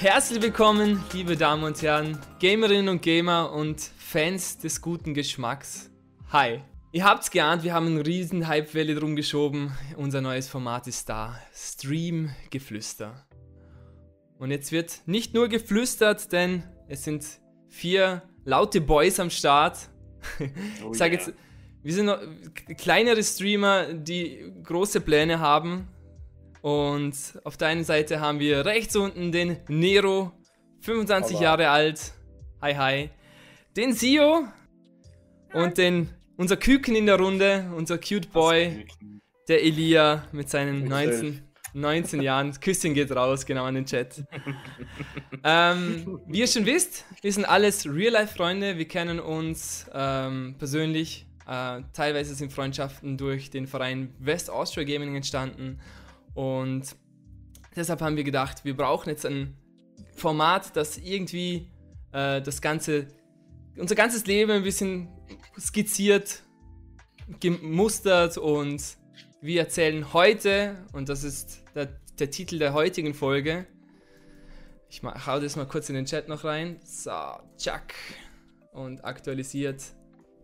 Herzlich willkommen, liebe Damen und Herren, Gamerinnen und Gamer und Fans des guten Geschmacks. Hi. Ihr habt's geahnt, wir haben einen riesen Hypewelle drum geschoben. Unser neues Format ist da. Stream-Geflüster. Und jetzt wird nicht nur geflüstert, denn es sind vier laute Boys am Start. Oh ich sage yeah. jetzt, wir sind noch kleinere Streamer, die große Pläne haben. Und auf der einen Seite haben wir rechts unten den Nero, 25 Aber. Jahre alt. Hi, hi. Den Sio und den unser Küken in der Runde, unser Cute Boy, der Elia mit seinen 19, 19 Jahren. Küsschen geht raus, genau an den Chat. ähm, wie ihr schon wisst, wir sind alles Real-Life-Freunde. Wir kennen uns ähm, persönlich. Äh, teilweise sind Freundschaften durch den Verein West Austria Gaming entstanden. Und deshalb haben wir gedacht, wir brauchen jetzt ein Format, das irgendwie äh, das ganze, unser ganzes Leben ein bisschen skizziert, gemustert und wir erzählen heute, und das ist der, der Titel der heutigen Folge, ich hau das mal kurz in den Chat noch rein. So, Chuck. Und aktualisiert.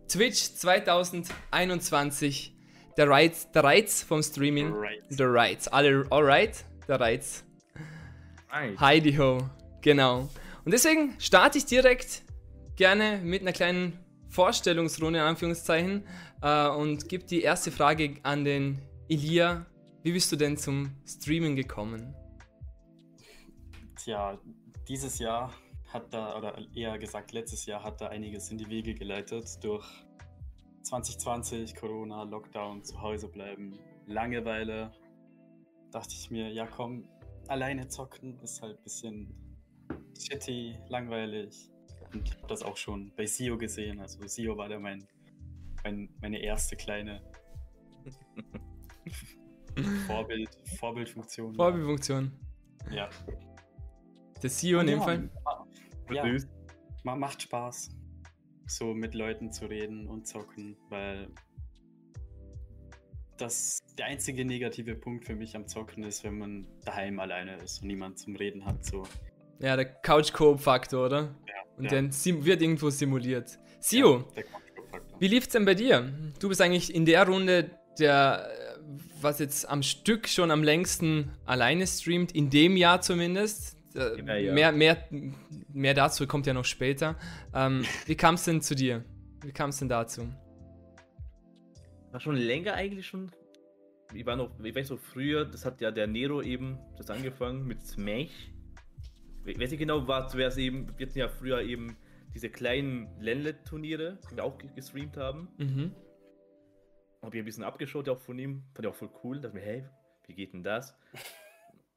Twitch 2021. Der Reiz, der Reiz vom Streaming. Right. Der Reiz. Alle alright? Der Reiz. Right. Heidi ho. Genau. Und deswegen starte ich direkt gerne mit einer kleinen Vorstellungsrunde, in Anführungszeichen, äh, und gebe die erste Frage an den Elia. Wie bist du denn zum Streamen gekommen? Tja, dieses Jahr hat da, oder eher gesagt letztes Jahr hat da einiges in die Wege geleitet durch 2020, Corona, Lockdown, zu Hause bleiben, Langeweile. Dachte ich mir, ja komm, alleine zocken ist halt ein bisschen shitty, langweilig. Und ich habe das auch schon bei Sio gesehen. Also Sio war da mein, mein meine erste kleine Vorbild, Vorbildfunktion. Vorbildfunktion. Ja. Der Sio in dem Fall. Ja, macht Spaß, so mit Leuten zu reden und zocken, weil das der einzige negative Punkt für mich am Zocken ist, wenn man daheim alleine ist und niemand zum Reden hat. So. Ja, der Couch-Coop-Faktor, oder? Ja. Und ja. der wird irgendwo simuliert. Sio, ja, wie lief's denn bei dir? Du bist eigentlich in der Runde der, was jetzt am Stück schon am längsten alleine streamt, in dem Jahr zumindest. Ja, ja. Mehr, mehr, mehr dazu kommt ja noch später. Ähm, wie kam es denn zu dir? Wie kam es denn dazu? War schon länger eigentlich schon. Ich war noch, ich weiß so früher, das hat ja der Nero eben das angefangen mit Smash ich weiß nicht genau, war zuerst eben, wir hatten ja früher eben diese kleinen Ländle-Turniere, die wir auch gestreamt haben. Mhm. Habe ich ein bisschen abgeschaut auch von ihm, fand ich auch voll cool, dachte mir, hey, wie geht denn das?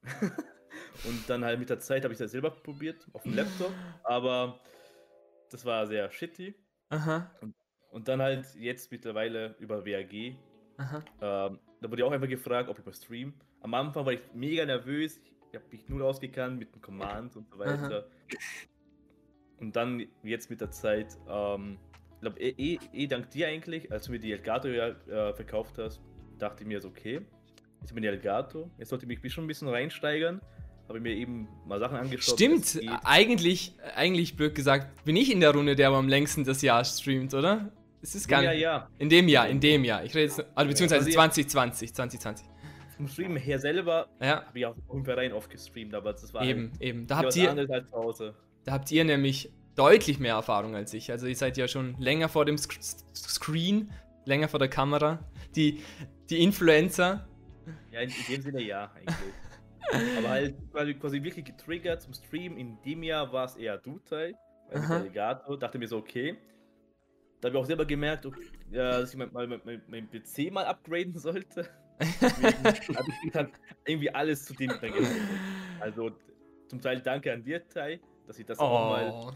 und dann halt mit der Zeit habe ich das selber probiert, auf dem Laptop, aber das war sehr shitty. Aha. Und, und dann halt jetzt mittlerweile über WAG. Aha. Ähm, da wurde ich auch einfach gefragt, ob ich mal stream. Am Anfang war ich mega nervös. Ich habe mich null ausgekannt mit den Commands und so weiter. Aha. Und dann jetzt mit der Zeit, ähm, ich glaube, eh, eh, eh, dank dir eigentlich, als du mir die Elgato ja, äh, verkauft hast, dachte ich mir so, okay, jetzt bin ich Elgato, jetzt sollte ich mich schon ein bisschen reinsteigern. Habe mir eben mal Sachen angeschaut. Stimmt, eigentlich, eigentlich blöd gesagt, bin ich in der Runde, der am längsten das Jahr streamt, oder? Es ist gar nicht. Ja, ja. In dem Jahr, in dem Jahr. Ich rede jetzt, also beziehungsweise also 2020, 2020 vom Streamen her selber ja. habe ich auch im Verein oft gestreamt, aber das war eben, halt eben. Da habt ihr, als zu Hause. Da habt ihr nämlich deutlich mehr Erfahrung als ich. Also ihr seid ja schon länger vor dem Sc Screen, länger vor der Kamera. Die, die Influencer. Ja, in, in dem Sinne ja, eigentlich. Aber halt quasi, quasi wirklich getriggert zum Stream. In dem Jahr war es eher Dutai, also Alligator. Dachte mir so, okay. Da habe ich auch selber gemerkt, okay, dass ich mal, mal, mal mein PC mal upgraden sollte. also ich dann irgendwie alles zu dem dann Also zum Teil danke an dir, Tai, dass ich das oh. auch mal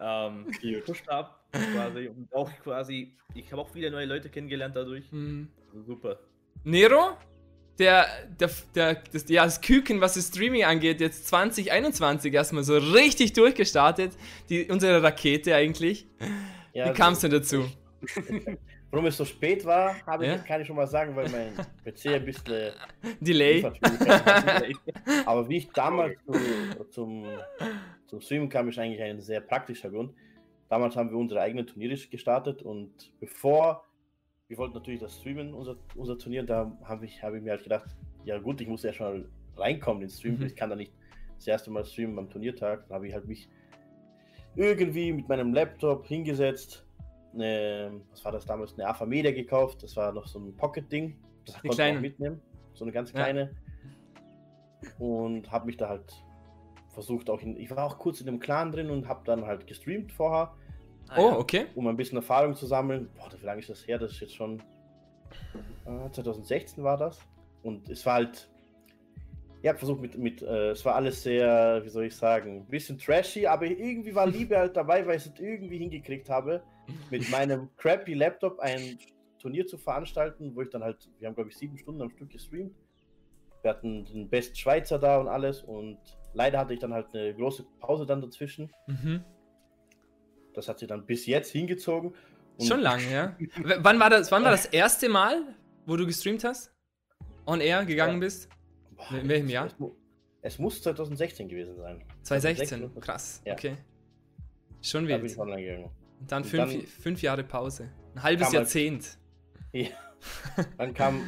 ähm, gepusht habe. Quasi. Und auch quasi, ich habe auch viele neue Leute kennengelernt dadurch. Mhm. Also super. Nero? Der, der, der, das, ja, das Küken, was das Streaming angeht, jetzt 2021 erstmal so richtig durchgestartet. Die, unsere Rakete eigentlich. Ja, Wie kam es denn dazu? Warum es so spät war, habe ja? ich, kann ich schon mal sagen, weil mein PC ein bisschen Delay. Aber wie ich damals zu, zum, zum Streamen kam, ist eigentlich ein sehr praktischer Grund. Damals haben wir unsere eigenen Turniere gestartet und bevor wir wollten natürlich das Streamen, unser, unser Turnier, da habe ich, hab ich mir halt gedacht, ja gut, ich muss ja schon reinkommen ins Stream, mhm. ich kann da nicht das erste Mal streamen am Turniertag. Da habe ich halt mich irgendwie mit meinem Laptop hingesetzt, eine, was war das damals, eine AFA Media gekauft, das war noch so ein Pocket-Ding, das konnte ich auch mitnehmen, so eine ganz kleine. Ja. Und habe mich da halt versucht auch in, ich war auch kurz in dem Clan drin und habe dann halt gestreamt vorher. Ah, oh, okay. Um ein bisschen Erfahrung zu sammeln. Boah, wie lange ist das her? Das ist jetzt schon äh, 2016 war das. Und es war halt, ich habe versucht mit, mit äh, es war alles sehr, wie soll ich sagen, ein bisschen trashy, aber irgendwie war Liebe halt dabei, weil ich es irgendwie hingekriegt habe, mit meinem crappy Laptop ein Turnier zu veranstalten, wo ich dann halt, wir haben glaube ich sieben Stunden am Stück gestreamt. Wir hatten den Best Schweizer da und alles und leider hatte ich dann halt eine große Pause dann dazwischen. Mhm. Das hat sich dann bis jetzt hingezogen. Schon lange, ja. wann war das, wann war das erste Mal, wo du gestreamt hast? On Air gegangen bist? Boah, In welchem Jahr? Es, muss 2016 gewesen sein. 2016, 2016. krass. Ja. Okay. Schon wild. Da bin ich Und dann, fünf, dann fünf Jahre Pause. Ein halbes Jahrzehnt. Halt, ja. dann kam.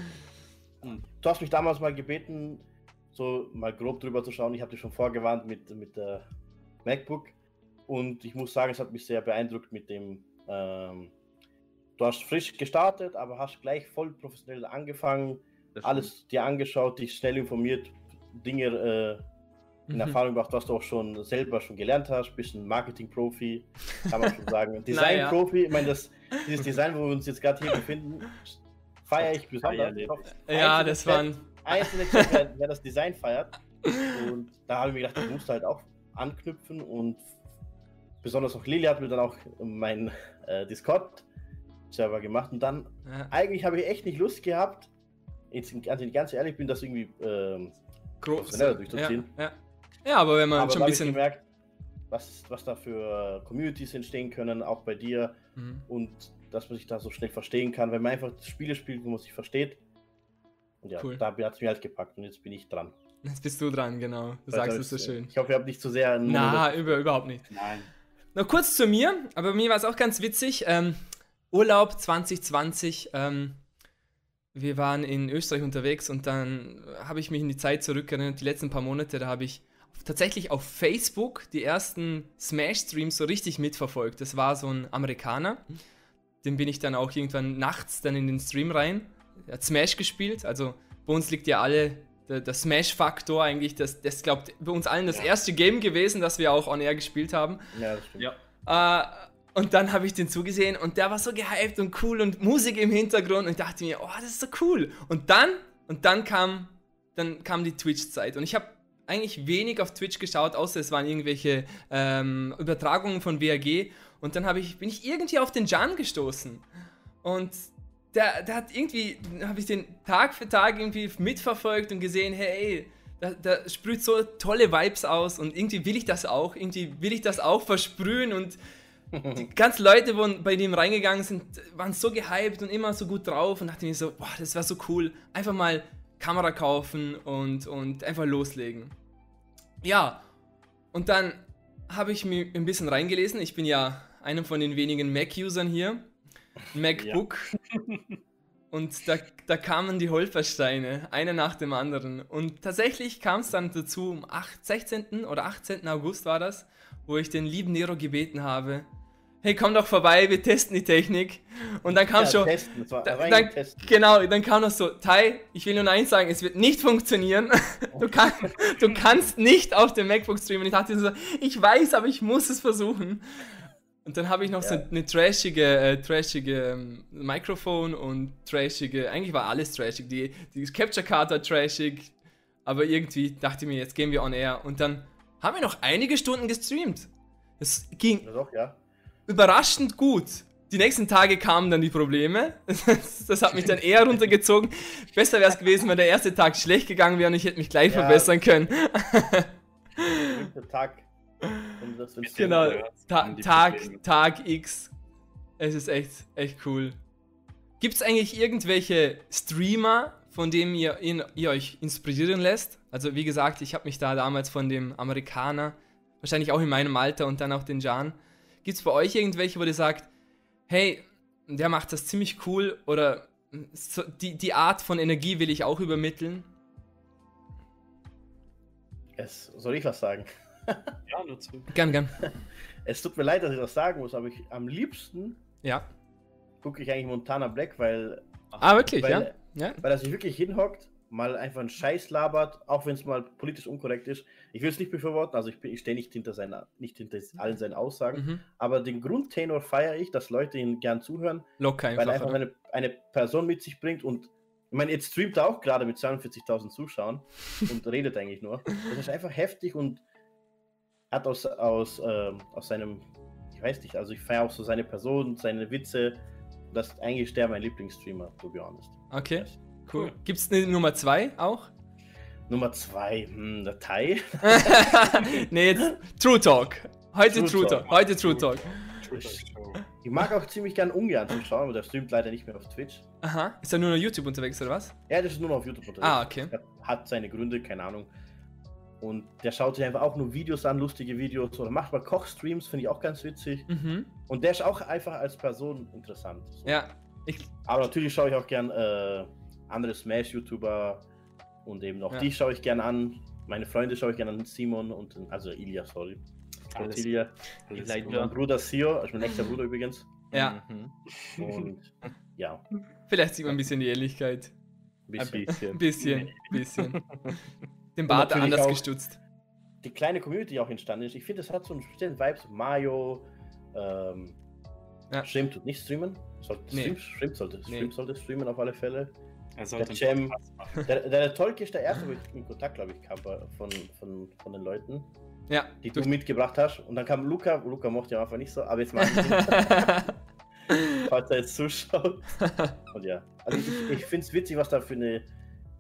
Du hast mich damals mal gebeten, so mal grob drüber zu schauen. Ich habe dich schon vorgewarnt mit, mit der MacBook. Und ich muss sagen, es hat mich sehr beeindruckt mit dem. Ähm, du hast frisch gestartet, aber hast gleich voll professionell angefangen, alles dir angeschaut, dich schnell informiert, Dinge äh, in mhm. Erfahrung gebracht, was du auch schon selber schon gelernt hast, bist ein Marketing-Profi, kann man schon sagen. Design-Profi, ich meine, das, dieses Design, wo wir uns jetzt gerade hier befinden, feiere ich besonders. Ja, das waren einzelne wer, wer das Design feiert. Und da habe ich mir gedacht, ich musste halt auch anknüpfen und besonders auch Lili hat mir dann auch mein äh, Discord-Server gemacht und dann ja. eigentlich habe ich echt nicht Lust gehabt, jetzt also ganz ehrlich bin, das irgendwie ähm, professioneller durchzuziehen. Ja, ja. ja, aber wenn man aber schon ein bisschen gemerkt, was, was da für Communities entstehen können, auch bei dir mhm. und dass man sich da so schnell verstehen kann, wenn man einfach Spiele spielt, wo man sich versteht, und ja, cool. da hat es mir halt gepackt und jetzt bin ich dran. Jetzt bist du dran, genau. Du das sagst es so schön. Ich hoffe, ihr habt nicht zu sehr. Na, über, überhaupt nicht. Nein. Noch kurz zu mir, aber bei mir war es auch ganz witzig. Ähm, Urlaub 2020. Ähm, wir waren in Österreich unterwegs und dann habe ich mich in die Zeit zurückerinnert, die letzten paar Monate, da habe ich tatsächlich auf Facebook die ersten Smash-Streams so richtig mitverfolgt. Das war so ein Amerikaner. Den bin ich dann auch irgendwann nachts dann in den Stream rein er hat Smash gespielt. Also bei uns liegt ja alle der, der Smash-Faktor eigentlich. Das, das glaubt bei uns allen das ja. erste Game gewesen, das wir auch on air gespielt haben. Ja, das stimmt. Ja. Äh, und dann habe ich den zugesehen und der war so gehypt und cool und Musik im Hintergrund und ich dachte mir, oh, das ist so cool. Und dann, und dann kam, dann kam die Twitch-Zeit und ich habe eigentlich wenig auf Twitch geschaut, außer es waren irgendwelche ähm, Übertragungen von WAG. Und dann ich, bin ich irgendwie auf den Jan gestoßen. Und der, der hat irgendwie, habe ich den Tag für Tag irgendwie mitverfolgt und gesehen, hey, da, da sprüht so tolle Vibes aus und irgendwie will ich das auch, irgendwie will ich das auch versprühen und die ganzen Leute, die bei dem reingegangen sind, waren so gehypt und immer so gut drauf und dachte mir so, boah, das war so cool, einfach mal Kamera kaufen und, und einfach loslegen. Ja, und dann habe ich mir ein bisschen reingelesen, ich bin ja einer von den wenigen Mac-Usern hier MacBook. Ja. Und da, da kamen die Holpersteine, einer nach dem anderen. Und tatsächlich kam es dann dazu, am 8, 16. oder 18. August war das, wo ich den lieben Nero gebeten habe, hey, komm doch vorbei, wir testen die Technik. Und dann kam ja, schon. Testen, da, dann, genau, dann kam noch so, Tai, ich will nur eins sagen, es wird nicht funktionieren. Du, kann, du kannst nicht auf dem MacBook streamen. Ich dachte so, ich weiß, aber ich muss es versuchen. Und dann habe ich noch ja. so eine trashige, äh, trashige ähm, Mikrofon und trashige, eigentlich war alles trashig. Die, die Capture Card war trashig, aber irgendwie dachte ich mir, jetzt gehen wir on air. Und dann haben wir noch einige Stunden gestreamt. Es ging ja, doch, ja. überraschend gut. Die nächsten Tage kamen dann die Probleme. Das, das hat mich dann eher runtergezogen. Besser wäre es gewesen, wenn der erste Tag schlecht gegangen wäre und ich hätte mich gleich verbessern können. Der Tag genau, Ta Tag, Tag X. Es ist echt, echt cool. Gibt es eigentlich irgendwelche Streamer, von denen ihr, ihr euch inspirieren lässt? Also wie gesagt, ich habe mich da damals von dem Amerikaner, wahrscheinlich auch in meinem Alter und dann auch den Jan. Gibt es bei euch irgendwelche, wo ihr sagt, hey, der macht das ziemlich cool oder so, die, die Art von Energie will ich auch übermitteln? Es, soll ich was sagen? ja, nur zu. Gern, gern. Es tut mir leid, dass ich das sagen muss, aber ich am liebsten ja. gucke ich eigentlich Montana Black, weil. Ah, wirklich, weil, ja? ja? Weil er sich wirklich hinhockt, mal einfach einen Scheiß labert, auch wenn es mal politisch unkorrekt ist. Ich will es nicht befürworten, also ich, ich stehe nicht hinter seiner, nicht hinter allen seinen Aussagen, mhm. aber den Grundtenor feiere ich, dass Leute ihn gern zuhören. Locker einfach. Weil er einfach eine, eine Person mit sich bringt und ich meine, jetzt streamt er auch gerade mit 42.000 Zuschauern und redet eigentlich nur. Das ist einfach heftig und hat aus, aus, äh, aus seinem, ich weiß nicht, also ich feiere auch so seine Person, seine Witze. Das ist eigentlich der mein Lieblingsstreamer, to be honest. Okay, cool. Gibt es eine Nummer 2 auch? Nummer 2, hm, Datei. nee, jetzt True Talk. Heute True, True Talk. Talk. Heute True Talk. True Talk. Ich mag auch ziemlich gern Ungarn zuschauen, aber der streamt leider nicht mehr auf Twitch. Aha. Ist er nur auf YouTube unterwegs oder was? Ja, das ist nur noch auf YouTube unterwegs. Ah, okay. Er hat seine Gründe, keine Ahnung. Und der schaut sich einfach auch nur Videos an, lustige Videos oder macht mal Kochstreams, finde ich auch ganz witzig. Mhm. Und der ist auch einfach als Person interessant. So. Ja. Ich... Aber natürlich schaue ich auch gern äh, andere Smash-YouTuber und eben auch ja. die schaue ich gern an. Meine Freunde schaue ich gern an, Simon und also Ilya, sorry. Alles, Ilya. Und mein Bruder Sio, also mein echter Bruder übrigens. Ja. Mhm. Und ja. Vielleicht sieht man ein bisschen die Ähnlichkeit. Ein bisschen. Ein bisschen, bisschen. Den Bart anders gestutzt. Die kleine Community die auch entstanden ist. Ich finde, das hat so einen speziellen Vibe. So Mario, ähm, ja. Shrimp tut nicht streamen. Sollte, nee. Shrimp, Shrimp, sollte, nee. Shrimp sollte streamen auf alle Fälle. der Jam, der, der Tolk ist der erste, wo ich in Kontakt, glaube ich, kam von, von, von den Leuten. Ja. Die du mitgebracht hast. Und dann kam Luca. Luca mochte ja einfach nicht so, aber jetzt mal. Falls er jetzt zuschaut. Und ja. Also ich, ich finde es witzig, was da für eine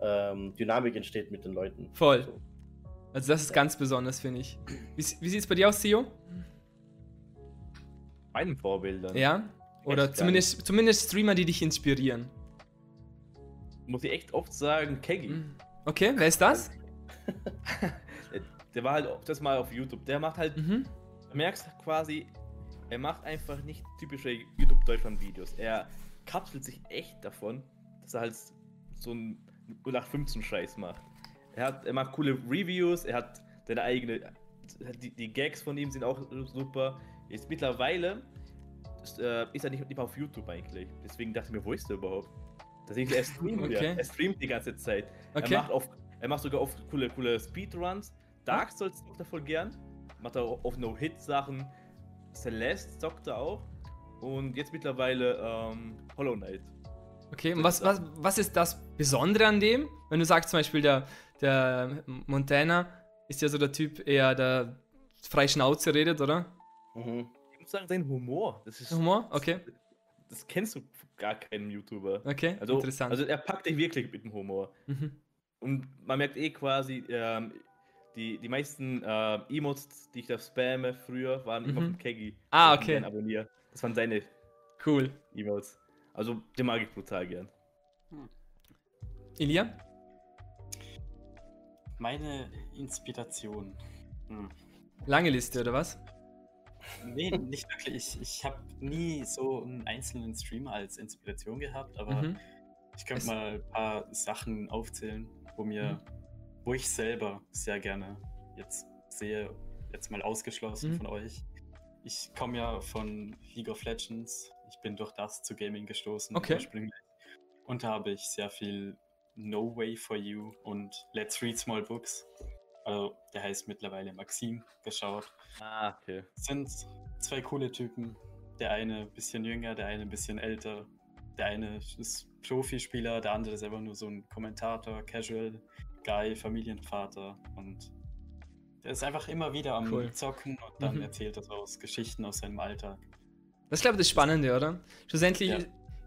ähm, Dynamik entsteht mit den Leuten. Voll. So. Also das ist ja. ganz besonders, finde ich. Wie, wie sieht es bei dir aus, Sio? Meinen Vorbildern. Ja? Oder zumindest, zumindest Streamer, die dich inspirieren. Muss ich echt oft sagen, Keggy. Hm. Okay, wer ist das? der war halt das mal auf YouTube. Der macht halt, mhm. du merkst quasi, er macht einfach nicht typische YouTube Deutschland Videos. Er kapselt sich echt davon, dass er halt so ein 0815 Scheiß macht. Er, hat, er macht coole Reviews, er hat seine eigene. Die, die Gags von ihm sind auch super. Jetzt mittlerweile ist, äh, ist er nicht, nicht auf YouTube eigentlich. Deswegen dachte ich mir, wo ist er überhaupt? Das ist, er streamt okay. ja. Er streamt die ganze Zeit. Okay. Er, macht auf, er macht sogar oft coole, coole Speedruns. Dark Souls zockt er voll gern. Macht er auch No-Hit-Sachen. Celeste zockt er auch. Und jetzt mittlerweile ähm, Hollow Knight. Okay, und was, was, was ist das Besondere an dem? Wenn du sagst zum Beispiel, der, der Montana ist ja so der Typ, eher der frei Schnauze redet, oder? Mhm. Ich muss sagen, sein Humor. Das ist, Humor? Okay. Das, das kennst du gar keinen YouTuber. Okay, also, interessant. Also er packt dich wirklich mit dem Humor. Mhm. Und man merkt eh quasi, ähm, die, die meisten äh, Emotes, die ich da spamme früher, waren mhm. immer von Keggy. Ah, okay. Abonnier. Das waren seine cool. Emotes. Also, den mag ich brutal gern. Hm. Ilya? Meine Inspiration. Hm. Lange Liste, oder was? Nee, nicht wirklich. Ich, ich habe nie so einen einzelnen Streamer als Inspiration gehabt, aber mhm. ich könnte mal ein paar Sachen aufzählen, wo mir, mhm. wo ich selber sehr gerne jetzt sehe, jetzt mal ausgeschlossen mhm. von euch. Ich komme ja von League of Legends, ich bin durch das zu Gaming gestoßen okay. ursprünglich. Und da habe ich sehr viel No Way for You und Let's Read Small Books, also der heißt mittlerweile Maxim, geschaut. Ah, okay. sind zwei coole Typen. Der eine ein bisschen jünger, der eine ein bisschen älter. Der eine ist Profispieler, der andere ist einfach nur so ein Kommentator, Casual Guy, Familienvater und der ist einfach immer wieder am cool. Zocken und dann mhm. erzählt er so aus Geschichten aus seinem Alltag. Das ist, glaube ich, das Spannende, oder? Schlussendlich ja.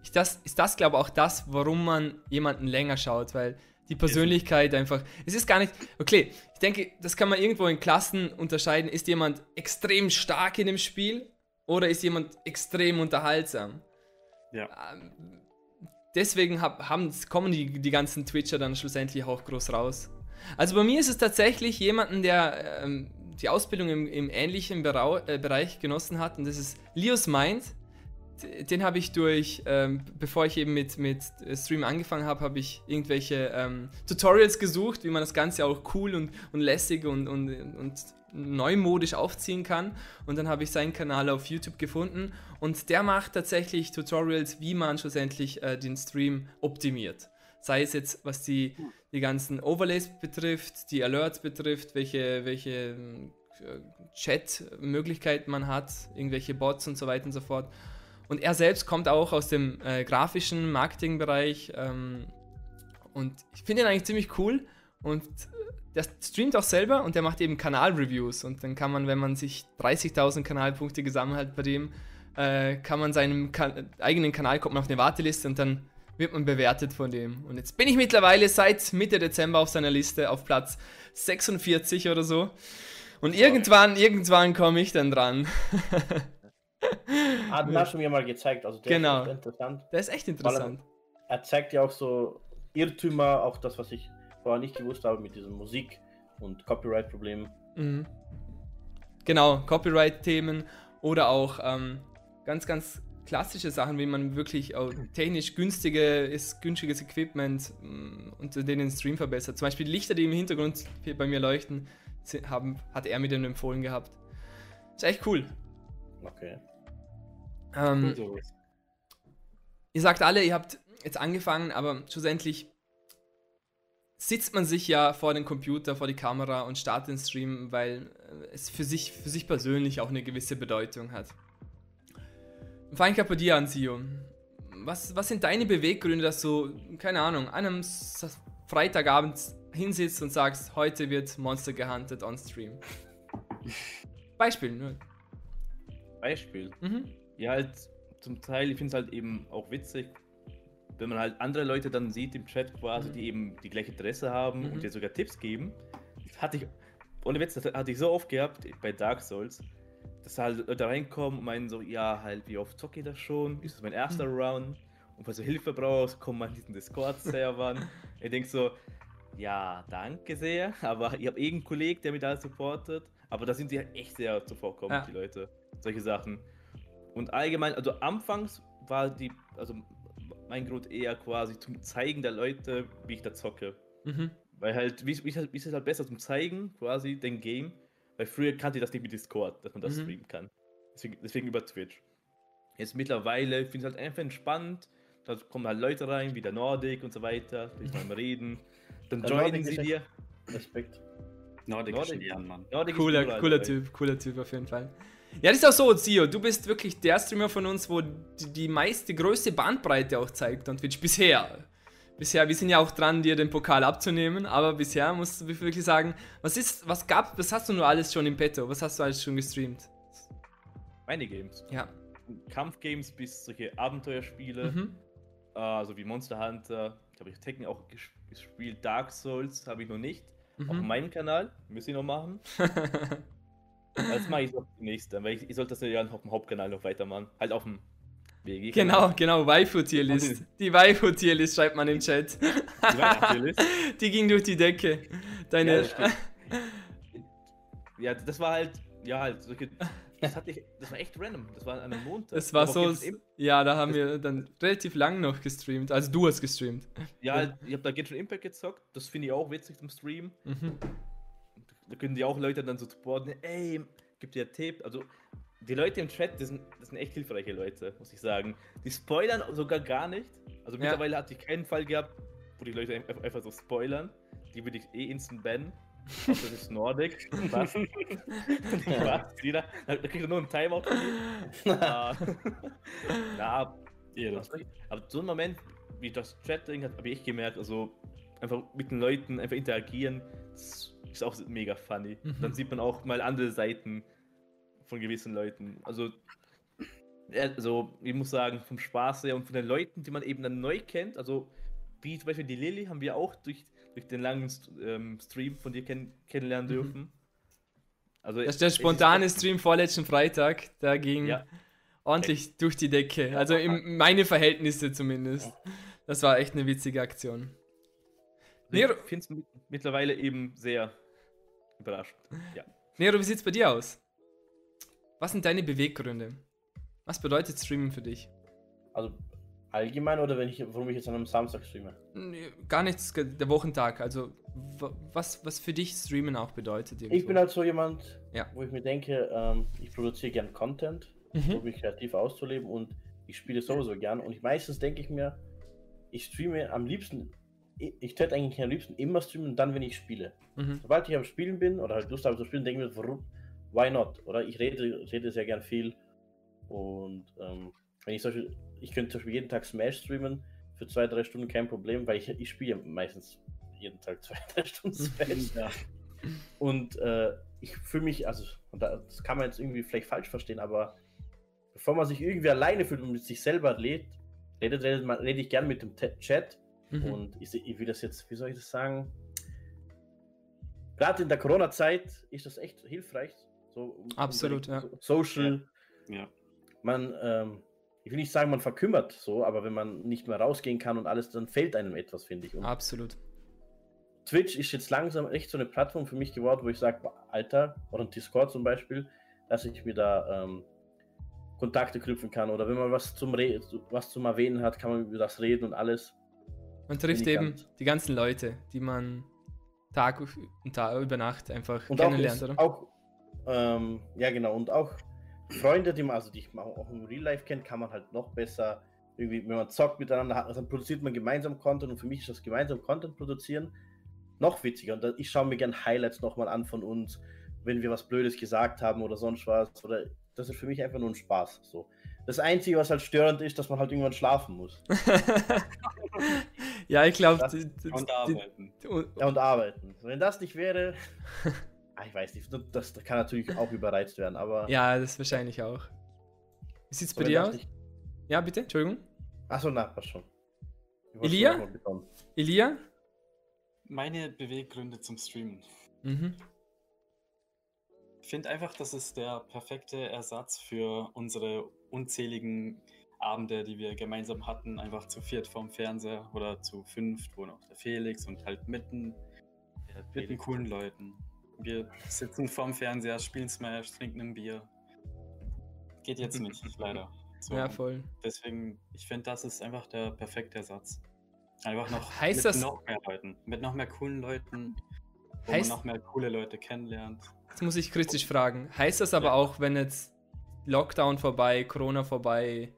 ist das, ist das glaube ich, auch das, warum man jemanden länger schaut, weil die Persönlichkeit einfach. Es ist gar nicht. Okay, ich denke, das kann man irgendwo in Klassen unterscheiden. Ist jemand extrem stark in dem Spiel oder ist jemand extrem unterhaltsam? Ja. Ähm, deswegen hab, haben, kommen die, die ganzen Twitcher dann schlussendlich auch groß raus. Also bei mir ist es tatsächlich jemanden, der ähm, die Ausbildung im, im ähnlichen Berau äh, Bereich genossen hat und das ist Leos Mind. Den habe ich durch, ähm, bevor ich eben mit, mit Stream angefangen habe, habe ich irgendwelche ähm, Tutorials gesucht, wie man das Ganze auch cool und, und lässig und, und, und neumodisch aufziehen kann. Und dann habe ich seinen Kanal auf YouTube gefunden und der macht tatsächlich Tutorials, wie man schlussendlich äh, den Stream optimiert. Sei es jetzt, was die, die ganzen Overlays betrifft, die Alerts betrifft, welche, welche äh, Chat-Möglichkeiten man hat, irgendwelche Bots und so weiter und so fort. Und er selbst kommt auch aus dem äh, grafischen Marketingbereich ähm, und ich finde ihn eigentlich ziemlich cool. Und der streamt auch selber und der macht eben Kanalreviews. Und dann kann man, wenn man sich 30.000 Kanalpunkte gesammelt hat bei dem, äh, kann man seinem kan eigenen Kanal, kommt man auf eine Warteliste und dann wird man bewertet von dem. Und jetzt bin ich mittlerweile seit Mitte Dezember auf seiner Liste auf Platz 46 oder so. Und irgendwann, irgendwann komme ich dann dran. Hat ah, hast du mir mal gezeigt, also der genau. ist interessant. Der ist echt interessant. Er, er zeigt ja auch so Irrtümer, auch das, was ich vorher nicht gewusst habe mit diesem Musik- und Copyright-Problemen. Mhm. Genau, Copyright-Themen oder auch ähm, ganz, ganz klassische Sachen, wie man wirklich technisch günstiges, günstiges Equipment mm, unter denen den Stream verbessert. Zum Beispiel die Lichter, die im Hintergrund bei mir leuchten, haben, hat er mir dann empfohlen gehabt. Ist echt cool. Okay. Ähm, ihr sagt alle, ihr habt jetzt angefangen, aber schlussendlich sitzt man sich ja vor den Computer, vor die Kamera und startet den Stream, weil es für sich, für sich persönlich auch eine gewisse Bedeutung hat. Bei dir an, Sio. Was, was sind deine Beweggründe, dass du, keine Ahnung, einem Freitagabend hinsitzt und sagst, heute wird Monster gehuntet on Stream? Beispiel, nur. Beispiel? Mhm. Ja, halt zum Teil, ich finde es halt eben auch witzig, wenn man halt andere Leute dann sieht im Chat quasi, mhm. die eben die gleiche Interesse haben mhm. und dir sogar Tipps geben. Das hatte ich, ohne Witz, das hatte ich so oft gehabt bei Dark Souls, dass halt Leute reinkommen und meinen so, ja, halt, wie oft zocke ich das schon? Ist das mein erster mhm. Round? Und falls du Hilfe brauchst, komm mal in diesen Discord-Servern. ich denke so, ja, danke sehr, aber ich habe irgendeinen Kollegen, der mich da supportet. Aber da sind sie halt echt sehr zuvorkommend, ja. die Leute. Solche Sachen. Und allgemein, also anfangs war die, also mein Grund eher quasi zum Zeigen der Leute, wie ich da zocke. Mhm. Weil halt, wie, wie, wie ist es halt besser zum Zeigen, quasi, den Game. Weil früher kannte ich das nicht mit Discord, dass man das mhm. streamen kann. Deswegen, deswegen über Twitch. Jetzt mittlerweile finde ich es halt einfach entspannt. Da kommen halt Leute rein, wie der Nordic und so weiter, die mal reden. Dann der joinen sie dir. Respekt. Nordic, Nordic ist ein Mann. Nordic cooler, cooler Typ, cooler Typ auf jeden Fall. Ja, das ist auch so, Zio. Du bist wirklich der Streamer von uns, wo die, die meiste, größte Bandbreite auch zeigt on Twitch. Bisher. Bisher, wir sind ja auch dran, dir den Pokal abzunehmen, aber bisher musst du wirklich sagen, was ist, was gab, was hast du nur alles schon im Petto? Was hast du alles schon gestreamt? Meine Games. Ja. Kampfgames bis solche Abenteuerspiele, mhm. also wie Monster Hunter, habe ich Tekken auch gespielt, Dark Souls habe ich noch nicht. Mhm. Auf meinem Kanal, müssen ich noch machen. Das mache ich noch demnächst, weil ich, ich sollte das ja auf dem Hauptkanal noch weitermachen. Halt auf dem WG. Genau, genau, Waifu-Tierlist. Die Waifu-Tierlist schreibt man im Chat. Die die ging durch die Decke. Deine. Ja, ja, das war halt, ja, halt, das, hatte ich, das war echt random. Das war an einem Montag. Das war so, ja, da haben wir dann relativ lang noch gestreamt. Also du hast gestreamt. Ja, halt, ich habe da Genshin Impact gezockt. Das finde ich auch witzig zum Stream. Mhm da können die auch Leute dann so supporten, ey, gibt dir Tipp. Also die Leute im Chat, das sind, das sind echt hilfreiche Leute, muss ich sagen. Die spoilern sogar gar nicht. Also ja. mittlerweile hatte ich keinen Fall gehabt, wo die Leute einfach, einfach so spoilern. Die würde ich eh instant bannen. das ist Nordic. Was? Was? da, da kriegt er nur einen Timeout von mir. ja, aber so ein Moment, wie das Chat-Ding hat, habe ich gemerkt, also einfach mit den Leuten einfach interagieren, das ist auch mega funny. Mhm. Dann sieht man auch mal andere Seiten von gewissen Leuten. Also, also, ich muss sagen, vom Spaß her und von den Leuten, die man eben dann neu kennt, also wie zum Beispiel die Lilly haben wir auch durch, durch den langen ähm, Stream von dir kenn kennenlernen mhm. dürfen. Also, das ist der spontane Stream vorletzten Freitag, da ging ja. ordentlich durch die Decke. Also in meine Verhältnisse zumindest. Das war echt eine witzige Aktion. Nero, ich finde es mittlerweile eben sehr überraschend. Ja. Nero, wie sieht es bei dir aus? Was sind deine Beweggründe? Was bedeutet Streamen für dich? Also allgemein oder wenn ich, warum ich jetzt an einem Samstag streame? Nee, gar nichts, der Wochentag. Also was, was für dich Streamen auch bedeutet. Irgendwo. Ich bin halt so jemand, ja. wo ich mir denke, ähm, ich produziere gern Content, mhm. um mich kreativ auszuleben und ich spiele sowieso gern. Und ich, meistens denke ich mir, ich streame am liebsten, ich, ich täte eigentlich am liebsten immer streamen, dann wenn ich spiele. Mhm. Sobald ich am Spielen bin oder halt Lust habe zu spielen, denke ich mir, warum, why not? Oder ich rede, rede sehr gern viel. Und ähm, wenn ich zum Beispiel, ich könnte zum Beispiel jeden Tag Smash streamen für zwei, drei Stunden kein Problem, weil ich, ich spiele meistens jeden Tag zwei, drei Stunden Smash. ja. Und äh, ich fühle mich, also, das kann man jetzt irgendwie vielleicht falsch verstehen, aber bevor man sich irgendwie alleine fühlt und mit sich selber lädt, redet, redet, man, rede ich gern mit dem Chat. Mhm. Und ich, ich will das jetzt, wie soll ich das sagen? Gerade in der Corona-Zeit ist das echt hilfreich. So, Absolut, ja. Social. Ja. Man, ähm, ich will nicht sagen, man verkümmert so, aber wenn man nicht mehr rausgehen kann und alles, dann fehlt einem etwas, finde ich. Und Absolut. Twitch ist jetzt langsam echt so eine Plattform für mich geworden, wo ich sage, Alter, oder ein Discord zum Beispiel, dass ich mir da ähm, Kontakte knüpfen kann oder wenn man was zum, Re was zum Erwähnen hat, kann man über das reden und alles. Man trifft eben ganz die ganzen Leute, die man Tag und Tag über Nacht einfach und kennenlernt, auch ist, oder? Auch, ähm, ja genau, und auch Freunde, die man, also die ich auch im Real Life kennt, kann man halt noch besser irgendwie, wenn man zockt miteinander, hat, dann produziert man gemeinsam Content und für mich ist das gemeinsam Content produzieren noch witziger. Und ich schaue mir gerne Highlights nochmal an von uns, wenn wir was Blödes gesagt haben oder sonst was. Oder das ist für mich einfach nur ein Spaß. So. Das Einzige, was halt störend ist, dass man halt irgendwann schlafen muss. ja, ich glaube. Und arbeiten. ja, und arbeiten. Wenn das nicht wäre. ah, ich weiß nicht, das, kann natürlich auch überreizt werden, aber. Ja, das wahrscheinlich auch. Wie sieht's bei dir aus? Ja, bitte, Entschuldigung. Achso, na, passt schon. Elia? Elia? Meine Beweggründe zum Streamen. Mhm. Ich finde einfach, das ist der perfekte Ersatz für unsere unzähligen Abende, die wir gemeinsam hatten, einfach zu viert vorm Fernseher oder zu fünft, wo noch der Felix und halt mitten mit den coolen Leuten. Wir sitzen vorm Fernseher, spielen Smash, trinken ein Bier. Geht jetzt nicht, leider. So, ja, voll. Deswegen, ich finde, das ist einfach der perfekte Ersatz. Einfach noch heißt mit das, noch mehr Leuten, mit noch mehr coolen Leuten, wo heißt, man noch mehr coole Leute kennenlernt. Jetzt muss ich kritisch fragen. Heißt das aber ja. auch, wenn jetzt Lockdown vorbei, Corona vorbei,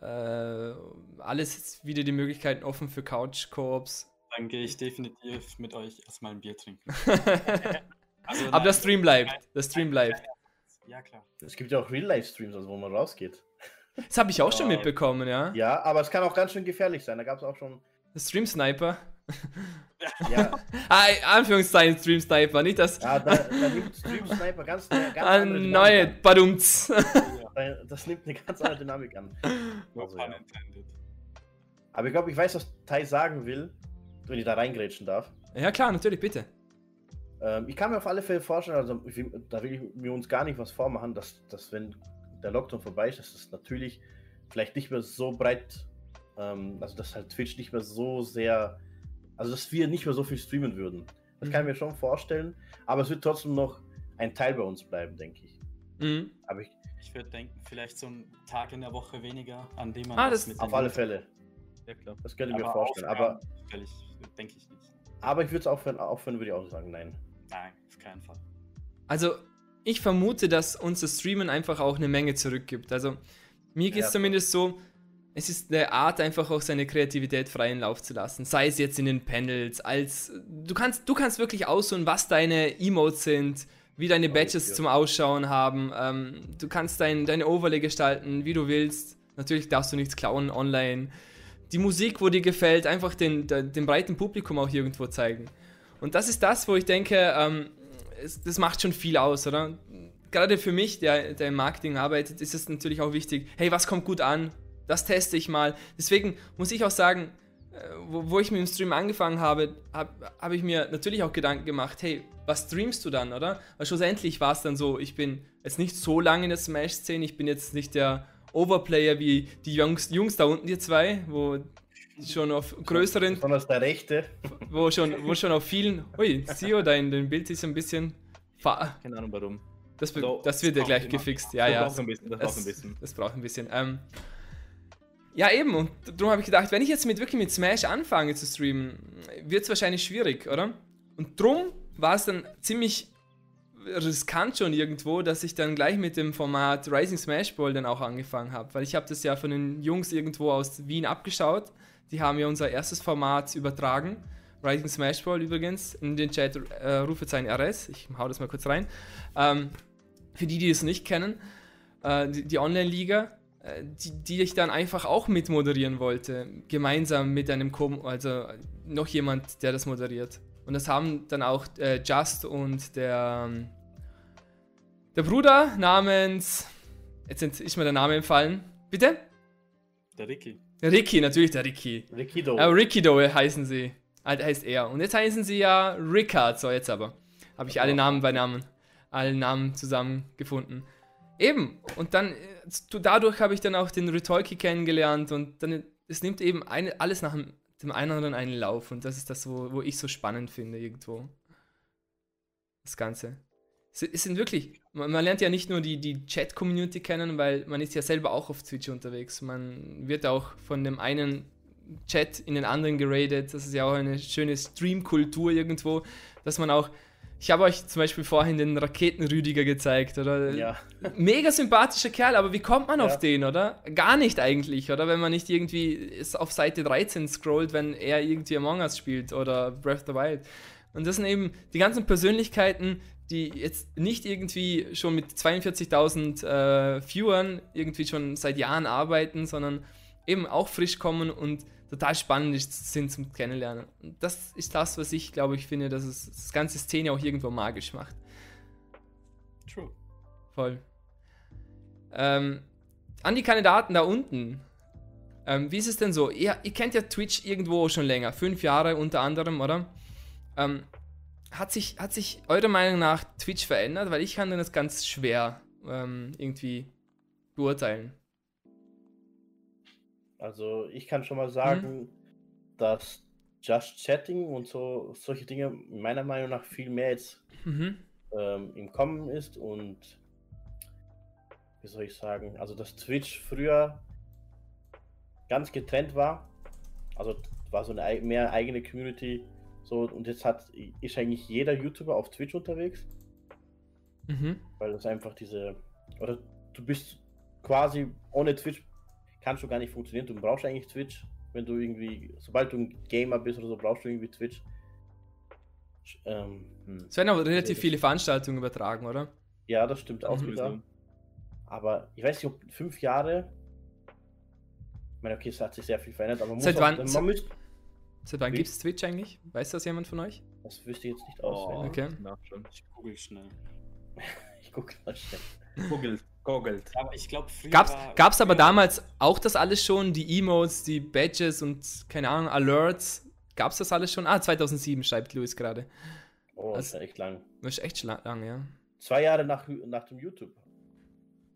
äh, alles wieder die Möglichkeiten offen für Couch-Koops? Dann gehe ich definitiv mit euch erstmal ein Bier trinken. also, aber nein, der Stream bleibt. Der Stream bleibt. Ja, klar. Es gibt ja auch Real-Life-Streams, also wo man rausgeht. Das habe ich auch schon mitbekommen, ja. Ja, aber es kann auch ganz schön gefährlich sein. Da gab es auch schon Stream Sniper. Ja. ah, Anführungszeichen Stream Sniper, nicht das. Ja, da, da nimmt Stream Sniper ganz, ganz ah, andere neue Badumts. das nimmt eine ganz andere Dynamik an. Also, ja. Aber ich glaube, ich weiß, was Tai sagen will, wenn ich da reingrätschen darf. Ja, klar, natürlich, bitte. Ähm, ich kann mir auf alle Fälle vorstellen, also da will ich mir uns gar nicht was vormachen, dass, dass wenn der Lockdown vorbei ist, dass das natürlich vielleicht nicht mehr so breit ähm, also, dass halt Twitch nicht mehr so sehr. Also, dass wir nicht mehr so viel streamen würden. Das mhm. kann ich mir schon vorstellen. Aber es wird trotzdem noch ein Teil bei uns bleiben, denke ich. Mhm. Aber ich. Ich würde denken, vielleicht so ein Tag in der Woche weniger, an dem man. Ah, das mit Auf alle Fälle. Ja, klar. Das könnte ich mir vorstellen. Aber. denke ich nicht. Aber ich würde es aufhören, aufhören, würde ich auch sagen, nein. Nein, auf keinen Fall. Also, ich vermute, dass unser Streamen einfach auch eine Menge zurückgibt. Also, mir geht es ja, zumindest so, es ist eine Art, einfach auch seine Kreativität freien Lauf zu lassen. Sei es jetzt in den Panels, als du kannst, du kannst wirklich aussuchen, was deine Emotes sind, wie deine Badges ja. zum Ausschauen haben. Ähm, du kannst dein, deine Overlay gestalten, wie du willst. Natürlich darfst du nichts klauen online. Die Musik, wo dir gefällt, einfach den, den breiten Publikum auch irgendwo zeigen. Und das ist das, wo ich denke, ähm, es, das macht schon viel aus, oder? Gerade für mich, der, der im Marketing arbeitet, ist es natürlich auch wichtig, hey, was kommt gut an? Das teste ich mal. Deswegen muss ich auch sagen, äh, wo, wo ich mit dem Stream angefangen habe, habe hab ich mir natürlich auch Gedanken gemacht, hey, was streamst du dann, oder? Weil schlussendlich war es dann so, ich bin jetzt nicht so lange in der Smash-Szene, ich bin jetzt nicht der Overplayer wie die Jungs, Jungs da unten, die zwei, wo schon auf größeren. Besonders der rechte. Wo schon, wo schon auf vielen. Ui, Sio, dein, dein Bild ist ein bisschen. Keine Ahnung warum. Das, also, das wird ja gleich gefixt. Ja, ja. Braucht ein bisschen, das, das braucht ein bisschen. Das braucht ein bisschen. Ähm, ja, eben. Und darum habe ich gedacht, wenn ich jetzt mit wirklich mit Smash anfange zu streamen, wird es wahrscheinlich schwierig, oder? Und drum war es dann ziemlich riskant schon irgendwo, dass ich dann gleich mit dem Format Rising Smash Ball dann auch angefangen habe, weil ich habe das ja von den Jungs irgendwo aus Wien abgeschaut. Die haben ja unser erstes Format übertragen. Rising Smash Ball übrigens, in den Chat äh, Rufezeichen RS. Ich hau das mal kurz rein. Ähm, für die, die es nicht kennen, äh, die, die Online-Liga, äh, die, die, ich dann einfach auch mit moderieren wollte. Gemeinsam mit einem Co also noch jemand, der das moderiert. Und das haben dann auch äh, Just und der, ähm, der Bruder namens. Jetzt ist mir der Name entfallen. Bitte? Der Ricky. Ricky, natürlich der Ricky. Ricky Doe. Äh, Ricky Doe heißen sie. Halt heißt er. Und jetzt heißen sie ja Rickard. So, jetzt aber. Habe ich alle Namen bei Namen. Alle Namen zusammengefunden. Eben. Und dann, äh, dadurch habe ich dann auch den Retolki kennengelernt. Und dann, es nimmt eben eine, alles nach dem dem einen oder einen Lauf. Und das ist das, wo, wo ich so spannend finde, irgendwo. Das Ganze. Es, es sind wirklich, man, man, lernt ja nicht nur die, die Chat-Community kennen, weil man ist ja selber auch auf Twitch unterwegs. Man wird auch von dem einen Chat in den anderen geradet. Das ist ja auch eine schöne Stream-Kultur irgendwo, dass man auch ich habe euch zum Beispiel vorhin den Raketenrüdiger gezeigt, oder? Ja. Mega sympathischer Kerl, aber wie kommt man ja. auf den, oder? Gar nicht eigentlich, oder? Wenn man nicht irgendwie auf Seite 13 scrollt, wenn er irgendwie Among Us spielt oder Breath of the Wild. Und das sind eben die ganzen Persönlichkeiten, die jetzt nicht irgendwie schon mit 42.000 äh, Viewern irgendwie schon seit Jahren arbeiten, sondern eben auch frisch kommen und total spannend sind zum Kennenlernen. Und das ist das, was ich glaube, ich finde, dass es das ganze Szene auch irgendwo magisch macht. True. Voll. Ähm, an die Kandidaten da unten. Ähm, wie ist es denn so? Ihr, ihr, kennt ja Twitch irgendwo schon länger, fünf Jahre unter anderem, oder? Ähm, hat, sich, hat sich eurer Meinung nach Twitch verändert? Weil ich kann das ganz schwer ähm, irgendwie beurteilen. Also ich kann schon mal sagen, mhm. dass Just Chatting und so solche Dinge meiner Meinung nach viel mehr jetzt mhm. ähm, im Kommen ist und wie soll ich sagen, also dass Twitch früher ganz getrennt war, also war so eine mehr eigene Community so und jetzt hat ist eigentlich jeder YouTuber auf Twitch unterwegs, mhm. weil das einfach diese oder du bist quasi ohne Twitch kannst du gar nicht funktionieren. Du brauchst eigentlich Twitch, wenn du irgendwie, sobald du ein Gamer bist oder so, brauchst du irgendwie Twitch. Ähm, hm. Es werden aber relativ viele Veranstaltungen übertragen, oder? Ja, das stimmt auch wieder. Aber ich weiß nicht, ob fünf Jahre. Ich meine, okay, es hat sich sehr viel verändert, aber man seit wann, auch, man müsst, Seit wann gibt es Twitch eigentlich? Weiß das jemand von euch? Das wüsste ich jetzt nicht aus. okay. Ich google schnell. ich google mal schnell. Google. Goggelt. Aber ich glaube, früher. Gab's, gab's aber damals auch das alles schon? Die Emotes, die Badges und keine Ahnung, Alerts? Gab's das alles schon? Ah, 2007 schreibt Louis gerade. Oh, das ist echt lang. Das ist echt lang, ja. Zwei Jahre nach, nach dem YouTube.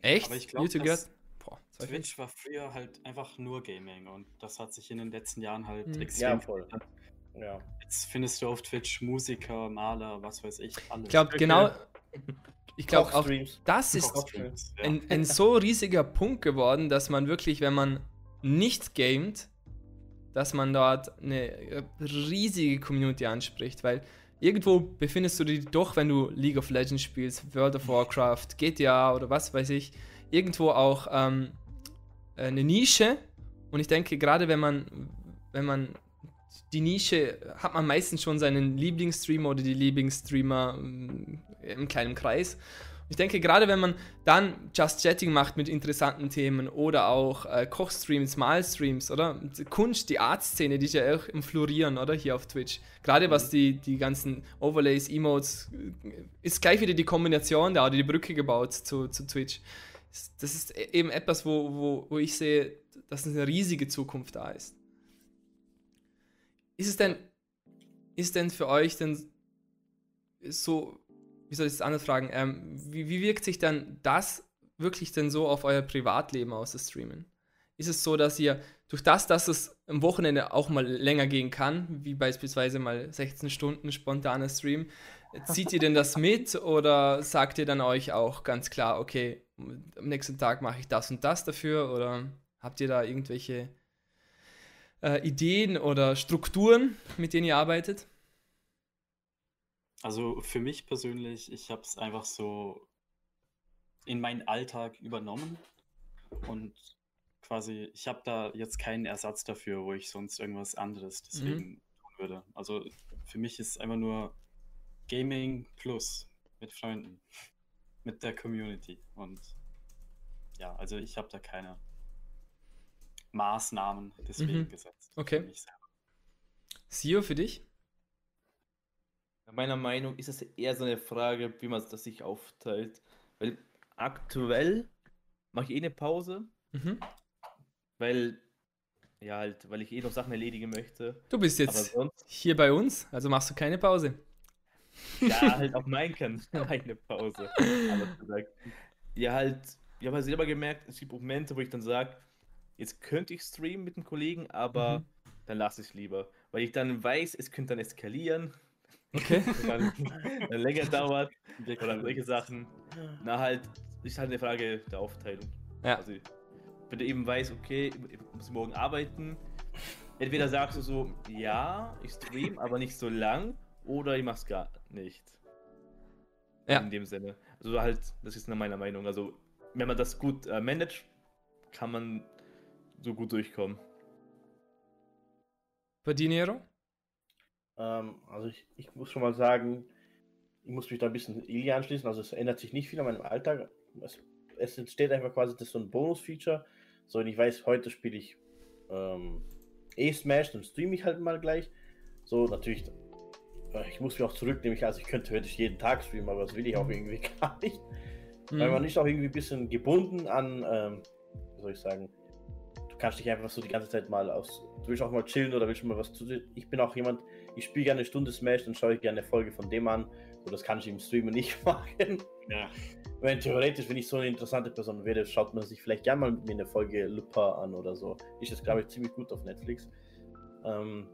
Echt? Aber ich glaube, Twitch war früher halt einfach nur Gaming und das hat sich in den letzten Jahren halt mhm. extrem ja, voll. Ja. Jetzt findest du auf Twitch Musiker, Maler, was weiß ich, alles. Ich glaube, genau, ich glaube auch, das ist ein, ein, so riesiger Punkt geworden, dass man wirklich, wenn man nicht gamet, dass man dort eine riesige Community anspricht, weil irgendwo befindest du dich doch, wenn du League of Legends spielst, World of Warcraft, GTA oder was weiß ich, irgendwo auch ähm, eine Nische. Und ich denke, gerade wenn man, wenn man die Nische hat man meistens schon seinen Lieblingsstreamer oder die Lieblingsstreamer ähm, im kleinen Kreis. Ich denke, gerade wenn man dann Just Chatting macht mit interessanten Themen oder auch äh, Kochstreams, Malstreams, oder? Kunst, die Artszene, die ist ja auch im Florieren, oder? Hier auf Twitch. Gerade was die, die ganzen Overlays, Emotes, äh, ist gleich wieder die Kombination da oder die Brücke gebaut zu, zu Twitch. Das ist e-, eben etwas, wo, wo, wo ich sehe, dass eine riesige Zukunft da ist. Ist es denn, ist denn für euch denn so, wie soll ich das anders fragen, ähm, wie, wie wirkt sich dann das wirklich denn so auf euer Privatleben aus, das Streamen? ist es so, dass ihr durch das, dass es am Wochenende auch mal länger gehen kann, wie beispielsweise mal 16 Stunden spontaner Stream, zieht ihr denn das mit oder sagt ihr dann euch auch ganz klar, okay, am nächsten Tag mache ich das und das dafür oder habt ihr da irgendwelche äh, Ideen oder Strukturen, mit denen ihr arbeitet? Also für mich persönlich, ich habe es einfach so in meinen Alltag übernommen und quasi, ich habe da jetzt keinen Ersatz dafür, wo ich sonst irgendwas anderes deswegen mhm. tun würde. Also für mich ist es einfach nur Gaming plus mit Freunden, mit der Community und ja, also ich habe da keine Maßnahmen deswegen mhm. gesetzt. Okay. Sio für dich? Meiner Meinung ist es eher so eine Frage, wie man das sich aufteilt. Weil aktuell mache ich eh eine Pause. Mhm. Weil, ja, halt, weil ich eh noch Sachen erledigen möchte. Du bist jetzt sonst... hier bei uns, also machst du keine Pause. Ja, halt auf meinen kann eine Pause. ja, halt, ich habe halt selber gemerkt, es gibt Momente, wo ich dann sage, jetzt könnte ich streamen mit einem Kollegen, aber mhm. dann lasse ich es lieber. Weil ich dann weiß, es könnte dann eskalieren. Okay. dann, dann länger dauert. Oder solche Sachen. Na halt, ist halt eine Frage der Aufteilung. Ja. Also, wenn du eben weißt, okay, ich muss morgen arbeiten, entweder sagst du so, ja, ich stream, aber nicht so lang, oder ich mach's gar nicht. Ja. In dem Sinne. Also halt, das ist meiner Meinung. Also, wenn man das gut äh, managt, kann man so gut durchkommen. Bei Dinero? Ähm, also ich, ich muss schon mal sagen, ich muss mich da ein bisschen Ili anschließen. Also es ändert sich nicht viel an meinem Alltag. Es, es entsteht einfach quasi das so ein Bonus-Feature. So, und ich weiß, heute spiele ich ähm, E-Smash, dann streame ich halt mal gleich. So, natürlich, ich muss mich auch zurücknehmen. Also ich könnte theoretisch jeden Tag streamen, aber das will ich auch irgendwie gar nicht. Mhm. Weil man ist auch irgendwie ein bisschen gebunden an, ähm, wie soll ich sagen, du kannst dich einfach so die ganze Zeit mal aus, du willst auch mal chillen oder willst mal was zu Ich bin auch jemand, ich spiele gerne eine Stunde Smash, dann schaue ich gerne eine Folge von dem an. So, das kann ich im Streamen nicht machen. Ja. Wenn theoretisch, wenn ich so eine interessante Person wäre, schaut man sich vielleicht gerne mal mit mir eine Folge Lupin an oder so. Ist das, glaube ich, ziemlich gut auf Netflix. Ähm,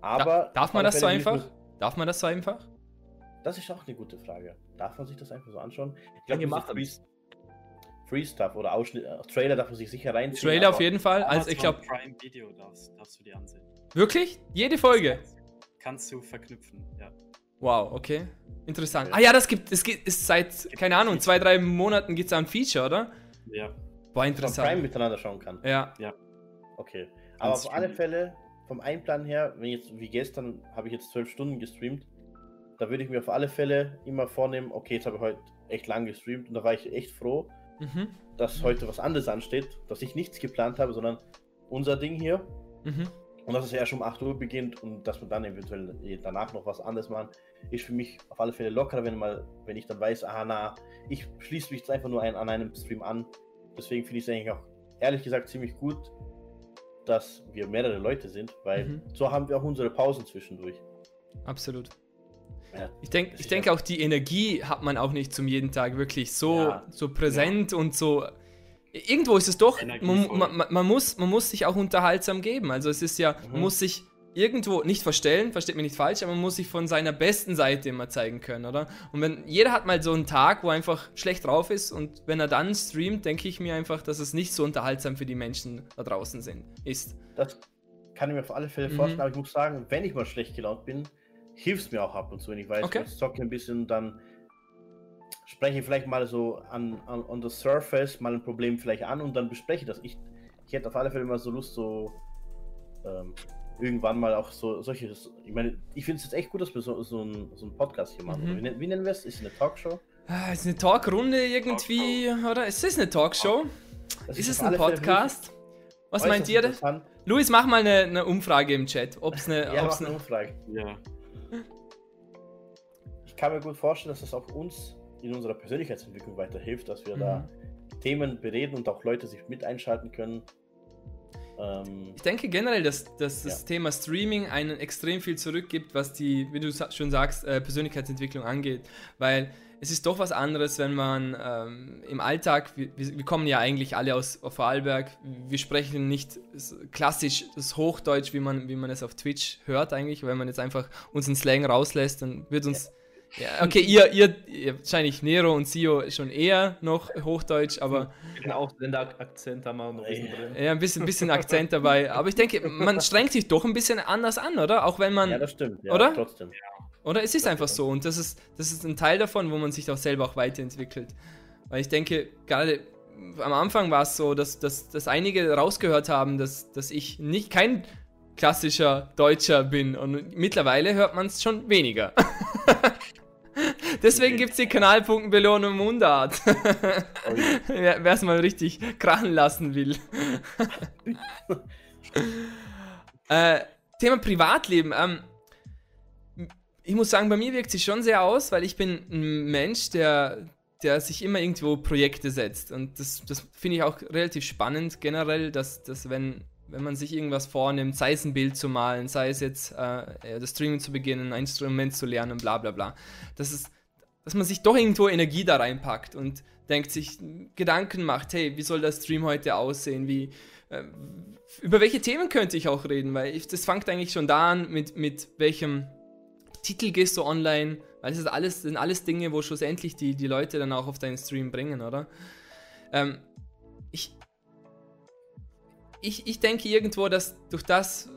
aber. Da, darf man das so einfach? Darf man das so einfach? Das ist auch eine gute Frage. Darf man sich das einfach so anschauen? Ich glaube, ihr macht Free, Free Stuff oder Ausschnitt, äh, Trailer darf man sich sicher reinziehen. Trailer auf jeden Fall. Also ich glaube. Prime Video darfst, darfst du dir ansehen. Wirklich? Jede Folge? Kannst du verknüpfen, ja. Wow, okay. Interessant. Ja. Ah ja, das gibt es gibt, ist seit, keine Ahnung, zwei, drei Monaten gibt es ein Feature, oder? Ja. Boah, interessant. Dass man Prime miteinander schauen kann. Ja. Ja. Okay. Aber auf alle Fälle, vom Einplan her, wenn jetzt, wie gestern, habe ich jetzt zwölf Stunden gestreamt, da würde ich mir auf alle Fälle immer vornehmen, okay, jetzt habe ich heute echt lang gestreamt und da war ich echt froh, mhm. dass heute was anderes ansteht, dass ich nichts geplant habe, sondern unser Ding hier. Mhm. Und dass es ja schon um 8 Uhr beginnt und dass wir dann eventuell danach noch was anderes machen, ist für mich auf alle Fälle lockerer, wenn, mal, wenn ich dann weiß, aha, na, ich schließe mich jetzt einfach nur ein, an einem Stream an. Deswegen finde ich es eigentlich auch ehrlich gesagt ziemlich gut, dass wir mehrere Leute sind, weil mhm. so haben wir auch unsere Pausen zwischendurch. Absolut. Ja, ich denke ich denk auch, die Energie hat man auch nicht zum jeden Tag wirklich so, ja. so präsent ja. und so irgendwo ist es doch, man, man, man, muss, man muss sich auch unterhaltsam geben. Also es ist ja, mhm. man muss sich irgendwo nicht verstellen, versteht mich nicht falsch, aber man muss sich von seiner besten Seite immer zeigen können, oder? Und wenn jeder hat mal so einen Tag, wo er einfach schlecht drauf ist und wenn er dann streamt, denke ich mir einfach, dass es nicht so unterhaltsam für die Menschen da draußen sind, ist. Das kann ich mir auf alle Fälle vorstellen, mhm. aber ich muss sagen, wenn ich mal schlecht gelaunt bin, hilft es mir auch ab und zu, wenn ich weiß, okay. ich zocke ein bisschen, dann spreche vielleicht mal so an, an on the surface mal ein Problem vielleicht an und dann bespreche das. Ich, ich hätte auf alle Fälle mal so Lust, so ähm, irgendwann mal auch so solche. Ich meine, ich finde es jetzt echt gut, dass wir so, so, ein, so einen Podcast hier machen. Mhm. Wie, wie, nennen wir es? Ist es eine Talkshow? Ah, ist eine Talkrunde irgendwie, Talkshow. oder? Ist es eine Talkshow? Das ist, es ein Podcast? Was meint ihr? Luis, mach mal eine, eine, Umfrage im Chat. Ob's eine, ja, ob's eine Umfrage. Ja. Ich kann mir gut vorstellen, dass das auch uns in unserer Persönlichkeitsentwicklung weiterhilft, dass wir mhm. da Themen bereden und auch Leute sich mit einschalten können. Ähm, ich denke generell, dass, dass das ja. Thema Streaming einen extrem viel zurückgibt, was die, wie du schon sagst, äh, Persönlichkeitsentwicklung angeht. Weil es ist doch was anderes, wenn man ähm, im Alltag, wir, wir, kommen ja eigentlich alle aus Vorarlberg, wir sprechen nicht klassisch das Hochdeutsch, wie man, wie man es auf Twitch hört eigentlich. Wenn man jetzt einfach unseren Slang rauslässt, dann wird uns ja, okay, ihr, ihr, ihr, wahrscheinlich Nero und Sio schon eher noch Hochdeutsch, aber. Auch Ausländer-Akzent haben wir noch ein bisschen drin. Ja, ein bisschen, bisschen Akzent dabei. Aber ich denke, man strengt sich doch ein bisschen anders an, oder? Auch wenn man. Ja, das stimmt. Ja, oder? Trotzdem. Oder? Es ist einfach so. Und das ist, das ist ein Teil davon, wo man sich auch selber auch weiterentwickelt. Weil ich denke, gerade am Anfang war es so, dass, dass, dass einige rausgehört haben, dass, dass ich nicht kein klassischer Deutscher bin. Und mittlerweile hört man es schon weniger. Deswegen gibt es die Kanalpunktenbelohnung Mundart. Oh Wer es mal richtig krachen lassen will. äh, Thema Privatleben. Ähm, ich muss sagen, bei mir wirkt sich schon sehr aus, weil ich bin ein Mensch, der, der sich immer irgendwo Projekte setzt. Und das, das finde ich auch relativ spannend generell, dass, dass wenn wenn man sich irgendwas vornimmt, sei es ein Bild zu malen, sei es jetzt äh, das Streaming zu beginnen, ein Instrument zu lernen, bla bla bla, das ist, dass man sich doch irgendwo Energie da reinpackt und denkt sich, Gedanken macht, hey, wie soll der Stream heute aussehen, wie, äh, über welche Themen könnte ich auch reden, weil ich, das fängt eigentlich schon da an, mit, mit welchem Titel gehst du online, weil das alles, sind alles Dinge, wo schlussendlich die, die Leute dann auch auf deinen Stream bringen, oder? Ähm, ich, ich denke irgendwo, dass durch das,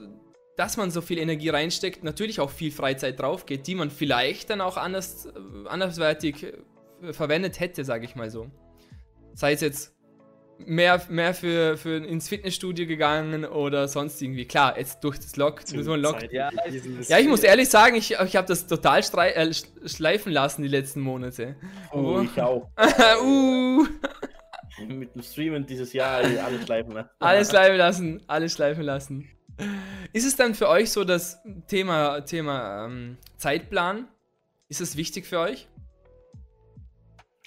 dass man so viel Energie reinsteckt, natürlich auch viel Freizeit drauf geht, die man vielleicht dann auch anders, äh, anderswertig äh, verwendet hätte, sage ich mal so. Sei es jetzt mehr, mehr für, für ins Fitnessstudio gegangen oder sonst irgendwie. Klar, jetzt durch das Lock, so Lock. Ja, ja, ich muss ehrlich sagen, ich, ich habe das total äh, schleifen lassen die letzten Monate. Oh, oh. ich auch. uh. Mit dem Streamen dieses Jahr alles schleifen lassen. Alles schleifen lassen, alles schleifen lassen. Ist es dann für euch so das Thema, Thema ähm, Zeitplan? Ist es wichtig für euch?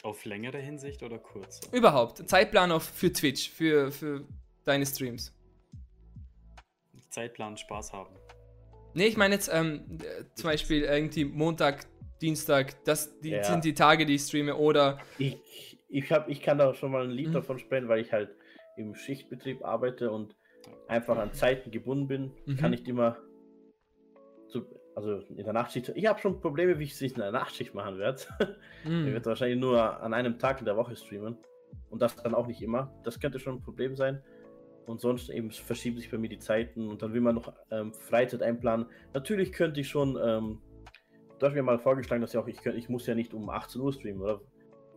Auf längere Hinsicht oder kurze? Überhaupt. Zeitplan auf, für Twitch, für, für deine Streams. Zeitplan Spaß haben. Nee, ich meine jetzt ähm, zum Beispiel irgendwie Montag, Dienstag, das die, ja. sind die Tage, die ich streame oder. Ich, ich, hab, ich kann da schon mal ein Lied mhm. davon sprechen, weil ich halt im Schichtbetrieb arbeite und einfach an Zeiten gebunden bin. Mhm. Kann nicht immer zu, also in der Nachtschicht. Ich habe schon Probleme, wie ich es in der Nachtschicht machen werde. Mhm. Ich werde wahrscheinlich nur an einem Tag in der Woche streamen. Und das dann auch nicht immer. Das könnte schon ein Problem sein. Und sonst eben verschieben sich bei mir die Zeiten und dann will man noch ähm, Freizeit einplanen. Natürlich könnte ich schon, ähm, du hast mir mal vorgeschlagen, dass ich auch, ich, könnte, ich muss ja nicht um 18 Uhr streamen, oder?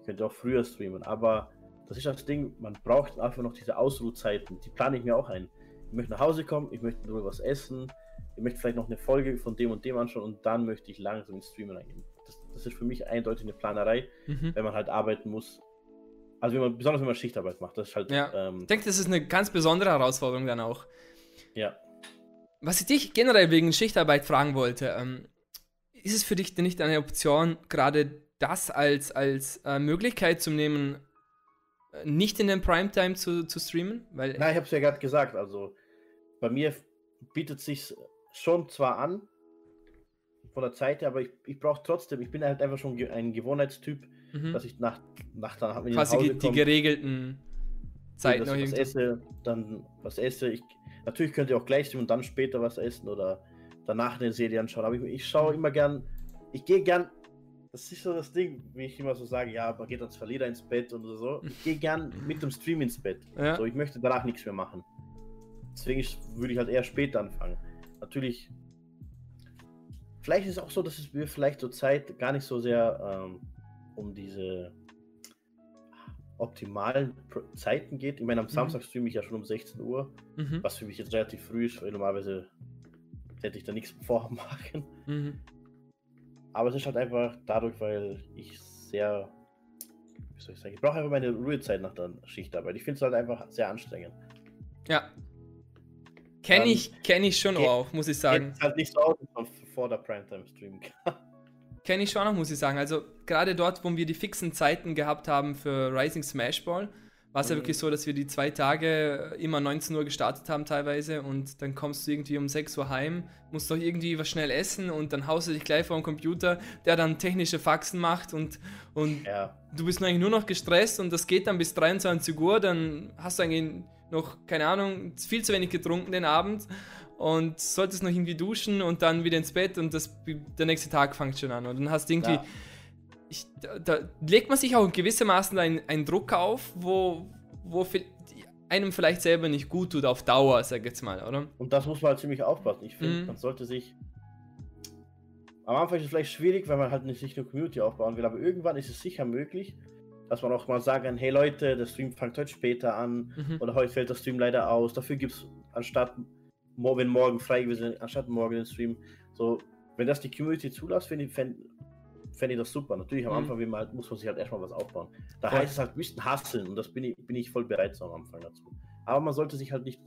Könnte auch früher streamen, aber das ist das Ding, man braucht einfach noch diese Ausruhzeiten, die plane ich mir auch ein. Ich möchte nach Hause kommen, ich möchte nur was essen, ich möchte vielleicht noch eine Folge von dem und dem anschauen und dann möchte ich langsam ins Streamen eingehen. Das, das ist für mich eindeutig eine Planerei, mhm. wenn man halt arbeiten muss. Also wenn man, besonders wenn man Schichtarbeit macht, das ist halt. Ja. Ähm, ich denke, das ist eine ganz besondere Herausforderung dann auch. Ja. Was ich dich generell wegen Schichtarbeit fragen wollte, ähm, ist es für dich denn nicht eine Option, gerade das als, als äh, Möglichkeit zu nehmen, äh, nicht in den Primetime zu, zu streamen? Weil Na, ich habe es ja gerade gesagt. Also bei mir bietet sich schon zwar an von der Zeit her, aber ich, ich brauche trotzdem, ich bin halt einfach schon ein Gewohnheitstyp, mhm. dass ich nach, nach dann wenn Quasi die, die geregelten Zeiten noch was esse, dann was esse. Ich, natürlich könnt ihr auch gleich streamen und dann später was essen oder danach eine Serie anschauen. Aber ich, ich schaue immer gern, ich gehe gern das ist so das Ding, wie ich immer so sage, ja, man geht als Verlierer ins Bett oder so. Ich gehe gern mit dem Stream ins Bett. Ja. So, ich möchte danach nichts mehr machen. Deswegen würde ich halt eher später anfangen. Natürlich, vielleicht ist es auch so, dass es mir vielleicht zur Zeit gar nicht so sehr ähm, um diese optimalen Zeiten geht. Ich meine, am mhm. Samstag streame ich ja schon um 16 Uhr, mhm. was für mich jetzt relativ früh ist, weil normalerweise hätte ich da nichts vormachen. Mhm. Aber es ist halt einfach dadurch, weil ich sehr, wie soll ich sagen, ich brauche einfach meine Ruhezeit nach der Schichtarbeit. Ich finde es halt einfach sehr anstrengend. Ja. Kenne ähm, ich, kenn ich schon auch, muss ich sagen. halt nicht so aus, vor der Primetime streamen kann. Kenne ich schon auch, muss ich sagen. Also gerade dort, wo wir die fixen Zeiten gehabt haben für Rising Smash Ball, war es ja wirklich so, dass wir die zwei Tage immer 19 Uhr gestartet haben teilweise und dann kommst du irgendwie um 6 Uhr heim, musst doch irgendwie was schnell essen und dann haust du dich gleich vor den Computer, der dann technische Faxen macht und, und ja. du bist eigentlich nur noch gestresst und das geht dann bis 23 Uhr, dann hast du eigentlich noch, keine Ahnung, viel zu wenig getrunken den Abend und solltest noch irgendwie duschen und dann wieder ins Bett und das, der nächste Tag fängt schon an und dann hast du irgendwie... Ja ich, da, da, legt man sich auch gewissermaßen einen, einen Druck auf, wo, wo einem vielleicht selber nicht gut tut auf Dauer, sag jetzt mal, oder? Und das muss man halt ziemlich aufpassen. Ich finde, mhm. man sollte sich. Am Anfang ist es vielleicht schwierig, weil man halt nicht sich eine Community aufbauen will, aber irgendwann ist es sicher möglich, dass man auch mal sagen kann, hey Leute, der Stream fängt heute später an mhm. oder heute fällt der Stream leider aus. Dafür gibt es anstatt, wenn morgen frei gewesen anstatt morgen den Stream, so, wenn das die Community zulässt, finde ich, fänd, fände ich das super. Natürlich am mhm. Anfang halt, muss man sich halt erstmal was aufbauen. Da ja. heißt es halt ein bisschen hasseln und das bin ich, bin ich voll bereit so am Anfang dazu. Aber man sollte sich halt nicht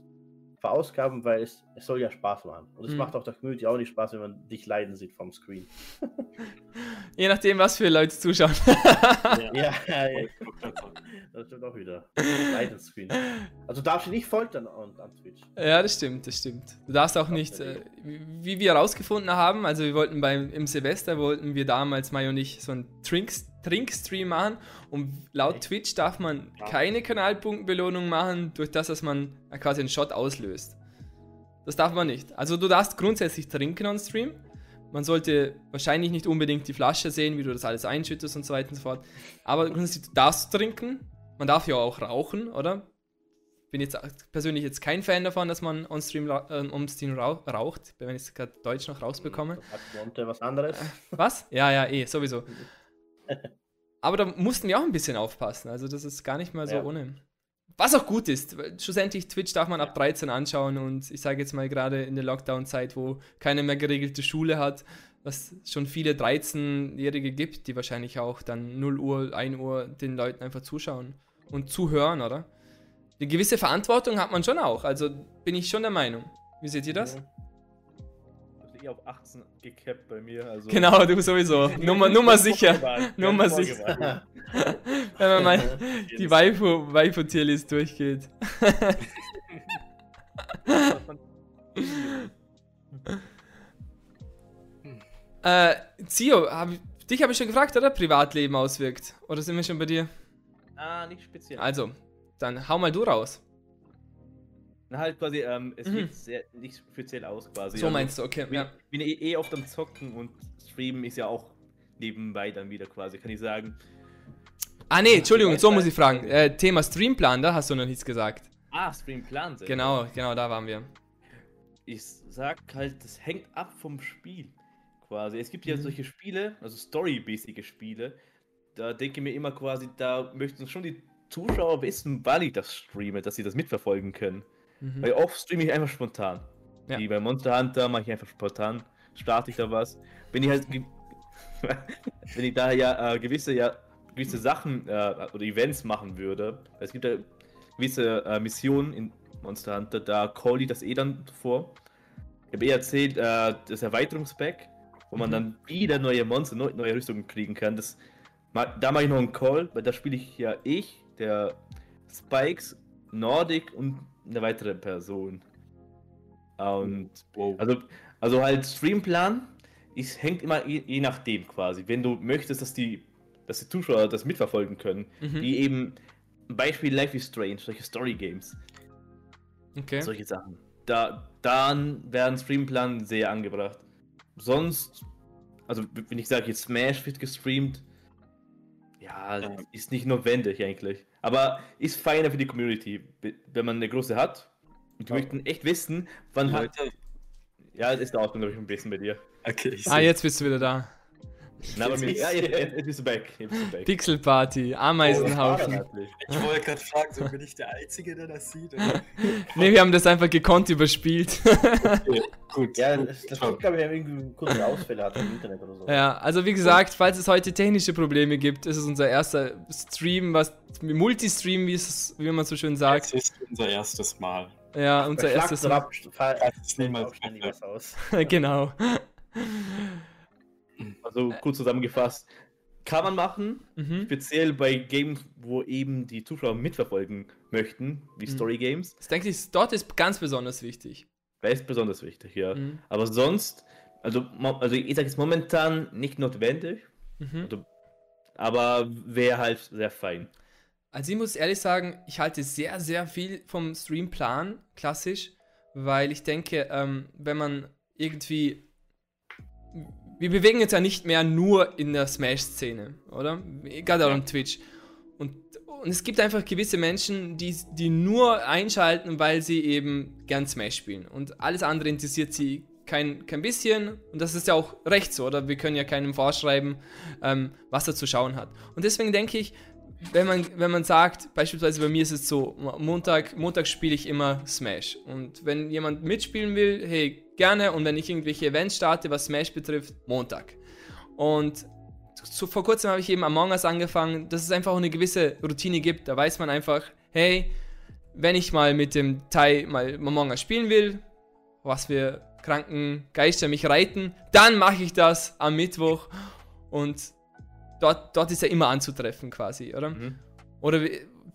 verausgaben, weil es, es soll ja Spaß machen. Und es mhm. macht auch der Community auch nicht Spaß, wenn man dich leiden sieht vom Screen. Je nachdem, was für Leute zuschauen. ja, ja, ja. Das stimmt auch wieder. Leidenscreen. Also darfst du nicht foltern an, an Twitch. Ja, das stimmt, das stimmt. Du darfst auch nicht, äh, wie wir herausgefunden haben, also wir wollten beim im Silvester wollten wir damals Mai und ich so einen Trinks, Trinkstream machen und laut? Twitch darf man keine Kanalpunktbelohnung machen, durch das, dass man quasi einen Shot auslöst. Das darf man nicht. Also du darfst grundsätzlich trinken on Stream. Man sollte wahrscheinlich nicht unbedingt die Flasche sehen, wie du das alles einschüttest und so weiter und so fort. Aber grundsätzlich du darfst trinken. Man darf ja auch rauchen, oder? Bin jetzt persönlich jetzt kein Fan davon, dass man on Stream, äh, on Stream raucht, wenn ich es gerade Deutsch noch rausbekomme. Hat Monte was anderes? Was? Ja, ja, eh, sowieso. Aber da mussten wir auch ein bisschen aufpassen. Also das ist gar nicht mal so ja. ohne. Was auch gut ist. Schlussendlich Twitch darf man ab 13 anschauen und ich sage jetzt mal gerade in der Lockdown-Zeit, wo keine mehr geregelte Schule hat, was schon viele 13-Jährige gibt, die wahrscheinlich auch dann 0 Uhr, 1 Uhr den Leuten einfach zuschauen und zuhören, oder? Eine gewisse Verantwortung hat man schon auch. Also bin ich schon der Meinung. Wie seht ihr das? Ja eh auf 18 gekappt bei mir. Also genau, du sowieso. Nummer, Nummer sicher. Nummer sicher. Wenn man mal die Waifu-Tierlist durchgeht. äh, Zio, hab, dich habe ich schon gefragt, oder? Privatleben auswirkt. Oder sind wir schon bei dir? Ah, nicht speziell. Also, dann hau mal du raus. Na halt quasi, ähm, es mhm. sieht sehr, nicht speziell aus quasi. So also, meinst du, okay. Ich ja. bin eh, eh oft am Zocken und Streamen ist ja auch nebenbei dann wieder quasi, kann ich sagen. Ah nee, Entschuldigung, so muss ich fragen. Äh, Thema Streamplan, da hast du noch nichts gesagt. Ah, Streamplan. Genau, genau, da waren wir. Ich sag halt, das hängt ab vom Spiel quasi. Es gibt ja mhm. solche Spiele, also story-mäßige Spiele, da denke ich mir immer quasi, da möchten schon die Zuschauer wissen, wann ich das streame, dass sie das mitverfolgen können. Mhm. Weil oft streame ich einfach spontan. Ja. Wie bei Monster Hunter mache ich einfach spontan, starte ich da was. Wenn ich halt, wenn ich da ja äh, gewisse, ja, gewisse Sachen äh, oder Events machen würde, es gibt ja gewisse äh, Missionen in Monster Hunter, da call ich das eh dann vor. Ich habe eh erzählt, äh, das Erweiterungspack, wo man mhm. dann wieder neue Monster, neue, neue Rüstungen kriegen kann. Das, da mache ich noch einen Call, weil da spiele ich ja ich, der Spikes, Nordic und eine weitere Person. Und wow. also, also halt Streamplan, es hängt immer je, je, nachdem quasi. Wenn du möchtest, dass die, dass die Zuschauer das mitverfolgen können, mhm. wie eben Beispiel Life is Strange, solche Story Games. Okay. Solche Sachen. Da, dann werden Streamplan sehr angebracht. Sonst, also wenn ich sage, jetzt Smash wird gestreamt, ja, ja, ist nicht notwendig eigentlich. Aber ist feiner für die Community, wenn man eine große hat. Und die ja. möchten echt wissen, wann Leute. hat. Ja, das ist der Ausbildung, glaube ich, ein bisschen bei dir. Okay. Ah, jetzt bist du wieder da. Na, aber mit, ja, jetzt, jetzt bist du back. back. Pixel Party, Ameisenhaufen. Oh, ich wollte gerade fragen, so bin ich der Einzige, der das sieht? ne, wir haben das einfach gekonnt überspielt. okay, gut. Ja, das, das kommt, glaube ich, irgendwie kurze Ausfälle hat im Internet oder so. Ja, also wie gesagt, falls es heute technische Probleme gibt, ist es unser erster Stream, was Multistream, wie, es, wie man so schön sagt. Es ist unser erstes Mal. Ja, unser erstes Mal. Fall, es niemals was aus. genau. Also kurz zusammengefasst, kann man machen, mhm. speziell bei Games, wo eben die Zuschauer mitverfolgen möchten, wie mhm. Story Games. Das denke ich, dort ist ganz besonders wichtig. Das ist besonders wichtig, ja. Mhm. Aber sonst, also, also ich sage es momentan nicht notwendig, mhm. also, aber wäre halt sehr fein. Also ich muss ehrlich sagen, ich halte sehr, sehr viel vom Streamplan, klassisch, weil ich denke, ähm, wenn man irgendwie wir bewegen jetzt ja nicht mehr nur in der Smash-Szene, oder? Gerade auch ja. Twitch. Und, und es gibt einfach gewisse Menschen, die, die nur einschalten, weil sie eben gern Smash spielen. Und alles andere interessiert sie kein, kein bisschen. Und das ist ja auch recht so, oder? Wir können ja keinem vorschreiben, ähm, was er zu schauen hat. Und deswegen denke ich, wenn man, wenn man sagt, beispielsweise bei mir ist es so, Montag, Montag spiele ich immer Smash. Und wenn jemand mitspielen will, hey, gerne. Und wenn ich irgendwelche Events starte, was Smash betrifft, Montag. Und so, vor kurzem habe ich eben Among Us angefangen, dass es einfach eine gewisse Routine gibt. Da weiß man einfach, hey, wenn ich mal mit dem Tai mal Among Us spielen will, was für kranken Geister mich reiten, dann mache ich das am Mittwoch. Und dort, dort ist er immer anzutreffen quasi, oder? Mhm. Oder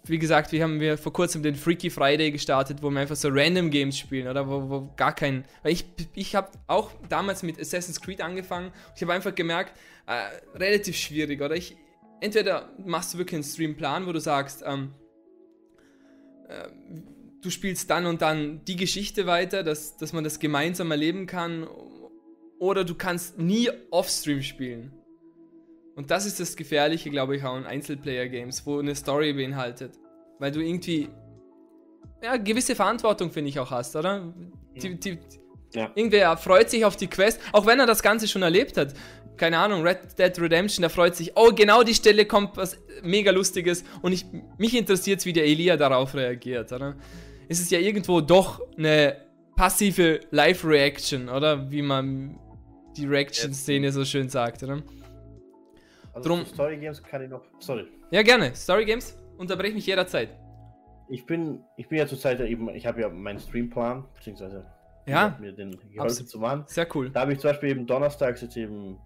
wie, gesagt, wir haben wir vor kurzem den Freaky Friday gestartet, wo wir einfach so Random Games spielen, oder? Wo, wo gar kein. Weil ich, ich habe auch damals mit Assassin's Creed angefangen. Ich habe einfach gemerkt, äh, relativ schwierig, oder? Ich, entweder machst du wirklich einen Streamplan, wo du sagst, ähm, äh, du spielst dann und dann die Geschichte weiter, dass, dass man das gemeinsam erleben kann, oder du kannst nie Offstream spielen. Und das ist das Gefährliche, glaube ich, auch in Einzelplayer-Games, wo eine Story beinhaltet. Weil du irgendwie ja, gewisse Verantwortung, finde ich, auch hast, oder? Die, die, ja. Irgendwer freut sich auf die Quest, auch wenn er das Ganze schon erlebt hat. Keine Ahnung, Red Dead Redemption, der freut sich, oh, genau die Stelle kommt was mega Lustiges und ich, mich interessiert, wie der Elia darauf reagiert, oder? Es ist ja irgendwo doch eine passive Live-Reaction, oder? Wie man die Reaction-Szene so schön sagt, oder? Also Drum, Story Games kann ich noch. Sorry. Ja, gerne. Story Games, unterbrech mich jederzeit. Ich bin, ich bin ja zurzeit eben, ich habe ja meinen Streamplan, beziehungsweise ja, mir den geholfen zu machen. Sehr cool. Da habe ich zum Beispiel eben donnerstags jetzt eben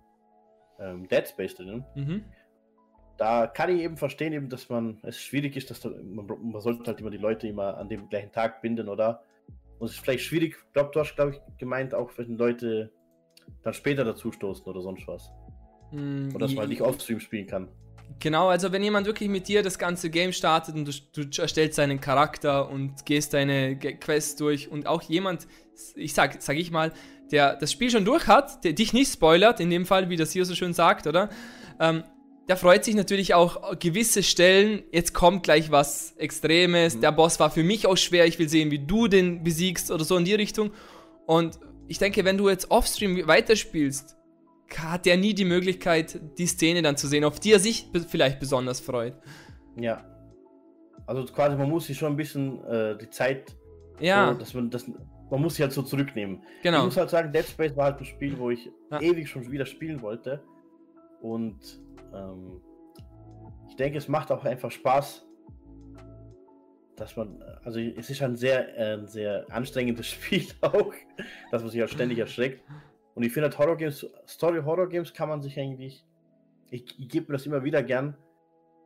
ähm, Dead Space drin. Mhm. Da kann ich eben verstehen, eben, dass man es schwierig ist, dass da, man, man sollte halt immer die Leute immer an dem gleichen Tag binden, oder? Und es ist vielleicht schwierig, ich glaube, du hast, glaube ich, gemeint, auch wenn Leute dann später dazu stoßen oder sonst was. Mm, Oder dass man halt nicht Offstream spielen kann. Genau, also wenn jemand wirklich mit dir das ganze Game startet und du, du erstellst seinen Charakter und gehst deine Quests durch und auch jemand, ich sag, sag ich mal, der das Spiel schon durch hat, der dich nicht spoilert, in dem Fall, wie das hier so schön sagt, oder? Ähm, der freut sich natürlich auch gewisse Stellen. Jetzt kommt gleich was Extremes. Mhm. Der Boss war für mich auch schwer. Ich will sehen, wie du den besiegst oder so in die Richtung. Und ich denke, wenn du jetzt offstream weiterspielst, hat er nie die Möglichkeit, die Szene dann zu sehen, auf die er sich vielleicht besonders freut. Ja. Also quasi, man muss sich schon ein bisschen äh, die Zeit, ja. So, dass man das, man muss sich halt so zurücknehmen. Genau. Ich muss halt sagen, Dead Space war halt ein Spiel, wo ich ja. ewig schon wieder spielen wollte. Und ähm, ich denke, es macht auch einfach Spaß, dass man, also es ist ein sehr, äh, ein sehr anstrengendes Spiel auch, dass man sich halt ständig erschreckt. Und ich finde halt Horror Games, Story Horror Games kann man sich eigentlich, ich, ich gebe mir das immer wieder gern,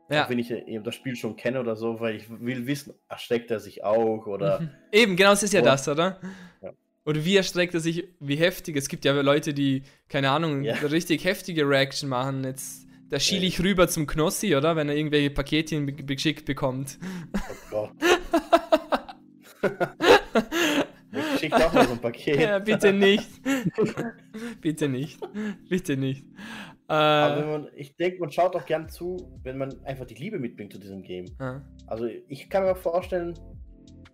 ja. Auch wenn ich eben das Spiel schon kenne oder so, weil ich will wissen, erschreckt er sich auch oder. Mhm. Eben, genau, das ist ja und, das, oder? Ja. Oder wie erschreckt er sich, wie heftig. Es gibt ja Leute, die, keine Ahnung, ja. richtig heftige Reaction machen. Jetzt, da schiele ich rüber zum Knossi, oder? Wenn er irgendwelche Paketchen geschickt bekommt. Oh Gott. Schick doch mal so ein Paket. Ja, bitte nicht. bitte nicht. Bitte nicht. Äh, Aber man, ich denke, man schaut auch gern zu, wenn man einfach die Liebe mitbringt zu diesem Game. Ah. Also ich kann mir vorstellen,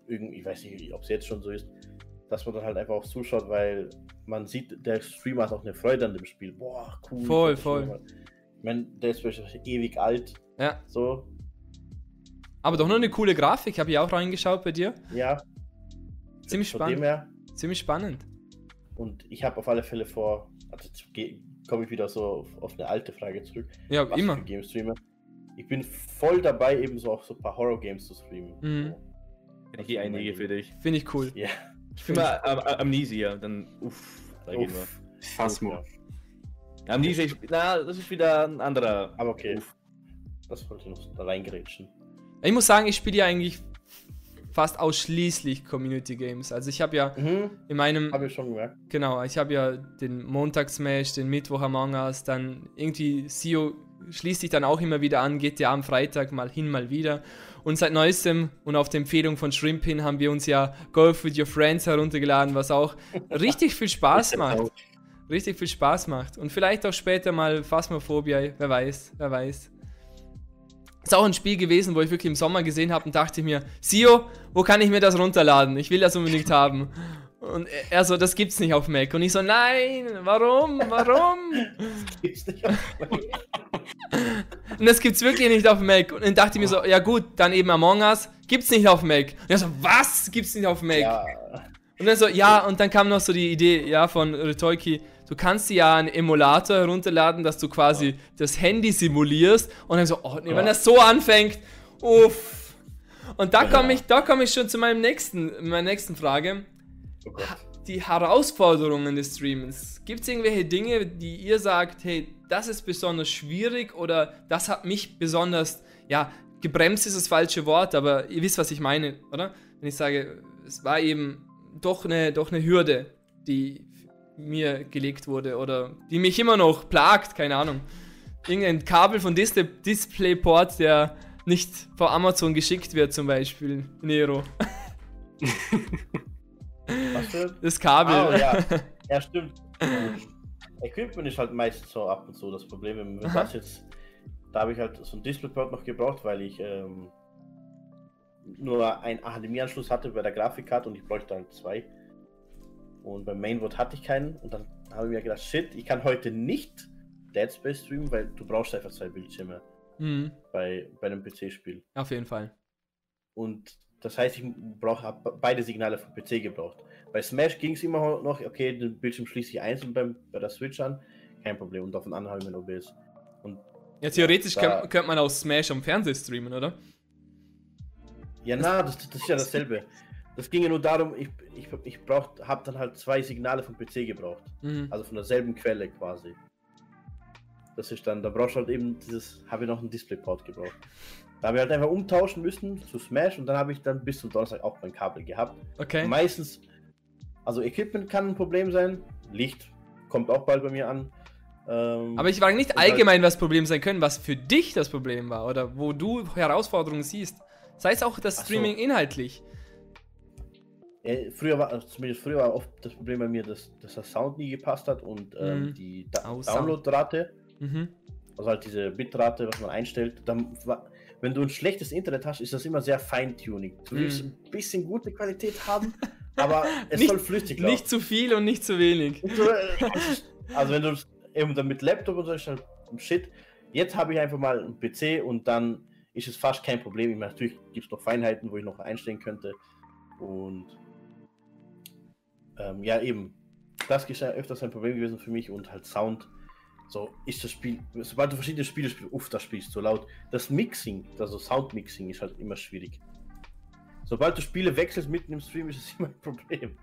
ich weiß nicht, ob es jetzt schon so ist, dass man dann halt einfach auch zuschaut, weil man sieht, der Streamer hat auch eine Freude an dem Spiel. Boah, cool. Voll, voll. Ich meine, der ist ewig alt. Ja. So. Aber doch nur eine coole Grafik, habe ich auch reingeschaut bei dir. Ja, Ziemlich spannend. Her, Ziemlich spannend. Und ich habe auf alle Fälle vor, also komme ich wieder so auf, auf, eine alte Frage zurück. Ja, immer. Ich Game streame. Ich bin voll dabei, eben so auch so ein paar Horror-Games zu streamen. Mhm. So. Ich einige für dich. Finde ich cool. Ja. Ich finde mal Am Amnesia, dann uff, da uff, gehen wir. Phasmo. Amnesia, na, das ist wieder ein anderer. Aber okay. Das wollte ich noch da reingrätschen. Ich muss sagen, ich spiele ja eigentlich fast ausschließlich Community Games. Also ich habe ja mhm. in meinem... Habe ich schon gemerkt. Genau, ich habe ja den Montagsmash, den Mittwoch Among Us, dann irgendwie SEO schließt sich dann auch immer wieder an, geht ja am Freitag mal hin, mal wieder. Und seit neuestem und auf der Empfehlung von Shrimpin haben wir uns ja Golf with Your Friends heruntergeladen, was auch richtig viel Spaß macht. Richtig viel Spaß macht. Und vielleicht auch später mal Phasmophobia, wer weiß, wer weiß. Ist auch ein Spiel gewesen, wo ich wirklich im Sommer gesehen habe und dachte mir, Sio, wo kann ich mir das runterladen? Ich will das unbedingt haben. Und er so, das gibt's nicht auf Mac. Und ich so, nein, warum? Warum? Das gibt's nicht auf Mac. Und das gibt's wirklich nicht auf Mac. Und dann dachte ich mir so, ja gut, dann eben Among Us, gibt's nicht auf Mac. Und er so, was? Gibt's nicht auf Mac? Ja. Und dann so, ja, und dann kam noch so die Idee, ja, von Retoiki, du kannst dir ja einen Emulator herunterladen, dass du quasi ja. das Handy simulierst und dann so, oh nee, ja. wenn das so anfängt, uff. Und da komme ich, komm ich schon zu meinem nächsten, meiner nächsten Frage. Oh die Herausforderungen des Streamens. Gibt es irgendwelche Dinge, die ihr sagt, hey, das ist besonders schwierig oder das hat mich besonders, ja, gebremst ist das falsche Wort, aber ihr wisst, was ich meine, oder? Wenn ich sage, es war eben doch eine, doch eine Hürde, die mir gelegt wurde oder die mich immer noch plagt, keine Ahnung. Irgendein Kabel von Display DisplayPort, der nicht vor Amazon geschickt wird, zum Beispiel. Nero. Was für? Das Kabel. Oh, ja. ja, stimmt. Equipment ist halt meist so ab und zu das Problem. Wenn das jetzt, da habe ich halt so ein DisplayPort noch gebraucht, weil ich ähm, nur einen HDMI-Anschluss hatte bei der Grafikkarte und ich bräuchte dann zwei. Und beim Mainboard hatte ich keinen. Und dann habe ich mir gedacht, shit, ich kann heute nicht Dead Space streamen, weil du brauchst einfach zwei Bildschirme mhm. bei, bei einem PC-Spiel. Auf jeden Fall. Und das heißt, ich habe beide Signale vom PC gebraucht. Bei Smash ging es immer noch, okay, den Bildschirm schließe ich einzeln beim, bei der Switch an, kein Problem. Und auf den anderen habe ich mein OBS. Und ja, theoretisch da, könnte man auch Smash am Fernseher streamen, oder? Ja, na, das, das ist ja dasselbe. Das ging ja nur darum, ich, ich, ich habe dann halt zwei Signale vom PC gebraucht. Mhm. Also von derselben Quelle quasi. Das ist dann, da brauchst du halt eben dieses, habe ich noch einen Displayport gebraucht. Da habe ich halt einfach umtauschen müssen zu Smash und dann habe ich dann bis zum Donnerstag auch mein Kabel gehabt. Okay. Meistens, also Equipment kann ein Problem sein, Licht kommt auch bald bei mir an. Ähm, Aber ich frage nicht halt allgemein, was Problem sein können, was für dich das Problem war oder wo du Herausforderungen siehst. Sei es auch das Streaming so. inhaltlich. Ja, früher war, also zumindest früher war oft das Problem bei mir, dass, dass der Sound nie gepasst hat und ähm, mhm. die da oh, Downloadrate, mhm. also halt diese Bitrate, was man einstellt, dann war, wenn du ein schlechtes Internet hast, ist das immer sehr feintuning. Du willst mhm. ein bisschen gute Qualität haben, aber es nicht, soll flüssig laufen. Nicht zu viel und nicht zu wenig. also wenn du eben dann mit Laptop und so ist halt Shit. Jetzt habe ich einfach mal einen PC und dann ist es fast kein Problem. Ich meine, natürlich gibt es noch Feinheiten, wo ich noch einstellen könnte. Und ähm, ja, eben. Das ist ja öfters ein Problem gewesen für mich und halt Sound. So ist das Spiel, sobald du verschiedene Spiele spielst, uff, das Spiel ist so laut. Das Mixing, also Soundmixing ist halt immer schwierig. Sobald du Spiele wechselst mitten im Stream, ist es immer ein Problem.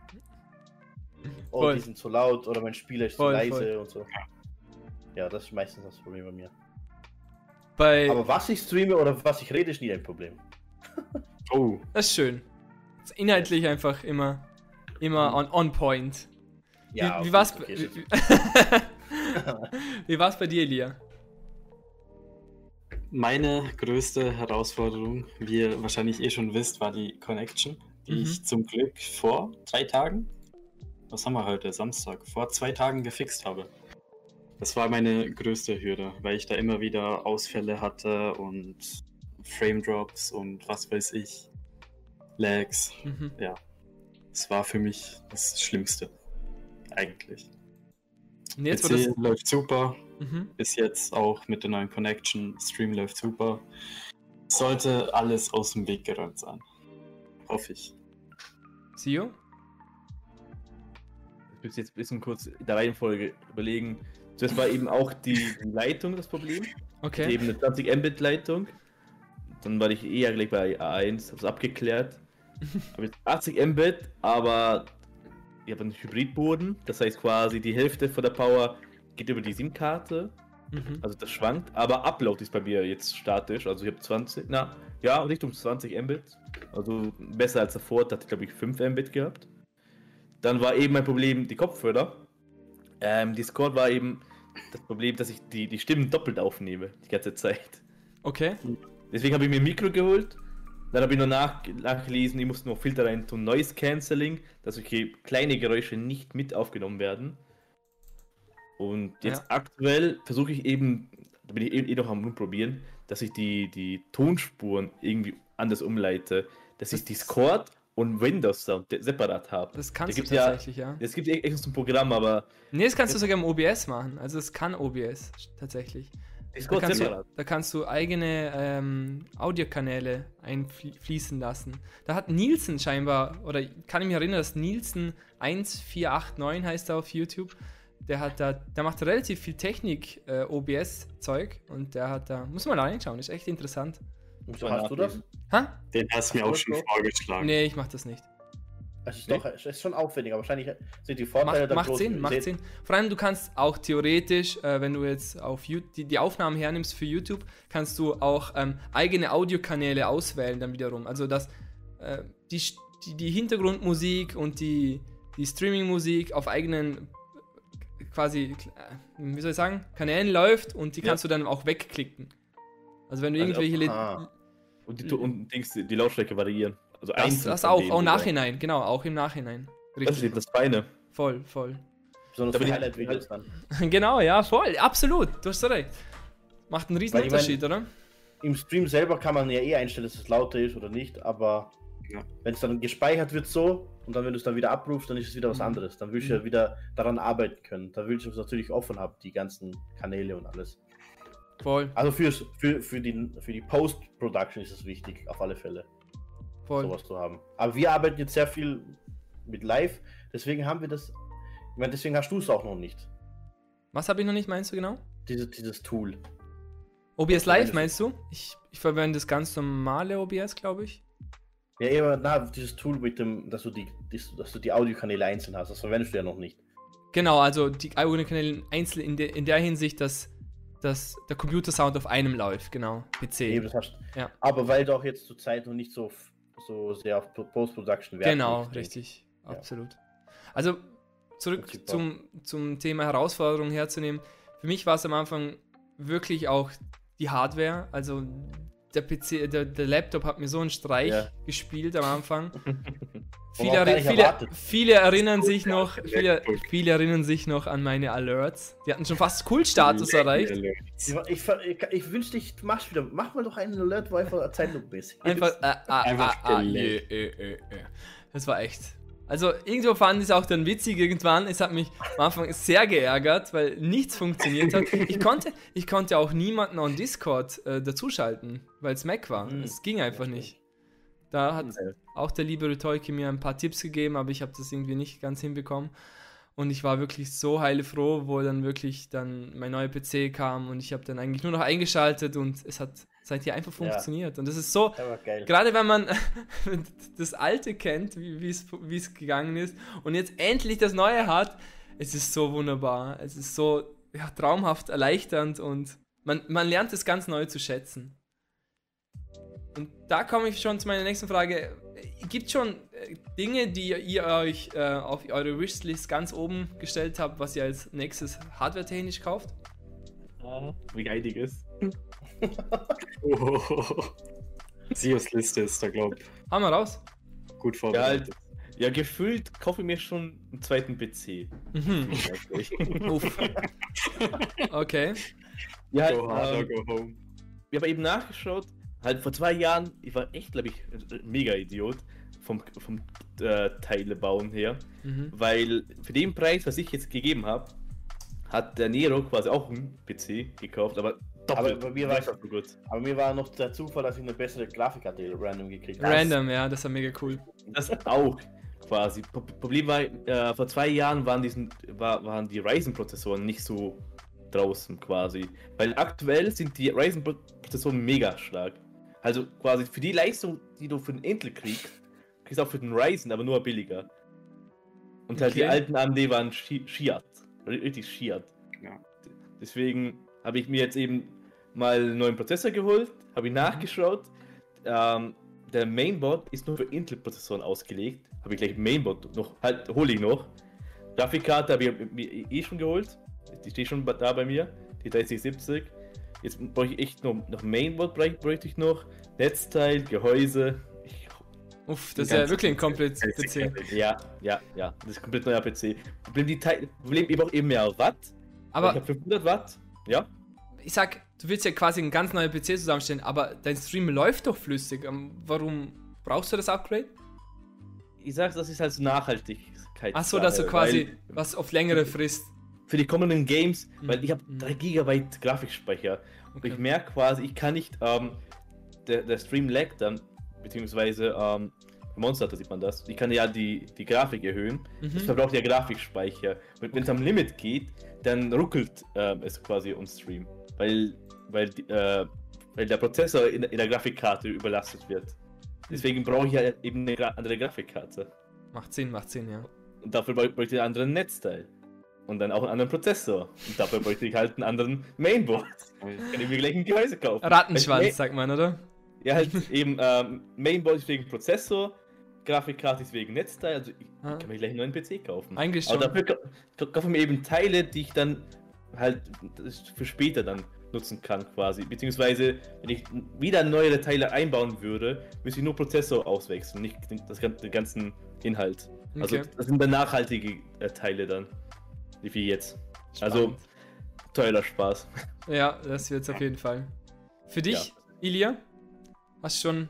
Oh, voll. die sind zu laut oder mein Spieler ist voll, zu leise voll. und so. Ja, das ist meistens das Problem bei mir. Bei Aber was ich streame oder was ich rede, ist nie ein Problem. oh. Das ist schön. Das ist inhaltlich einfach immer Immer on, on point. Ja, wie, wie war's, okay, wie, wie war's bei dir, Elia? Meine größte Herausforderung, wie ihr wahrscheinlich eh schon wisst, war die Connection, die mhm. ich zum Glück vor drei Tagen, was haben wir heute, Samstag, vor zwei Tagen gefixt habe. Das war meine größte Hürde, weil ich da immer wieder Ausfälle hatte und Frame Drops und was weiß ich, Lags. Mhm. Ja, es war für mich das Schlimmste. Eigentlich. Und jetzt PC das... läuft super. Mhm. Bis jetzt auch mit der neuen Connection. Stream läuft super. Sollte alles aus dem Weg geräumt sein. Hoffe ich. Sio? Ich muss jetzt ein bisschen kurz in der Reihenfolge überlegen. Zuerst war eben auch die Leitung das Problem. Okay. Eben eine 20 Mbit Leitung. Dann war ich eher gleich bei A1, habe es abgeklärt habe jetzt 80 Mbit, aber ich habe einen Hybridboden. Das heißt quasi die Hälfte von der Power geht über die SIM-Karte. Mhm. Also das schwankt, aber Upload ist bei mir jetzt statisch. Also ich habe 20, na, ja, Richtung 20 Mbit. Also besser als davor, da hatte ich glaube ich 5 Mbit gehabt. Dann war eben mein Problem die Kopfhörer. Ähm, Discord war eben das Problem, dass ich die, die Stimmen doppelt aufnehme, die ganze Zeit. Okay. Deswegen habe ich mir ein Mikro geholt. Dann habe ich nur nach, nachgelesen, ich muss noch Filter rein tun, Noise Cancelling, dass solche kleine Geräusche nicht mit aufgenommen werden. Und jetzt ja. aktuell versuche ich eben, da bin ich eh, eh noch am rumprobieren, dass ich die, die Tonspuren irgendwie anders umleite. Dass das ich Discord und Windows Sound separat habe. Das kannst da du tatsächlich, ja. Es gibt echt so ein Programm, aber. Nee, das kannst du sogar im OBS machen. Also es kann OBS tatsächlich. Da kannst, du, da kannst, du, eigene ähm, Audiokanäle einfließen lassen. Da hat Nielsen scheinbar, oder kann ich mich erinnern, dass Nielsen 1489 heißt er auf YouTube. Der hat da, der macht relativ viel Technik, äh, OBS-Zeug und der hat da, muss man mal reinschauen, ist echt interessant. So hast du das? Ha? Den hast du mir auch schon vorgeschlagen. Nee, ich mach das nicht. Es ist, doch, es ist schon aufwendig, aber wahrscheinlich sind die Vorteile macht, macht Sinn, macht Sinn. Vor allem, du kannst auch theoretisch, äh, wenn du jetzt auf YouTube, die, die Aufnahmen hernimmst für YouTube, kannst du auch ähm, eigene Audiokanäle auswählen dann wiederum. Also, dass äh, die, die, die, Hintergrundmusik und die, die Streaming-Musik auf eigenen quasi, äh, wie soll ich sagen, Kanälen läuft und die kannst ja. du dann auch wegklicken. Also wenn du also, irgendwelche... Ah. Und, die, und Dings, die Lautstärke variieren. Also das, das auch, auch nachhinein, genau, auch im Nachhinein. Richtig. Das ist eben das Feine. Voll, voll. Besonders für Highlight-Videos dann. genau, ja, voll, absolut, du hast recht. Macht einen riesen Unterschied, oder? Im Stream selber kann man ja eh einstellen, dass es lauter ist oder nicht, aber ja. wenn es dann gespeichert wird so und dann, wenn du es dann wieder abrufst, dann ist es wieder was mhm. anderes. Dann willst du ja mhm. wieder daran arbeiten können. Da willst du es natürlich offen haben, die ganzen Kanäle und alles. Voll. Also fürs, für, für die, für die Post-Production ist es wichtig, auf alle Fälle. Voll. sowas zu haben. Aber wir arbeiten jetzt sehr viel mit Live, deswegen haben wir das. Ich meine, deswegen hast du es auch noch nicht. Was habe ich noch nicht, meinst du genau? Diese, dieses Tool. OBS Live meinst du? Ich, ich verwende das ganz normale OBS, glaube ich. Ja, eben, na, dieses Tool mit dem, dass du die, dass du die Audiokanäle einzeln hast, das verwendest du ja noch nicht. Genau, also die Audiokanäle einzeln in, de, in der Hinsicht, dass, dass der Computersound auf einem läuft, genau, PC. Eben, das hast, ja. Aber weil du auch jetzt zur Zeit noch nicht so so sehr auf Post-Production Wert Genau, richtig, ja. absolut. Also zurück zum, zum Thema Herausforderung herzunehmen. Für mich war es am Anfang wirklich auch die Hardware. Also der PC, der, der Laptop hat mir so einen Streich ja. gespielt am Anfang. viele, viele, viele, erinnern sich noch, viele, viele erinnern sich noch an meine Alerts. Die hatten schon fast Kultstatus erreicht. Ich, ich, ich, ich wünschte, ich mach's wieder. Mach mal doch einen Alert, wo einfach Zeitlupe ist. Einfach, äh, ah, einfach ah, ah, je, äh, äh, Das war echt. Also irgendwo fand ich es auch dann witzig irgendwann. Es hat mich am Anfang sehr geärgert, weil nichts funktioniert hat. Ich konnte, ich konnte auch niemanden on Discord äh, dazuschalten, weil es Mac war. Mhm. Es ging einfach nicht. Da hat auch der liebe Retoike mir ein paar Tipps gegeben, aber ich habe das irgendwie nicht ganz hinbekommen. Und ich war wirklich so heilefroh, wo dann wirklich dann mein neuer PC kam und ich habe dann eigentlich nur noch eingeschaltet und es hat seit hier einfach funktioniert. Ja. Und das ist so, gerade wenn man das Alte kennt, wie es gegangen ist und jetzt endlich das Neue hat, es ist so wunderbar. Es ist so ja, traumhaft erleichternd und man, man lernt es ganz neu zu schätzen. Und da komme ich schon zu meiner nächsten Frage. Gibt es schon äh, Dinge, die ihr euch äh, auf eure Wishlist ganz oben gestellt habt, was ihr als nächstes hardware-technisch kauft? Wie einiges oh. Sios Liste ist da, glaub. Haben wir raus. Gut vorbereitet. Ja, ja, gefühlt kaufe ich mir schon einen zweiten PC. Mhm. Okay. Ja, go hard, ähm, go home. Ich habe eben nachgeschaut, halt vor zwei Jahren, ich war echt, glaube ich, mega Idiot vom, vom äh, Teile bauen her, mhm. weil für den Preis, was ich jetzt gegeben habe, hat der Nero quasi auch einen PC gekauft, aber Doppelt. Aber bei mir, war, aber mir war noch der Zufall, dass ich eine bessere Grafikkarte random gekriegt habe. Random, ja, das war mega cool. Das auch quasi. Problem war, äh, vor zwei Jahren waren, diesen, war, waren die Ryzen-Prozessoren nicht so draußen quasi. Weil aktuell sind die Ryzen-Prozessoren mega stark. Also quasi für die Leistung, die du für den Intel kriegst, kriegst du auch für den Ryzen, aber nur billiger. Und okay. halt die alten AMD waren Shiat. Richtig Shiat. Ja. Deswegen habe ich mir jetzt eben mal einen neuen Prozessor geholt, habe ihn nachgeschaut. Ähm, der Mainboard ist nur für Intel-Prozessoren ausgelegt. Habe ich gleich Mainboard noch, halt, hole ich noch. Grafikkarte habe ich mir eh schon geholt. Die steht schon da bei mir, die 3070. Jetzt brauche ich echt noch, noch Mainboard, bräuchte ich noch. Netzteil, Gehäuse. Uff, das ist ja wirklich ein komplett PC. Ja, ja, ja. Das ist ein komplett neuer PC. Problem, die Teil, Problem ich brauche eben mehr Watt. Aber ich habe 500 Watt. Ja. Ich sag, du willst ja quasi einen ganz neuen PC zusammenstellen, aber dein Stream läuft doch flüssig. Ähm, warum brauchst du das Upgrade? Ich sag, das ist halt so Nachhaltigkeit. Ach so, dass du quasi was auf längere Frist. Für die kommenden Games, mhm. weil ich habe 3 GB Grafikspeicher. Und okay. ich merke quasi, ich kann nicht, ähm, der, der Stream laggt dann, beziehungsweise ähm, Monster, da sieht man das. Ich kann ja die, die Grafik erhöhen. Mhm. Das verbraucht ja Grafikspeicher. Und wenn es am Limit geht, dann ruckelt äh, es quasi um Stream. Weil, weil, äh, weil der Prozessor in, in, der Grafikkarte überlastet wird. Deswegen brauche ich ja eben eine andere Grafikkarte. Macht Sinn, macht Sinn, ja. Und dafür bräuchte ich einen anderen Netzteil. Und dann auch einen anderen Prozessor. Und dafür bräuchte ich halt einen anderen Mainboard. Kann ich mir gleich ein Gehäuse kaufen. Rattenschwanz, sagt man, oder? Ja, halt eben ähm, Mainboard ist wegen Prozessor, Grafikkarte ist wegen Netzteil, also ich ah. kann mir gleich einen neuen PC kaufen. Eigentlich schon. Aber dafür kaufe ich mir eben Teile, die ich dann halt für später dann nutzen kann quasi. Beziehungsweise, wenn ich wieder neuere Teile einbauen würde, müsste ich nur Prozessor auswechseln, nicht das, den ganzen Inhalt. Also okay. das sind dann nachhaltige äh, Teile dann, wie jetzt. Also, Spannend. Also teurer Spaß. Ja, das wird es auf jeden Fall. Für dich, ja. Ilia, hast du schon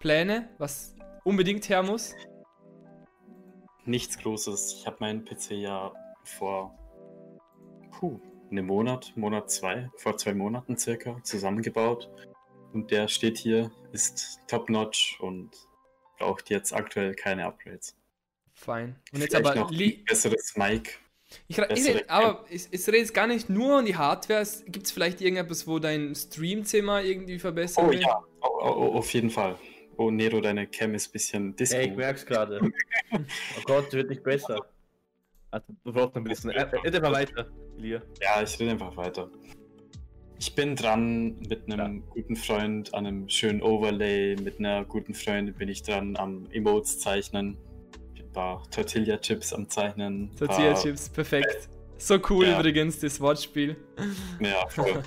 Pläne, was unbedingt her muss? Nichts Großes. Ich habe meinen PC ja vor puh, einem Monat, Monat zwei, vor zwei Monaten circa zusammengebaut. Und der steht hier, ist top-notch und braucht jetzt aktuell keine Upgrades. Fein. Und jetzt Vielleicht aber noch ein besseres Mic. Ich, ich, aber es, es redet gar nicht nur um die Hardware. Gibt es vielleicht irgendetwas, wo dein Streamzimmer irgendwie verbessert Oh ja, oh, auf jeden Fall. Oh, Nero, deine Cam ist ein bisschen Disco. Ey, ich merk's gerade. oh Gott, wird nicht besser. Also, du brauchst ein bisschen. Red einfach weiter, Elia. Ja, ich rede einfach weiter. Ich bin dran mit einem ja. guten Freund an einem schönen Overlay. Mit einer guten Freundin bin ich dran am Emotes zeichnen. Paar Tortilla-Chips am Zeichnen. Tortilla-Chips, perfekt. So cool ja. übrigens, das Wortspiel. Ja, voll.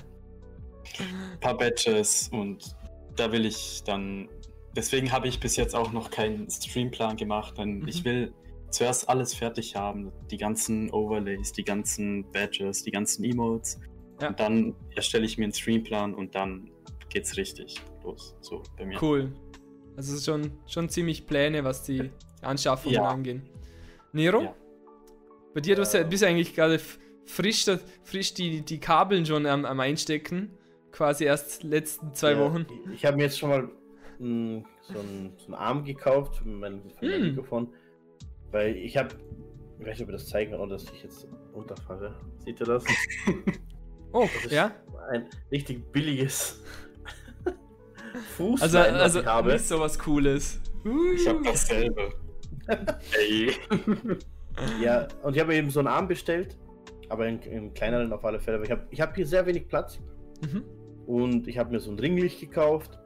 ein paar Badges und da will ich dann deswegen habe ich bis jetzt auch noch keinen Streamplan gemacht, denn mhm. ich will zuerst alles fertig haben. Die ganzen Overlays, die ganzen Badges, die ganzen Emotes. Ja. Und dann erstelle ich mir einen Streamplan und dann geht's richtig los. So bei mir. Cool. Also schon, schon ziemlich Pläne, was die Anschaffungen ja. angehen. Nero? Ja. Bei dir, du äh, bist eigentlich gerade frisch, frisch die, die Kabeln schon am, am Einstecken. Quasi erst letzten zwei Wochen. Ich, ich habe mir jetzt schon mal ein, so, einen, so einen Arm gekauft für mein, für mein mm. Mikrofon. Weil ich habe, ich weiß nicht, ob ich das zeigen kann, dass ich jetzt runterfalle. Seht ihr das? oh, das ja. Ein richtig billiges Fuß. Also, also nicht so was Cooles. Ich habe dasselbe. Ey. ja, und ich habe eben so einen Arm bestellt, aber in, in kleineren auf alle Fälle. Aber ich habe ich hab hier sehr wenig Platz. Mhm. Und ich habe mir so ein Ringlicht gekauft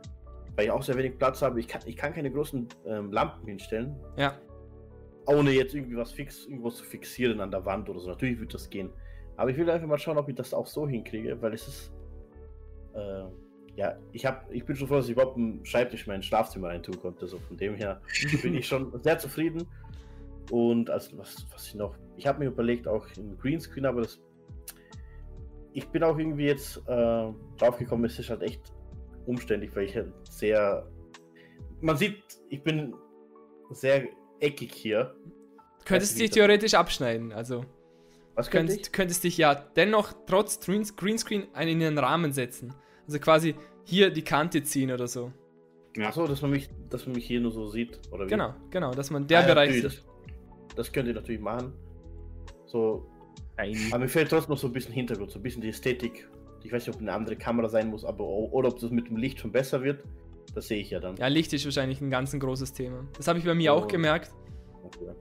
weil ich auch sehr wenig Platz habe. Ich kann, ich kann keine großen ähm, Lampen hinstellen. Ja. Ohne jetzt irgendwie was fix, irgendwo zu fixieren an der Wand oder so. Natürlich wird das gehen. Aber ich will einfach mal schauen, ob ich das auch so hinkriege, weil es ist. Äh, ja, ich, hab, ich bin schon froh, dass ich überhaupt einen Schreibtisch in mein Schlafzimmer reintun konnte. So von dem her bin ich schon sehr zufrieden. Und also, was, was ich noch. Ich habe mir überlegt, auch ein Greenscreen, aber das. Ich bin auch irgendwie jetzt äh, draufgekommen, es ist halt echt umständlich, weil ich halt sehr. Man sieht, ich bin sehr eckig hier. Du könntest dich theoretisch abschneiden, also. Was könnte könntest, könntest dich ja dennoch trotz Greenscreen einen in den Rahmen setzen. Also quasi hier die Kante ziehen oder so. Ja. Achso, dass man mich, dass man mich hier nur so sieht, oder wie? Genau, genau, dass man der ah, Bereich das, das könnt ihr natürlich machen. So. Nein. Aber mir fehlt trotzdem noch so ein bisschen Hintergrund, so ein bisschen die Ästhetik ich weiß nicht, ob eine andere Kamera sein muss, aber oder ob das mit dem Licht schon besser wird. Das sehe ich ja dann. Ja, Licht ist wahrscheinlich ein ganz ein großes Thema. Das habe ich bei mir oh. auch gemerkt. Okay.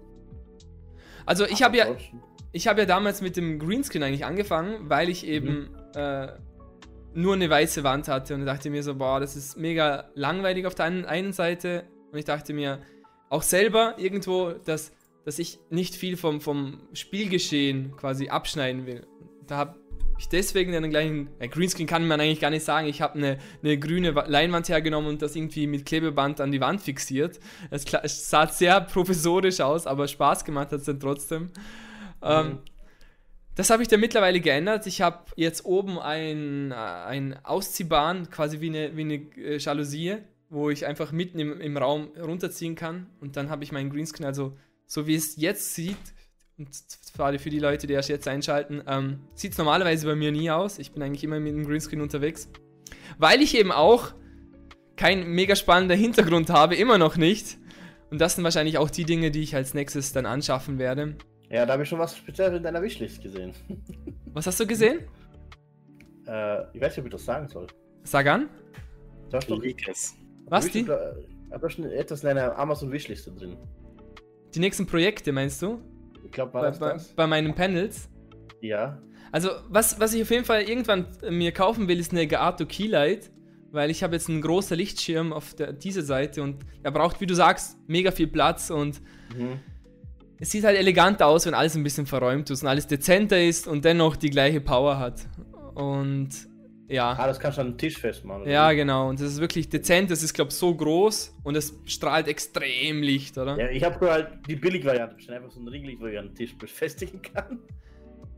Also ich habe ja, ich habe ja damals mit dem Greenscreen eigentlich angefangen, weil ich eben mhm. äh, nur eine weiße Wand hatte und dachte mir so, boah, das ist mega langweilig auf der einen, Seite. Und ich dachte mir auch selber irgendwo, dass, dass ich nicht viel vom, vom Spielgeschehen quasi abschneiden will. Da habe ich deswegen einen gleichen. Äh, Greenscreen kann man eigentlich gar nicht sagen. Ich habe eine, eine grüne Leinwand hergenommen und das irgendwie mit Klebeband an die Wand fixiert. Es, sah sehr professorisch aus, aber Spaß gemacht hat es dann trotzdem. Ähm, mhm. Ähm, das habe ich dann mittlerweile geändert. Ich habe jetzt oben ein, äh, ein Ausziehbahn, quasi wie eine, wie eine äh, Jalousie, wo ich einfach mitten im, im Raum runterziehen kann. Und dann habe ich meinen Greenscreen, also so wie es jetzt sieht, und gerade für die Leute, die erst jetzt einschalten, ähm, sieht es normalerweise bei mir nie aus. Ich bin eigentlich immer mit dem Greenscreen unterwegs. Weil ich eben auch kein mega spannender Hintergrund habe, immer noch nicht. Und das sind wahrscheinlich auch die Dinge, die ich als nächstes dann anschaffen werde. Ja, da habe ich schon was Spezielles in deiner Wishlist gesehen. Was hast du gesehen? Äh, ich weiß nicht, ob ich das sagen soll. Sag an. Du hast doch, was die? Da, da schon etwas in deiner Amazon Wishliste drin. Die nächsten Projekte meinst du? Ich glaube, war bei, das bei, das? bei meinen Panels. Ja. Also, was, was ich auf jeden Fall irgendwann mir kaufen will, ist eine Gato Keylight, weil ich habe jetzt einen großen Lichtschirm auf der, dieser Seite und er braucht, wie du sagst, mega viel Platz und mhm. Es sieht halt elegant aus, wenn alles ein bisschen verräumt ist und alles dezenter ist und dennoch die gleiche Power hat. Und ja. Ah, das kannst du an den Tisch festmachen. Ja, wie? genau. Und das ist wirklich dezent. Das ist, glaube ich, so groß und es strahlt extrem Licht, oder? Ja, ich habe halt die Billig-Variante, einfach so ein Ringlicht, wo ich an den Tisch befestigen kann.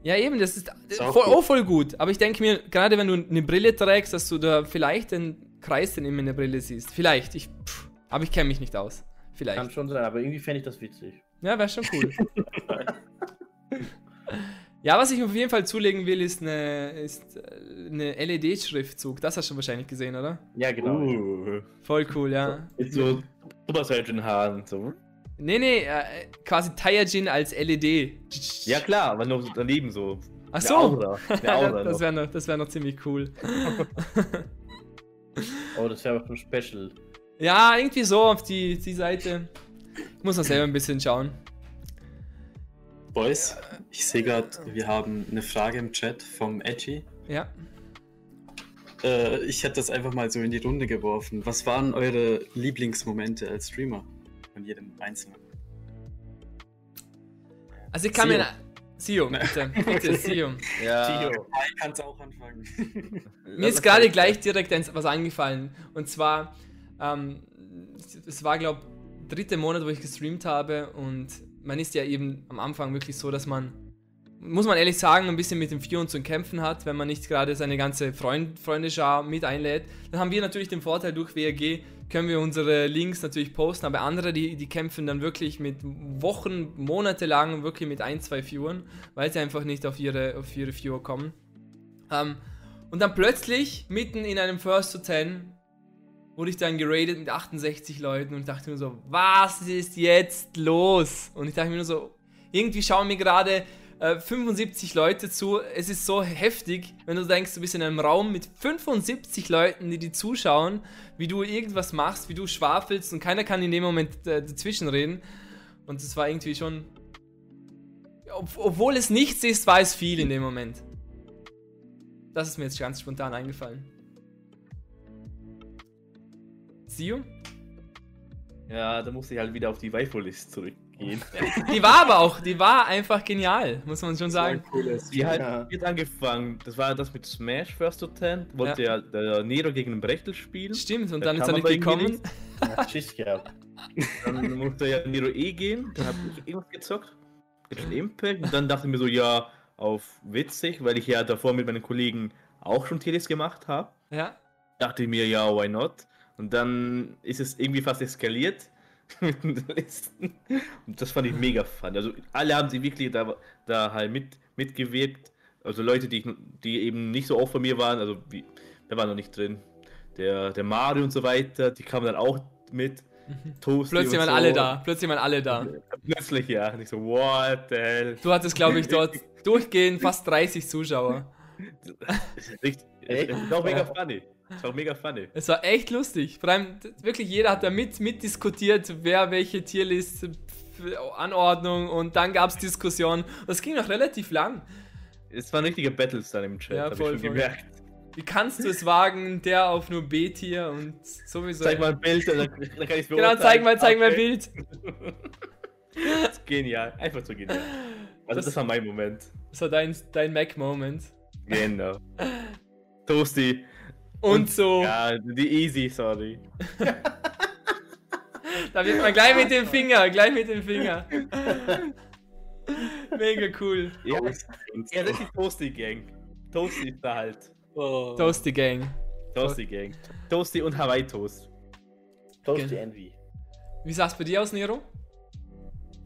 Ja, eben, das ist, ist auch, voll, auch, voll, gut. Aber ich denke mir, gerade wenn du eine Brille trägst, dass du da vielleicht den Kreis dann immer in der Brille siehst. Vielleicht. Ich, pff, aber ich kenne mich nicht aus. Vielleicht. Kann schon sein, aber irgendwie fände ich das witzig. Ja, wäre schon cool. Ja, was ich auf jeden Fall zulegen will, ist eine, ist äh, eine LED-Schriftzug. Das hast du wahrscheinlich gesehen, oder? Ja, genau. Uh. Voll cool, ja. Mit so Super Saiyan Haaren so. Nee, nee, äh, quasi Taiyajin als LED. Ja klar, aber noch daneben so. Ach so. Aura. Aura das wäre noch, wär noch ziemlich cool. oh, das wäre aber schon special. Ja, irgendwie so auf die, die Seite. Ich muss noch selber ein bisschen schauen. Boys, ich sehe gerade, wir haben eine Frage im Chat vom Edgy. Ja. Äh, ich hätte das einfach mal so in die Runde geworfen. Was waren eure Lieblingsmomente als Streamer? Von jedem Einzelnen. Also ich kann Sio. mir... Sio, bitte. Bitte, Sio. Ja. Sio. Ich kann es auch anfangen. mir ist gerade gleich direkt was eingefallen. Und zwar, ähm, es war, glaube ich, dritte Monat, wo ich gestreamt habe und man ist ja eben am Anfang wirklich so, dass man, muss man ehrlich sagen, ein bisschen mit dem Fion zu kämpfen hat, wenn man nicht gerade seine ganze Freund, Freundeschar mit einlädt. Dann haben wir natürlich den Vorteil, durch WRG können wir unsere Links natürlich posten, aber andere, die, die kämpfen dann wirklich mit Wochen, Monate lang wirklich mit ein, zwei Viewern, weil sie einfach nicht auf ihre, auf ihre Viewer kommen. Ähm, und dann plötzlich, mitten in einem First to Ten, wurde ich dann geradet mit 68 Leuten und dachte mir so, was ist jetzt los? Und ich dachte mir nur so, irgendwie schauen mir gerade äh, 75 Leute zu. Es ist so heftig, wenn du denkst, du bist in einem Raum mit 75 Leuten, die dir zuschauen, wie du irgendwas machst, wie du schwafelst und keiner kann in dem Moment äh, dazwischen reden. Und es war irgendwie schon. Ob, obwohl es nichts ist, war es viel in dem Moment. Das ist mir jetzt ganz spontan eingefallen. Sio? Ja, da musste ich halt wieder auf die Waifu-List zurückgehen. die war aber auch, die war einfach genial, muss man schon sagen. Die hat ja. jetzt angefangen, das war das mit Smash First to Ten, wollte ja, der Nero gegen den Brechtel spielen. Stimmt, und da dann ist er nicht gekommen. Ja, Tschüss gehabt. Dann musste ja Nero E gehen, dann hab ich irgendwas gezockt. Impact, und dann dachte ich mir so, ja, auf witzig, weil ich ja davor mit meinen Kollegen auch schon Teles gemacht habe. Ja. Dachte ich mir, ja, why not? Und dann ist es irgendwie fast eskaliert mit den Listen. Und das fand ich mega fun. Also alle haben sie wirklich da, da halt mit, mitgewirkt. Also Leute, die, die eben nicht so oft von mir waren, also wie, wer war noch nicht drin? Der, der Mario und so weiter, die kamen dann auch mit. Toasty Plötzlich waren so. alle da. Plötzlich waren alle da. Plötzlich, ja. Nicht so, what the hell. Du hattest, glaube ich, dort durchgehend fast 30 Zuschauer. Richtig. Ist auch mega funny. Das war mega funny. Es war echt lustig. Vor allem, wirklich jeder hat da mit, mitdiskutiert, wer welche Tierlist Anordnung und dann gab es Diskussionen. Das ging noch relativ lang. Es waren richtige Battles dann im Chat, ja, voll, ich schon voll. gemerkt. Wie kannst du es wagen, der auf nur B-Tier und sowieso. Zeig mal ein Bild, dann, kann ich Genau, zeig mal, zeig mal ein Bild. genial, einfach so genial. Also das, das war mein Moment. Das war dein, dein Mac-Moment. Genau. Toasty. Und, und, so. Ja, die Easy, sorry. da wird man gleich mit dem Finger, gleich mit dem Finger. Mega cool. Ja, ja das ist die Toasty Gang. Toasty ist da halt. Oh. Toasty Gang. Toasty Gang. Toasty und Hawaii Toast. Toasty okay. Envy. Wie sah es bei dir aus, Nero?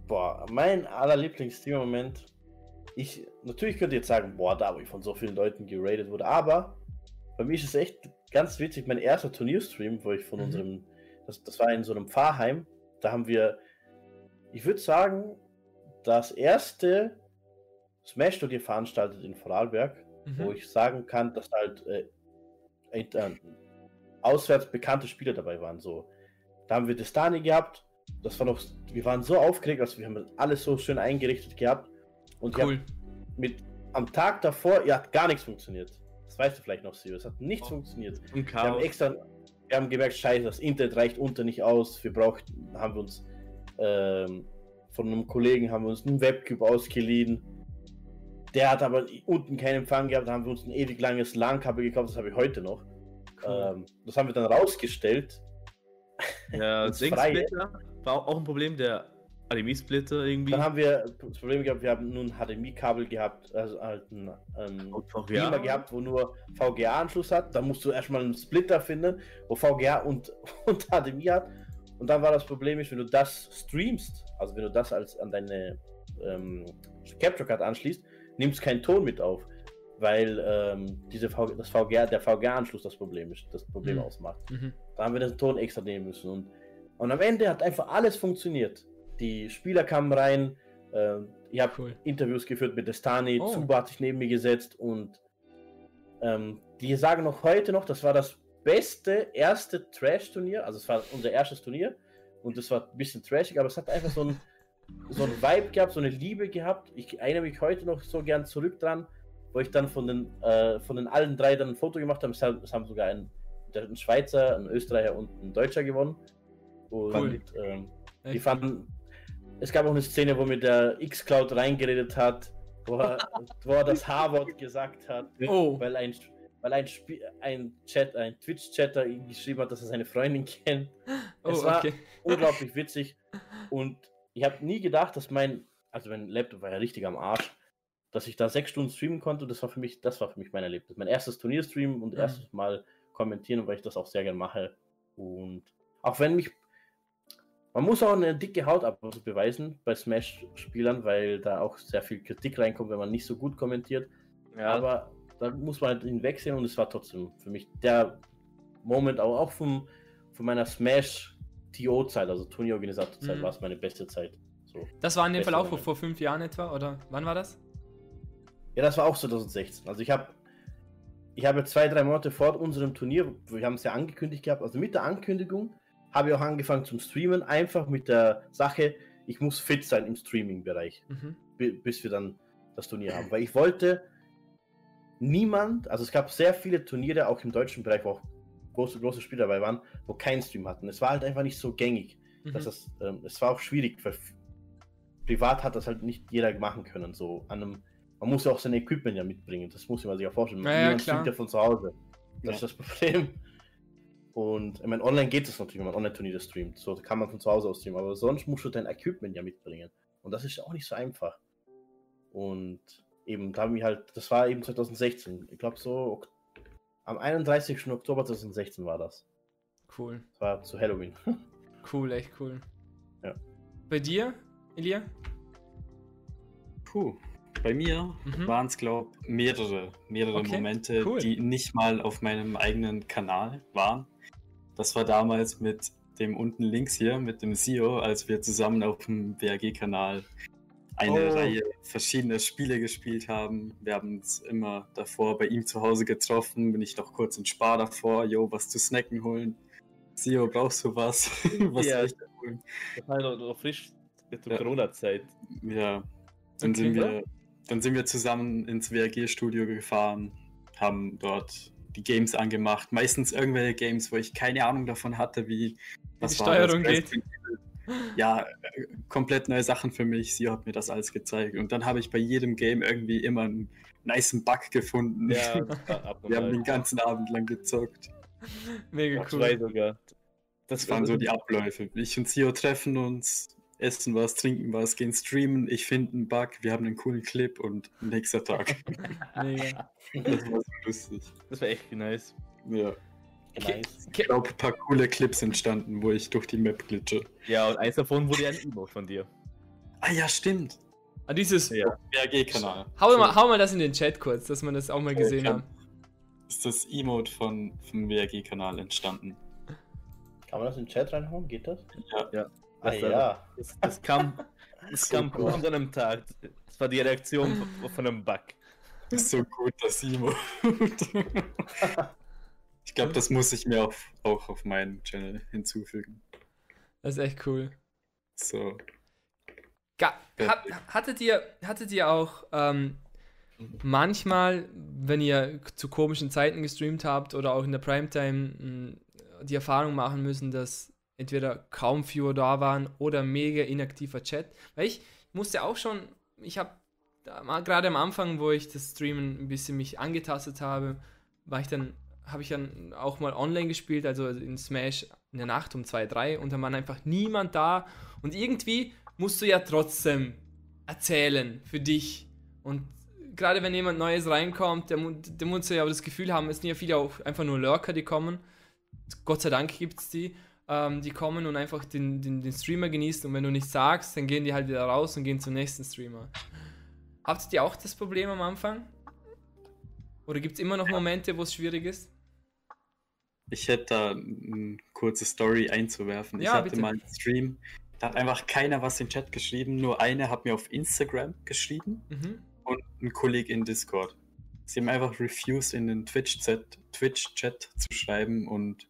Boah, mein allerlieblings moment Ich, natürlich könnte ich jetzt sagen, boah, da wo ich von so vielen Leuten geratet wurde, aber bei mir ist es echt ganz witzig. Mein erster Turnierstream, wo ich von mhm. unserem, das, das war in so einem Pfarrheim, da haben wir, ich würde sagen, das erste Smash-Turnier veranstaltet in Vorarlberg mhm. wo ich sagen kann, dass halt äh, äh, auswärts bekannte Spieler dabei waren. So, da haben wir Destani gehabt. Das war noch, wir waren so aufgeregt, also wir haben alles so schön eingerichtet gehabt. Und cool. mit am Tag davor, ja, hat gar nichts funktioniert. Das weißt du vielleicht noch, Sio. Es hat nichts oh. funktioniert. Wir haben extra, wir haben gemerkt, scheiße, das Internet reicht unter nicht aus. Wir brauchten, haben wir uns ähm, von einem Kollegen haben wir uns einen Webcube ausgeliehen der hat aber unten keinen Empfang gehabt, da haben wir uns ein ewig langes LAN-Kabel gekauft, das habe ich heute noch. Cool. Ähm, das haben wir dann rausgestellt. Ja, Splitter war auch ein Problem, der HDMI-Splitter irgendwie. Dann haben wir das Problem gehabt, wir haben nur ein HDMI-Kabel gehabt, also halt ein ähm, VGA gehabt, wo nur VGA-Anschluss hat. Da musst du erstmal einen Splitter finden, wo VGA und, und HDMI hat. Und dann war das Problem, wenn du das streamst, also wenn du das als an deine ähm, Capture Card anschließt, nimmst keinen Ton mit auf, weil ähm, diese v das VGA, der VGA-Anschluss das Problem ist, das Problem mhm. ausmacht. Mhm. Da haben wir den Ton extra nehmen müssen. Und, und am Ende hat einfach alles funktioniert. Die Spieler kamen rein, äh, ich habe cool. Interviews geführt mit Destani, oh. Zuba hat sich neben mir gesetzt und ähm, die sagen noch heute noch, das war das beste erste Trash-Turnier, also es war unser erstes Turnier und es war ein bisschen trashig, aber es hat einfach so ein so ein Vibe gehabt, so eine Liebe gehabt. Ich erinnere mich heute noch so gern zurück dran, wo ich dann von den, äh, von den allen drei dann ein Foto gemacht habe. Es haben sogar ein, ein Schweizer, ein Österreicher und ein Deutscher gewonnen. Und cool. ähm, die fanden, es gab auch eine Szene, wo mir der X-Cloud reingeredet hat, wo er, wo er das H-Wort gesagt hat, oh. weil ein weil ein, Spiel, ein Chat, ein Twitch-Chatter geschrieben hat, dass er seine Freundin kennt. Oh, es war okay. unglaublich witzig und ich habe nie gedacht, dass mein, also mein Laptop war ja richtig am Arsch, dass ich da sechs Stunden streamen konnte. Das war für mich, das war für mich mein Erlebnis. Mein erstes Turnierstream und mhm. erstes Mal kommentieren, weil ich das auch sehr gerne mache. Und auch wenn mich, man muss auch eine dicke Haut ab beweisen bei Smash-Spielern, weil da auch sehr viel Kritik reinkommt, wenn man nicht so gut kommentiert. Ja. Aber da muss man halt hinwegsehen und es war trotzdem für mich der Moment auch, auch vom, von meiner Smash TO-Zeit, also Turnierorganisatorzeit, mhm. war es meine beste Zeit. So. Das war in dem Fall auch vor, vor fünf Jahren etwa, oder wann war das? Ja, das war auch 2016. Also ich habe ich habe zwei, drei Monate vor unserem Turnier, wir haben es ja angekündigt gehabt, also mit der Ankündigung habe ich auch angefangen zum Streamen, einfach mit der Sache, ich muss fit sein im Streaming-Bereich, mhm. bis wir dann das Turnier haben. Weil ich wollte niemand, also es gab sehr viele Turniere, auch im deutschen Bereich, wo auch große, große Spiele dabei waren, wo kein Stream hatten. Es war halt einfach nicht so gängig. Mhm. Dass das, ähm, es war auch schwierig, weil privat hat das halt nicht jeder machen können. So an einem, man muss ja auch sein Equipment ja mitbringen. Das muss man sich ja vorstellen. Ja, ja, streamt ja von zu Hause. Das ja. ist das Problem. Und ich meine, online geht es natürlich, wenn man Online-Turniere streamt. So kann man von zu Hause aus streamen. Aber sonst musst du dein Equipment ja mitbringen. Und das ist auch nicht so einfach. Und eben, da haben wir halt, das war eben 2016. Ich glaube so am 31. Oktober 2016 war das. Cool. Das war zu Halloween. cool, echt cool. Ja. Bei dir, Elia? Puh. Bei mir mhm. waren es, glaube ich, mehrere, mehrere okay, Momente, cool. die nicht mal auf meinem eigenen Kanal waren. Das war damals mit dem unten links hier, mit dem SEO, als wir zusammen auf dem BRG-Kanal eine oh. Reihe verschiedener Spiele gespielt haben. Wir haben uns immer davor bei ihm zu Hause getroffen, bin ich noch kurz in Spar davor, jo, was zu snacken holen. Sio, brauchst du was? was ja, ich holen? Das war noch frisch zur ja. Corona-Zeit. Ja. Dann okay, sind wir, dann sind wir zusammen ins WRG-Studio gefahren, haben dort die Games angemacht. Meistens irgendwelche Games, wo ich keine Ahnung davon hatte, wie was die Steuerung geht. Ja, komplett neue Sachen für mich. Sie hat mir das alles gezeigt. Und dann habe ich bei jedem Game irgendwie immer einen nice Bug gefunden. Ja, wir haben den ganzen Abend lang gezockt. Mega cool. Das waren so die Abläufe. Ich und Sio treffen uns, essen was, trinken was, gehen streamen, ich finde einen Bug, wir haben einen coolen Clip und nächster Tag. Mega. Das war so lustig. Das war echt nice. Ja. Nice. Ich glaube, ein paar coole Clips entstanden, wo ich durch die Map glitsche. Ja, und eins davon wurde ja ein Emote von dir. Ah ja, stimmt. Ah, dieses ja. BRG-Kanal. Hau, mal, hau mal das in den Chat kurz, dass man das auch mal gesehen okay. haben. Ist das Emote von, vom WRG-Kanal entstanden? Kann man das in den Chat reinhauen? Geht das? Ja. ja. Ah, das, ja. Das, das kam, das so kam cool. an einem Tag. Das war die Reaktion von, einem Bug. Das ist so gut, das Emote. ich glaube, das muss ich mir auch, auch auf meinen Channel hinzufügen. Das ist echt cool. So. Ga hat, hattet, ihr, hattet ihr auch ähm, manchmal, wenn ihr zu komischen Zeiten gestreamt habt oder auch in der Primetime die Erfahrung machen müssen, dass entweder kaum Viewer da waren oder mega inaktiver Chat? Weil ich musste auch schon, ich habe gerade am Anfang, wo ich das Streamen ein bisschen mich angetastet habe, war ich dann habe ich dann auch mal online gespielt, also in Smash in der Nacht um 2, 3 und da war einfach niemand da und irgendwie musst du ja trotzdem erzählen für dich. Und gerade wenn jemand Neues reinkommt, der, der muss ja aber das Gefühl haben, es sind ja viele auch einfach nur Lurker, die kommen. Gott sei Dank gibt es die, ähm, die kommen und einfach den, den, den Streamer genießen. Und wenn du nichts sagst, dann gehen die halt wieder raus und gehen zum nächsten Streamer. Habt ihr auch das Problem am Anfang? Oder gibt es immer noch Momente, wo es schwierig ist? Ich hätte da eine kurze Story einzuwerfen. Ja, ich hatte bitte. mal einen Stream, da hat einfach keiner was im Chat geschrieben, nur eine hat mir auf Instagram geschrieben mhm. und ein Kollege in Discord. Sie haben einfach refused, in den Twitch-Chat Twitch zu schreiben und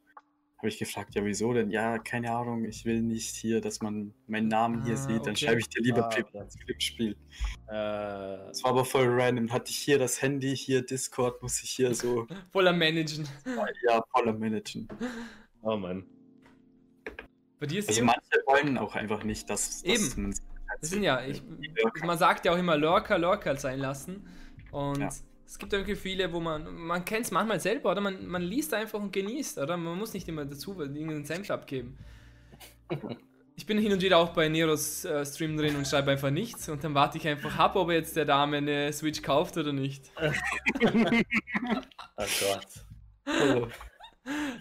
habe ich gefragt, ja, wieso denn? Ja, keine Ahnung, ich will nicht hier, dass man meinen Namen hier ah, sieht, dann okay. schreibe ich dir lieber ah, privat okay. Spiel. Äh, das war aber voll random. Hatte ich hier das Handy, hier Discord, muss ich hier so. voller managen. Ja, voller managen. Oh Mann. Bei dir ist also manche wollen auch einfach nicht, dass, dass eben. man das sind ja, ich, man sagt ja auch immer Lurker, Lurker sein lassen. Und ja. Es gibt irgendwie viele, wo man, man kennt es manchmal selber, oder? Man, man liest einfach und genießt, oder? Man muss nicht immer dazu irgendeinen Senf abgeben. Ich bin hin und wieder auch bei Neros äh, Stream drin und schreibe einfach nichts und dann warte ich einfach ab, ob jetzt der Dame eine Switch kauft oder nicht. oh Gott.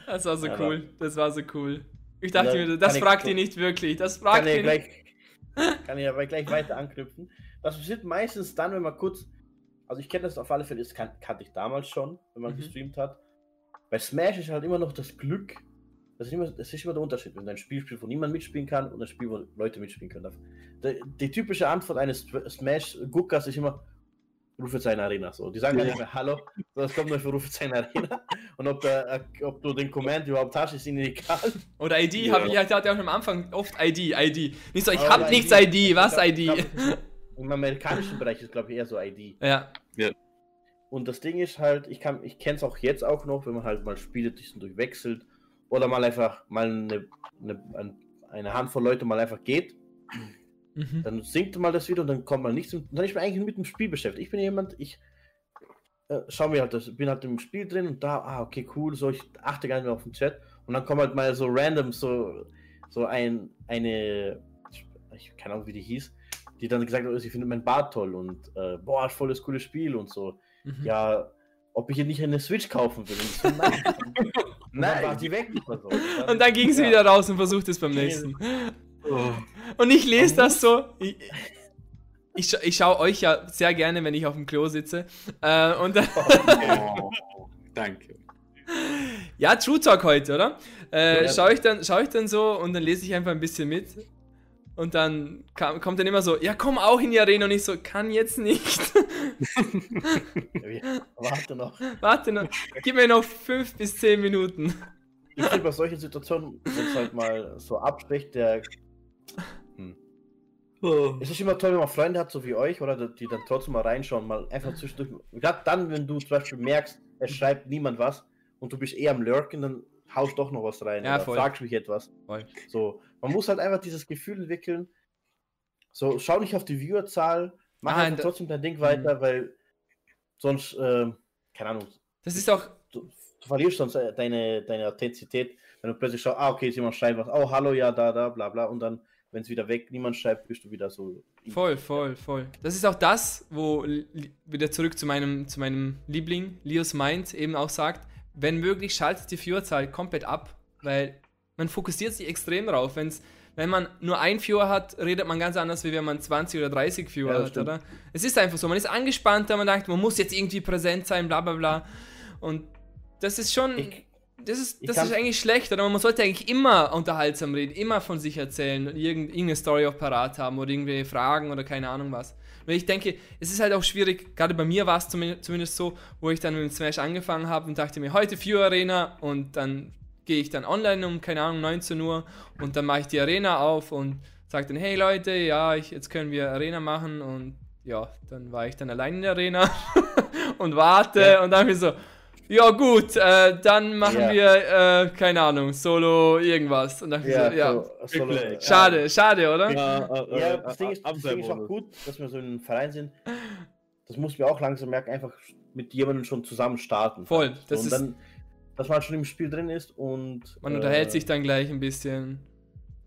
Das war so ja, cool. Das war so cool. Ich dachte mir, das fragt ihr nicht wirklich. Das fragt ihr nicht. Kann ich aber gleich weiter anknüpfen. Das passiert meistens dann, wenn man kurz. Also ich kenne das auf alle Fälle, das kan kannte ich damals schon, wenn man mhm. gestreamt hat. Bei Smash ist halt immer noch das Glück. Das ist, immer, das ist immer der Unterschied, wenn du ein Spiel spielst, wo niemand mitspielen kann und ein Spiel, wo Leute mitspielen können. Die, die typische Antwort eines Smash-Guckers ist immer, Rufezeichen Arena. So. Die sagen ja. nicht mehr Hallo, das kommt nur für Rufezeichen Arena. Und ob, der, äh, ob du den Command überhaupt hast, ist ihnen egal. Oder ID, ja. habe ich halt auch am Anfang oft ID, ID. Nicht so, ich habe nichts ID, was ID? Glaub, Im amerikanischen Bereich ist, glaube ich, eher so ID. Ja. ja. Und das Ding ist halt, ich, ich kenne es auch jetzt auch noch, wenn man halt mal Spiele durchwechselt oder mal einfach mal eine, eine, eine Handvoll Leute mal einfach geht Mhm. Dann sinkt mal das wieder und dann kommt man nichts. Und dann ist man eigentlich mit dem Spiel beschäftigt. Ich bin jemand, ich äh, schau mir halt das, bin halt im Spiel drin und da, ah, okay, cool, so, ich achte gar nicht mehr auf den Chat. Und dann kommt halt mal so random so, so ein, eine, ich keine Ahnung, wie die hieß, die dann gesagt hat, sie findet mein Bart toll und äh, boah, voll das coole Spiel und so. Mhm. Ja, ob ich hier nicht eine Switch kaufen will. Und so, nein. nein. Dann die weg. So. Dann, und dann ging sie ja. wieder raus und versucht es beim nächsten. Oh. Und ich lese das so. Ich, ich, ich schaue euch ja sehr gerne, wenn ich auf dem Klo sitze. Äh, und oh, danke. Ja, True Talk heute, oder? Äh, schaue ich, dann, schau ich dann so und dann lese ich einfach ein bisschen mit. Und dann kam, kommt dann immer so, ja, komm auch in die Arena. Und ich so, kann jetzt nicht. Warte noch. Warte noch. Gib mir noch fünf bis zehn Minuten. Ich finde bei solchen Situationen, wenn es halt mal so abspricht, der Oh. Es ist immer toll, wenn man Freunde hat, so wie euch, oder die dann trotzdem mal reinschauen, mal einfach zwischendurch. Gerade dann, wenn du zum Beispiel merkst, es schreibt niemand was und du bist eher am Lurken, dann haust doch noch was rein. Ja, oder voll. fragst mich etwas. Voll. So, man muss halt einfach dieses Gefühl entwickeln. So, schau nicht auf die Viewerzahl, mach ah, trotzdem dein Ding weiter, mhm. weil sonst, äh, keine Ahnung. Das ist auch. Du, du verlierst sonst äh, deine, deine Authentizität, wenn du plötzlich schaust, ah, okay, jemand schreibt was, oh, hallo, ja, da, da, bla, bla, und dann wenn es wieder weg niemand schreibt, bist du wieder so. Voll, voll, voll. Das ist auch das, wo wieder zurück zu meinem, zu meinem Liebling, Leos Mind, eben auch sagt, wenn möglich, schaltet die Viewerzahl komplett ab, weil man fokussiert sich extrem drauf. Wenn's, wenn man nur ein Viewer hat, redet man ganz anders, wie wenn man 20 oder 30 Viewer ja, hat, stimmt. oder? Es ist einfach so, man ist angespannter, man denkt, man muss jetzt irgendwie präsent sein, bla bla bla. Und das ist schon. Ich, das ist, das ist eigentlich schlecht, oder? Man sollte eigentlich immer unterhaltsam reden, immer von sich erzählen, irgendeine Story auf Parat haben oder irgendwelche Fragen oder keine Ahnung was. Weil ich denke, es ist halt auch schwierig, gerade bei mir war es zumindest so, wo ich dann mit dem Smash angefangen habe und dachte mir, heute View Arena und dann gehe ich dann online um, keine Ahnung, 19 Uhr und dann mache ich die Arena auf und sage dann, hey Leute, ja, ich, jetzt können wir Arena machen und ja, dann war ich dann allein in der Arena und warte ja. und dann bin ich so, ja gut, äh, dann machen ja. wir, äh, keine Ahnung, Solo irgendwas. Und dann ja, so, ja. So, Solo, schade, schade, oder? Ja, äh, ja das Ding ist, das Ding ist auch gut, dass wir so in einem Verein sind. Das muss wir auch langsam merken, einfach mit jemandem schon zusammen starten. Voll, das so, ist... Dann, dass man schon im Spiel drin ist und... Man äh, unterhält sich dann gleich ein bisschen.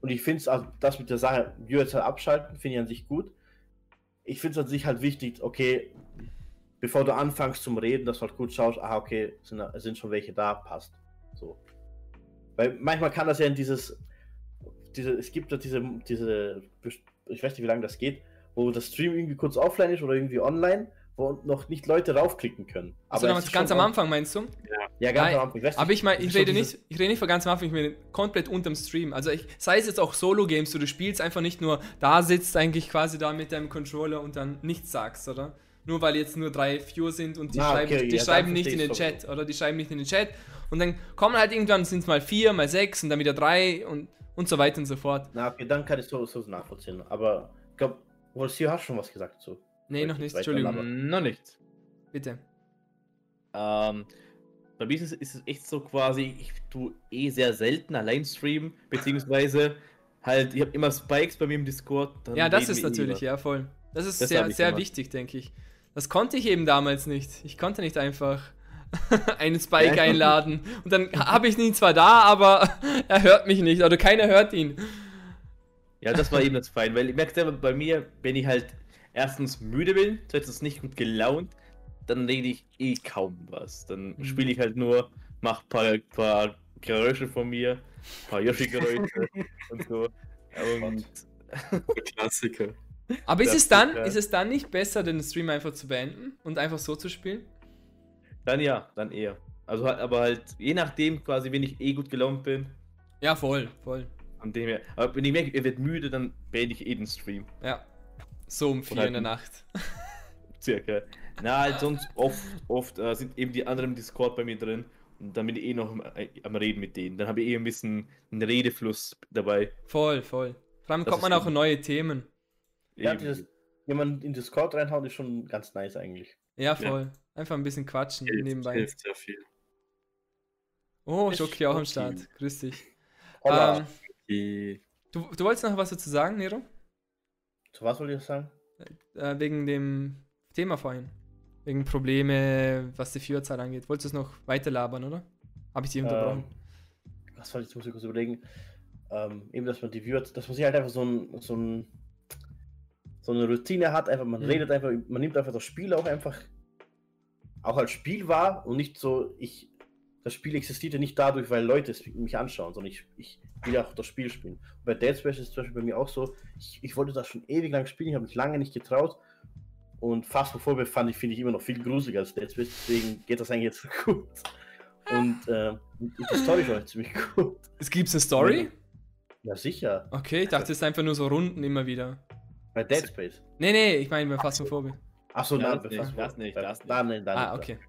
Und ich finde es, also das mit der Sache, Viewer abschalten, finde ich an sich gut. Ich finde es an sich halt wichtig, okay, bevor du anfängst zum Reden, dass du halt gut schaust, ah, okay, sind, sind schon welche da, passt. So. Weil manchmal kann das ja in dieses, diese, es gibt ja diese, diese, ich weiß nicht, wie lange das geht, wo das Stream irgendwie kurz offline ist oder irgendwie online, wo noch nicht Leute raufklicken können. Aber also ganz am Anfang meinst du? Ja, ja ganz Nein, am Anfang. Ich aber ich meine, ich rede nicht, ich rede nicht von ganz am Anfang, ich meine komplett unterm Stream. Also ich, sei es jetzt auch Solo-Games, wo du spielst einfach nicht nur da sitzt eigentlich quasi da mit deinem Controller und dann nichts sagst, oder? Nur weil jetzt nur drei Viewer sind und die ah, schreiben, okay, die ja, schreiben nicht in den Chat, oder die schreiben nicht in den Chat. Und dann kommen halt irgendwann, sind es mal vier, mal sechs und dann wieder drei und, und so weiter und so fort. Na, okay, dann kann ich so, so nachvollziehen. Aber ich glaube, Wolfio hast schon was gesagt so. Nee, noch nicht, Entschuldigung. Noch nicht. Bitte. Ähm, bei mir ist es, ist es echt so quasi, ich tue eh sehr selten allein streamen, beziehungsweise halt, ich habe immer Spikes bei mir im Discord. ja, das ist natürlich, ja, voll. Das ist das sehr, sehr wichtig, denke ich. Das konnte ich eben damals nicht. Ich konnte nicht einfach einen Spike einladen. Und dann habe ich ihn zwar da, aber er hört mich nicht. Oder keiner hört ihn. Ja, das war eben das Fein, weil ich merke selber bei mir, wenn ich halt erstens müde bin, zweitens nicht gut gelaunt, dann rede ich eh kaum was. Dann mhm. spiele ich halt nur, mach ein paar, paar Geräusche von mir, ein paar Yoshi-Geräusche und so. Und Klassiker. Aber ist es, dann, ist es dann nicht besser, den Stream einfach zu beenden und einfach so zu spielen? Dann ja, dann eher. Also aber halt, je nachdem quasi, wenn ich eh gut gelaunt bin. Ja, voll, voll. Von dem her. Aber wenn ich merke, er wird müde, dann beende ich eh den Stream. Ja. So um vier halt in der Nacht. Circa. Na, halt sonst oft, oft äh, sind eben die anderen im Discord bei mir drin. Und dann bin ich eh noch am, äh, am Reden mit denen. Dann habe ich eh ein bisschen einen Redefluss dabei. Voll, voll. Vor allem das kommt man auch in neue Themen. Ja, dieses, jemand in Discord reinhauen ist schon ganz nice eigentlich. Ja, voll. Ja. Einfach ein bisschen quatschen hilft, nebenbei. Hilft sehr viel. Oh, Schoki auch am Start. Grüß dich. Ähm, du, du wolltest noch was dazu sagen, Nero? Zu was wollte ich sagen? Äh, wegen dem Thema vorhin. Wegen Probleme, was die Vierzahl angeht. Wolltest du es noch weiter labern, oder? Habe ich dich unterbrochen? Ähm, was soll ich, muss ich kurz überlegen. Ähm, eben, dass man die Viewer, dass man sich halt einfach so ein, so ein so eine Routine hat, einfach man mhm. redet einfach, man nimmt einfach das Spiel auch einfach auch als Spiel wahr und nicht so, ich, das Spiel existiert ja nicht dadurch, weil Leute mich anschauen, sondern ich, ich will auch das Spiel spielen. Und bei Dead Space ist es zum Beispiel bei mir auch so, ich, ich wollte das schon ewig lang spielen, ich habe mich lange nicht getraut und Fast bevor wir fand ich, finde ich immer noch viel gruseliger als Dead Space, deswegen geht das eigentlich jetzt so gut. Und äh, die Story ist auch ziemlich gut. Es gibt eine Story? Ja, sicher. Okay, ich dachte, es ist einfach nur so Runden immer wieder. Bei Dead Space? Nee, nee, ich meine bei Phasmophobia. Achso, ja, das, nicht, das nicht, das nicht. Dann, dann, dann, ah, okay.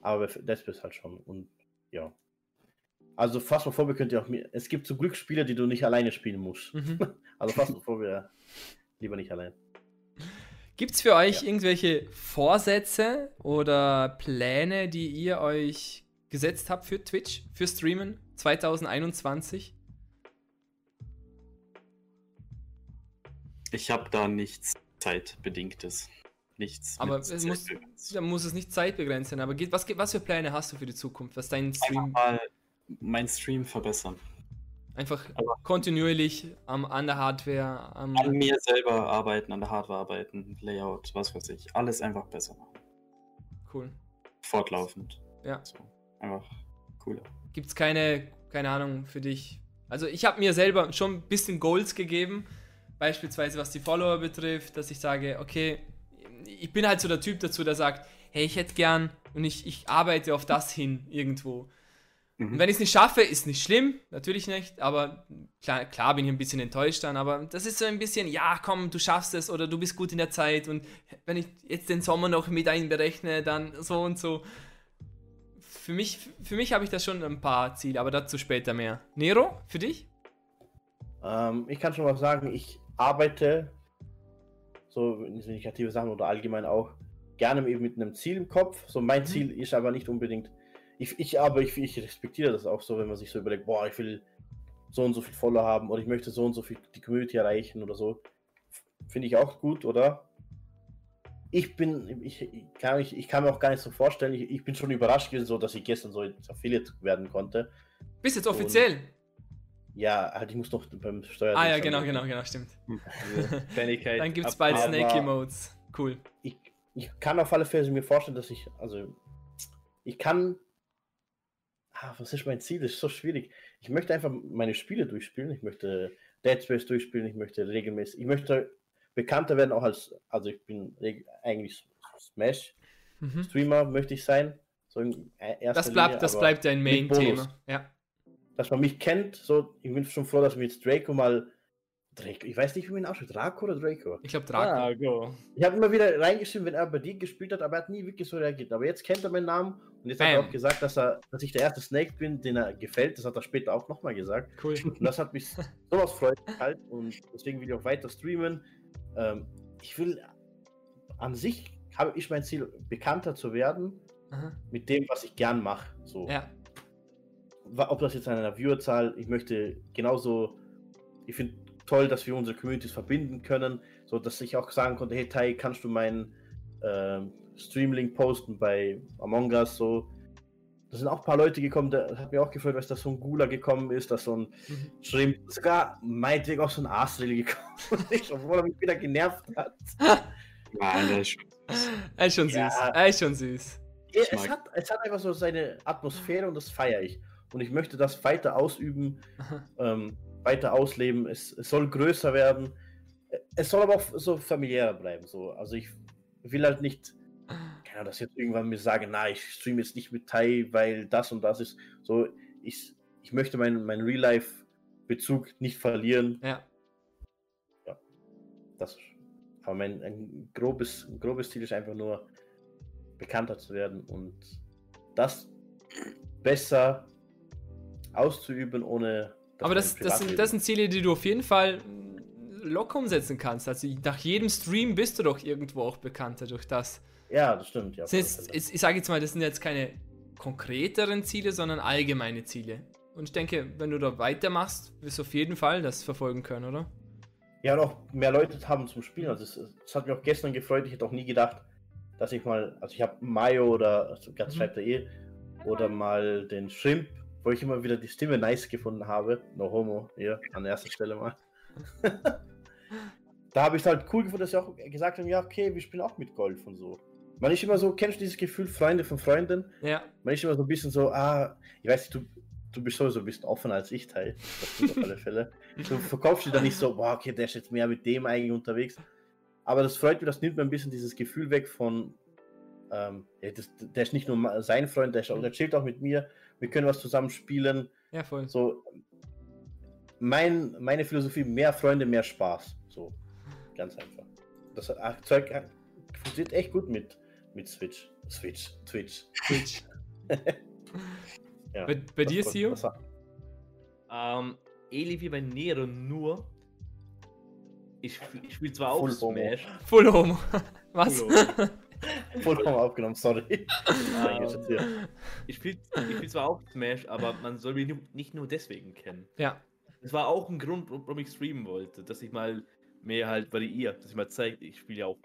Aber bei Dead Space halt schon. Und ja. Also Phasmophobia könnt ihr auch mir. Es gibt zum Glück Spiele, die du nicht alleine spielen musst. Mhm. Also Phasmophobia lieber nicht allein. Gibt es für euch ja. irgendwelche Vorsätze oder Pläne, die ihr euch gesetzt habt für Twitch, für Streamen 2021? Ich habe da nichts Zeitbedingtes. Nichts. Aber es muss, da muss es nicht zeitbegrenzt sein. Aber geht, was, was für Pläne hast du für die Zukunft? Was dein Stream. Einfach mal mein Stream verbessern. Einfach Aber kontinuierlich am, an der Hardware. Am an mir selber arbeiten, an der Hardware arbeiten, Layout, was weiß ich. Alles einfach besser machen. Cool. Fortlaufend. Ja. So, einfach cooler. Gibt es keine, keine Ahnung für dich? Also ich habe mir selber schon ein bisschen Goals gegeben, beispielsweise was die Follower betrifft, dass ich sage, okay, ich bin halt so der Typ dazu, der sagt, hey, ich hätte gern und ich, ich arbeite auf das hin irgendwo. Mhm. Und wenn ich es nicht schaffe, ist nicht schlimm, natürlich nicht, aber klar, klar bin ich ein bisschen enttäuscht dann, aber das ist so ein bisschen, ja, komm, du schaffst es oder du bist gut in der Zeit und wenn ich jetzt den Sommer noch mit einberechne, dann so und so. Für mich, für mich habe ich da schon ein paar Ziele, aber dazu später mehr. Nero, für dich? Ähm, ich kann schon mal sagen, ich arbeite so negative Sachen oder allgemein auch gerne eben mit einem Ziel im Kopf. So mein mhm. Ziel ist aber nicht unbedingt ich, ich aber ich, ich respektiere das auch so, wenn man sich so überlegt, boah, ich will so und so viel Follower haben oder ich möchte so und so viel die Community erreichen oder so. Finde ich auch gut, oder? Ich bin, ich, ich, kann, ich, ich kann mir auch gar nicht so vorstellen, ich, ich bin schon überrascht gewesen, so dass ich gestern so Affiliate werden konnte. Bist jetzt offiziell? Und, ja, halt, ich muss noch beim Steuer. Ah ja, genau, genau, genau, stimmt. Also, Dann gibt es bald Snake Emotes. Cool. Ich, ich kann auf alle Fälle mir vorstellen, dass ich, also ich kann ah, was ist mein Ziel? Das ist so schwierig. Ich möchte einfach meine Spiele durchspielen. Ich möchte Dead Space durchspielen. Ich möchte regelmäßig, ich möchte bekannter werden, auch als, also ich bin eigentlich Smash-Streamer, mhm. möchte ich sein. So in das bleibt, Linie, das bleibt dein Main-Thema. Ja. Dass man mich kennt, so, ich bin schon froh, dass mir jetzt Draco mal Draco. Ich weiß nicht, wie man ihn ausspricht. Draco oder Draco? Ich glaube Draco. Draco. Ich habe immer wieder reingeschrieben, wenn er bei dir gespielt hat, aber er hat nie wirklich so reagiert. Aber jetzt kennt er meinen Namen und jetzt Bam. hat er auch gesagt, dass, er, dass ich der erste Snake bin, den er gefällt. Das hat er später auch nochmal gesagt. Cool. Und das hat mich sowas freut halt und deswegen will ich auch weiter streamen. Ähm, ich will an sich habe ich mein Ziel, bekannter zu werden Aha. mit dem, was ich gern mache. So. Ja. Ob das jetzt an einer Viewerzahl, ich möchte genauso, ich finde toll, dass wir unsere Communities verbinden können, so dass ich auch sagen konnte, hey Tai, kannst du meinen äh, Streamlink posten bei Among Us so. Da sind auch ein paar Leute gekommen, da hat mir auch gefreut, dass da so ein Gula gekommen ist, dass so ein mhm. Stream, sogar meinetwegen auch so ein Arsenal gekommen ist, obwohl er mich wieder genervt hat. Nein, er ist schon, er ist schon ja. süß. Er ist schon süß. Ja, es, hat, es hat einfach so seine Atmosphäre und das feiere ich. Und ich möchte das weiter ausüben. Ähm, weiter ausleben. Es, es soll größer werden. Es soll aber auch so familiärer bleiben. So. Also ich will halt nicht, kann das jetzt irgendwann mir sagen, na, ich streame jetzt nicht mit Tai, weil das und das ist. So, ich, ich möchte meinen mein Real-Life-Bezug nicht verlieren. Ja. Ja. Das aber mein ein grobes, ein grobes Ziel ist einfach nur, bekannter zu werden und das besser auszuüben, ohne aber das, das, sind, das sind Ziele, die du auf jeden Fall locker umsetzen kannst. Also nach jedem Stream bist du doch irgendwo auch bekannter durch das. Ja, das stimmt. Ja, jetzt, ich sage jetzt mal, das sind jetzt keine konkreteren Ziele, sondern allgemeine Ziele. Und ich denke, wenn du da weitermachst, wirst du auf jeden Fall das verfolgen können, oder? Ja, noch mehr Leute haben zum Spielen. Also es, hat mich auch gestern gefreut. Ich hätte auch nie gedacht, dass ich mal, also ich habe Mayo oder also ganz mhm. schreibt er eh, oder mal den Shrimp wo ich immer wieder die Stimme nice gefunden habe. No homo, hier an erster Stelle mal. da habe ich es halt cool gefunden, dass sie auch gesagt haben, ja, okay, wir spielen auch mit Golf und so. Man ist immer so, kennst du dieses Gefühl, Freunde von Freunden? Ja. Man ist immer so ein bisschen so, ah, ich weiß nicht, du, du bist sowieso ein bisschen offener als ich, Teil. Das auf alle Fälle. Du verkaufst dich da nicht so, boah, okay, der ist jetzt mehr mit dem eigentlich unterwegs. Aber das freut mich, das nimmt mir ein bisschen dieses Gefühl weg von, ähm, ja, das, der ist nicht nur sein Freund, der, ist, der chillt auch mit mir wir können was zusammen spielen. Ja, voll. So, mein, meine Philosophie, mehr Freunde, mehr Spaß. So, ganz einfach. Das Zeug funktioniert echt gut mit, mit Switch. Switch, Twitch. Twitch. ja, bei, bei dir, Sio? Ähm, ähnlich wie bei Nero, nur ich, ich spiele zwar auch Full Smash. Homo. Full Homo. Was? Full Homo. Vollkommen aufgenommen, sorry. Um, ich spiele spiel zwar auch Smash, aber man soll mich nicht nur deswegen kennen. Ja. Das war auch ein Grund, warum ich streamen wollte, dass ich mal mehr halt variiere, dass ich mal zeige, ich spiele ja auch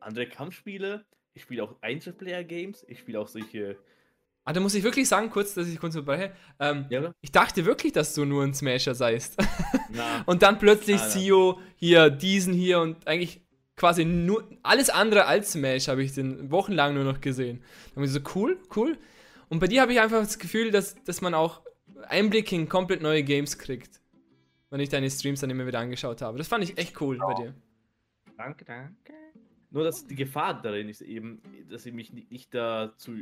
andere Kampfspiele, ich spiele auch Einzelplayer-Games, ich spiele auch solche. Ah, da muss ich wirklich sagen, kurz, dass ich kurz vorbei. Ähm, ja, ich dachte wirklich, dass du nur ein Smasher seist. und dann plötzlich ah, CEO hier, diesen hier und eigentlich quasi nur alles andere als Smash habe ich den wochenlang nur noch gesehen. Da ich so, cool, cool. Und bei dir habe ich einfach das Gefühl, dass, dass man auch Einblick in komplett neue Games kriegt. Wenn ich deine Streams dann immer wieder angeschaut habe. Das fand ich echt cool oh. bei dir. Danke, danke. Nur, dass die Gefahr darin ist eben, dass ich mich nicht, dazu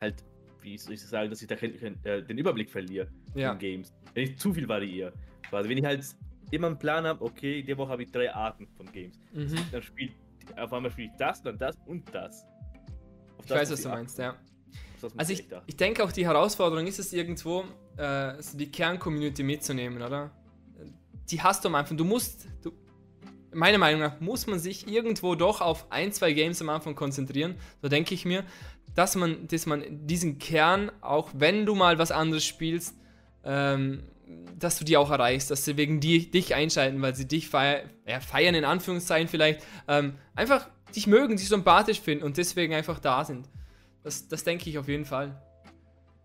halt, wie soll ich sagen, dass ich da äh, den Überblick verliere ja. in Games. Wenn ich zu viel variiere. Also wenn ich halt immer einen Plan habe, okay, die Woche habe ich drei Arten von Games. Mhm. Dann spielt auf einmal spiele ich das, dann das und das. Auf ich das weiß, was du meinst, ja. Also ich, ich denke auch die Herausforderung ist es irgendwo, äh, die Kern-Community mitzunehmen, oder? Die hast du am Anfang. Du musst, du, meiner Meinung nach, muss man sich irgendwo doch auf ein, zwei Games am Anfang konzentrieren. So denke ich mir, dass man, dass man diesen Kern, auch wenn du mal was anderes spielst, ähm, dass du die auch erreichst, dass sie wegen die, dich einschalten, weil sie dich feier, ja, feiern, in Anführungszeichen vielleicht, ähm, einfach dich mögen, dich sympathisch finden und deswegen einfach da sind. Das, das denke ich auf jeden Fall.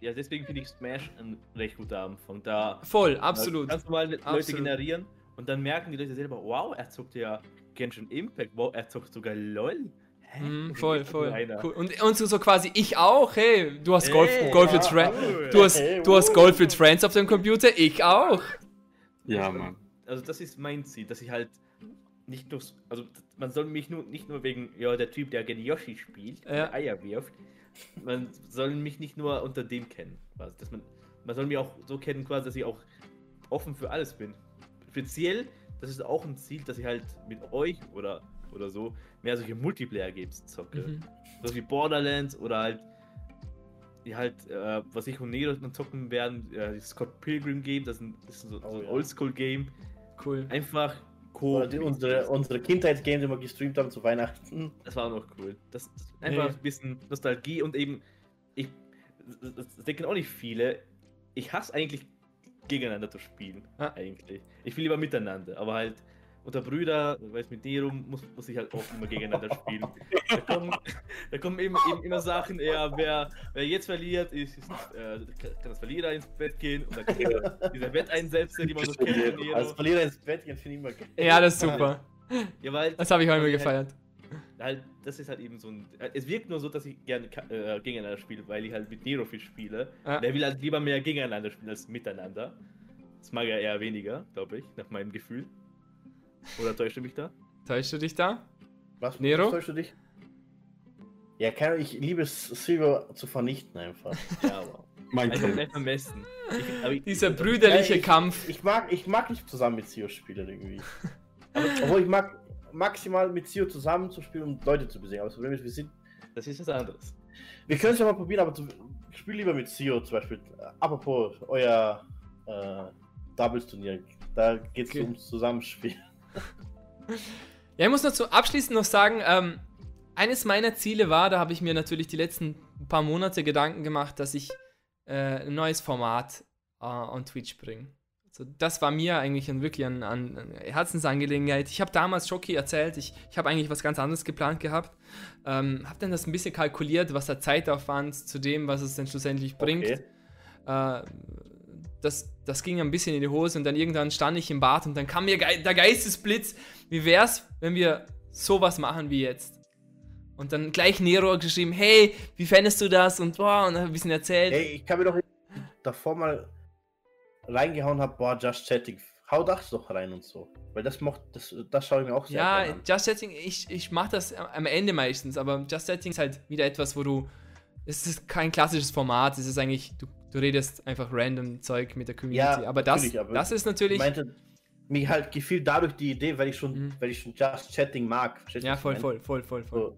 Ja, deswegen finde ich Smash ein recht guter Anfang. Da Voll, absolut. Kannst du mal Leute absolut. generieren und dann merken die Leute selber, wow, er zockt ja Genshin Impact, wow, er zockt sogar LOL. Mm, voll, voll. Cool. Und, und so, quasi, ich auch, hey, du hast Golf, hey, Golf, with, Fra du hast, hey, du hast Golf with Friends auf dem Computer, ich auch. Ja, Mann. Also das ist mein Ziel, dass ich halt nicht nur, also man soll mich nur nicht nur wegen, ja, der Typ, der gerne Yoshi spielt, ja. Eier wirft, man soll mich nicht nur unter dem kennen, quasi, dass man, man soll mich auch so kennen, quasi, dass ich auch offen für alles bin. Speziell, das ist auch ein Ziel, dass ich halt mit euch oder oder so mehr solche Multiplayer-Games zocke. Mhm. So wie Borderlands oder halt, die halt, äh, was ich und Nero zocken werden, äh, das Scott Pilgrim Game, das ist ein, das ist so, oh, so ein ja. Oldschool-Game. Cool. Einfach cool. Die, unsere, unsere Kindheitsgames, die wir gestreamt haben zu Weihnachten. Das war auch noch cool. Das, das einfach nee. ein bisschen Nostalgie und eben, ich, das denken auch nicht viele, ich hasse eigentlich gegeneinander zu spielen. Ah. Eigentlich. Ich will lieber miteinander, aber halt unter Brüder, weil mit Nero muss, muss ich halt auch immer gegeneinander spielen. Da kommen, da kommen eben, eben immer Sachen, eher, wer, wer jetzt verliert, ist, ist äh, kann das Verlierer ins Bett gehen und dann kann diese Wetteinsätze, die man so kennt. Als Verlierer ins Bett gehen, finde ich immer geil. Ja, das ist super. Ja, weil, das habe ich heute halt, gefeiert. Halt, das ist halt eben so ein. Es wirkt nur so, dass ich gerne äh, gegeneinander spiele, weil ich halt mit Nero viel spiele. Ja. Der will halt lieber mehr gegeneinander spielen als miteinander. Das mag er eher weniger, glaube ich, nach meinem Gefühl. Oder täuscht du mich da? Täuscht du dich da? Was? Nero? Täuscht du dich? Ja, kann, ich liebe es, Silber zu vernichten einfach. ja, aber. Mein also Kampf. am besten. Ich, Dieser brüderliche ich, Kampf. Ich mag, ich mag nicht zusammen mit Zio spielen irgendwie. obwohl ich mag maximal mit Zio zusammen zu spielen und Leute zu besiegen. Aber das Problem ist, wir sind. Das ist was anderes. Wir können es ja mal probieren, aber zu, spiel lieber mit Zio zum Beispiel. Apropos, euer äh, Doubles-Turnier. Da geht es okay. ums Zusammenspiel. Ja, ich muss noch zu abschließend noch sagen, ähm, eines meiner Ziele war, da habe ich mir natürlich die letzten paar Monate Gedanken gemacht, dass ich äh, ein neues Format äh, on Twitch bringe. Also das war mir eigentlich ein, wirklich eine an Herzensangelegenheit. Ich habe damals Schoki erzählt, ich, ich habe eigentlich was ganz anderes geplant gehabt. Ähm, habe dann das ein bisschen kalkuliert, was der Zeitaufwand zu dem, was es dann schlussendlich bringt. Okay. Äh, das, das ging ein bisschen in die Hose und dann irgendwann stand ich im Bad und dann kam mir ge der Geistesblitz. Wie wär's, wenn wir sowas machen wie jetzt? Und dann gleich Nero geschrieben, hey, wie fändest du das? Und boah, und dann ein bisschen erzählt. Hey, ich kann mir doch davor mal reingehauen habe, boah, Just Chatting, hau das doch rein und so. Weil das macht, das, das schaue ich mir auch sehr Ja, an. Just Chatting, ich, ich mache das am Ende meistens, aber Just Chatting ist halt wieder etwas, wo du, es ist kein klassisches Format, es ist eigentlich, du Du redest einfach random Zeug mit der Community. Ja, aber das, aber das ist natürlich. Ich meinte, mir halt gefiel dadurch die Idee, weil ich schon, mhm. weil ich schon Just Chatting mag. Ja, voll, voll, voll, voll, voll. So.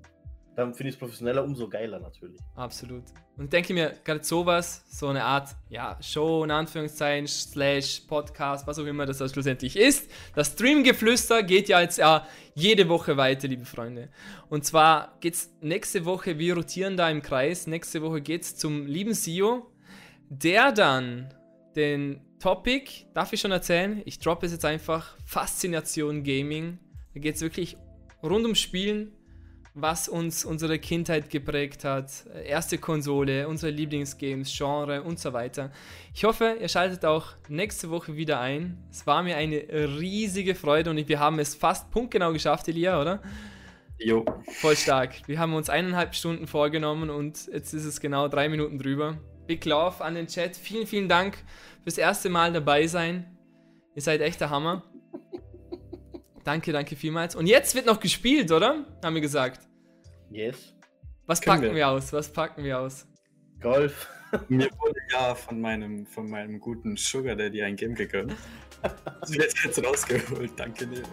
dann finde ich es professioneller umso geiler natürlich. Absolut. Und ich denke mir, gerade sowas, so eine Art, ja, Show in Anführungszeichen, slash Podcast, was auch immer das schlussendlich ist. Das Streamgeflüster geht ja jetzt ja jede Woche weiter, liebe Freunde. Und zwar geht es nächste Woche, wir rotieren da im Kreis, nächste Woche geht es zum lieben Sio, der dann den Topic, darf ich schon erzählen? Ich droppe es jetzt einfach, Faszination Gaming. Da geht es wirklich rund ums Spielen, was uns unsere Kindheit geprägt hat, erste Konsole, unsere Lieblingsgames, Genre und so weiter. Ich hoffe, ihr schaltet auch nächste Woche wieder ein. Es war mir eine riesige Freude und wir haben es fast punktgenau geschafft, Elia, oder? Jo. Voll stark. Wir haben uns eineinhalb Stunden vorgenommen und jetzt ist es genau drei Minuten drüber. Big Love an den Chat. Vielen, vielen Dank fürs erste Mal dabei sein. Ihr seid echt der Hammer. Danke, danke vielmals. Und jetzt wird noch gespielt, oder? Haben wir gesagt. Yes. Was Können packen wir. wir aus? Was packen wir aus? Golf. Mir wurde ja von meinem, von meinem guten Sugar Daddy ein Game gegönnt. Das wird jetzt rausgeholt. Danke, Nero.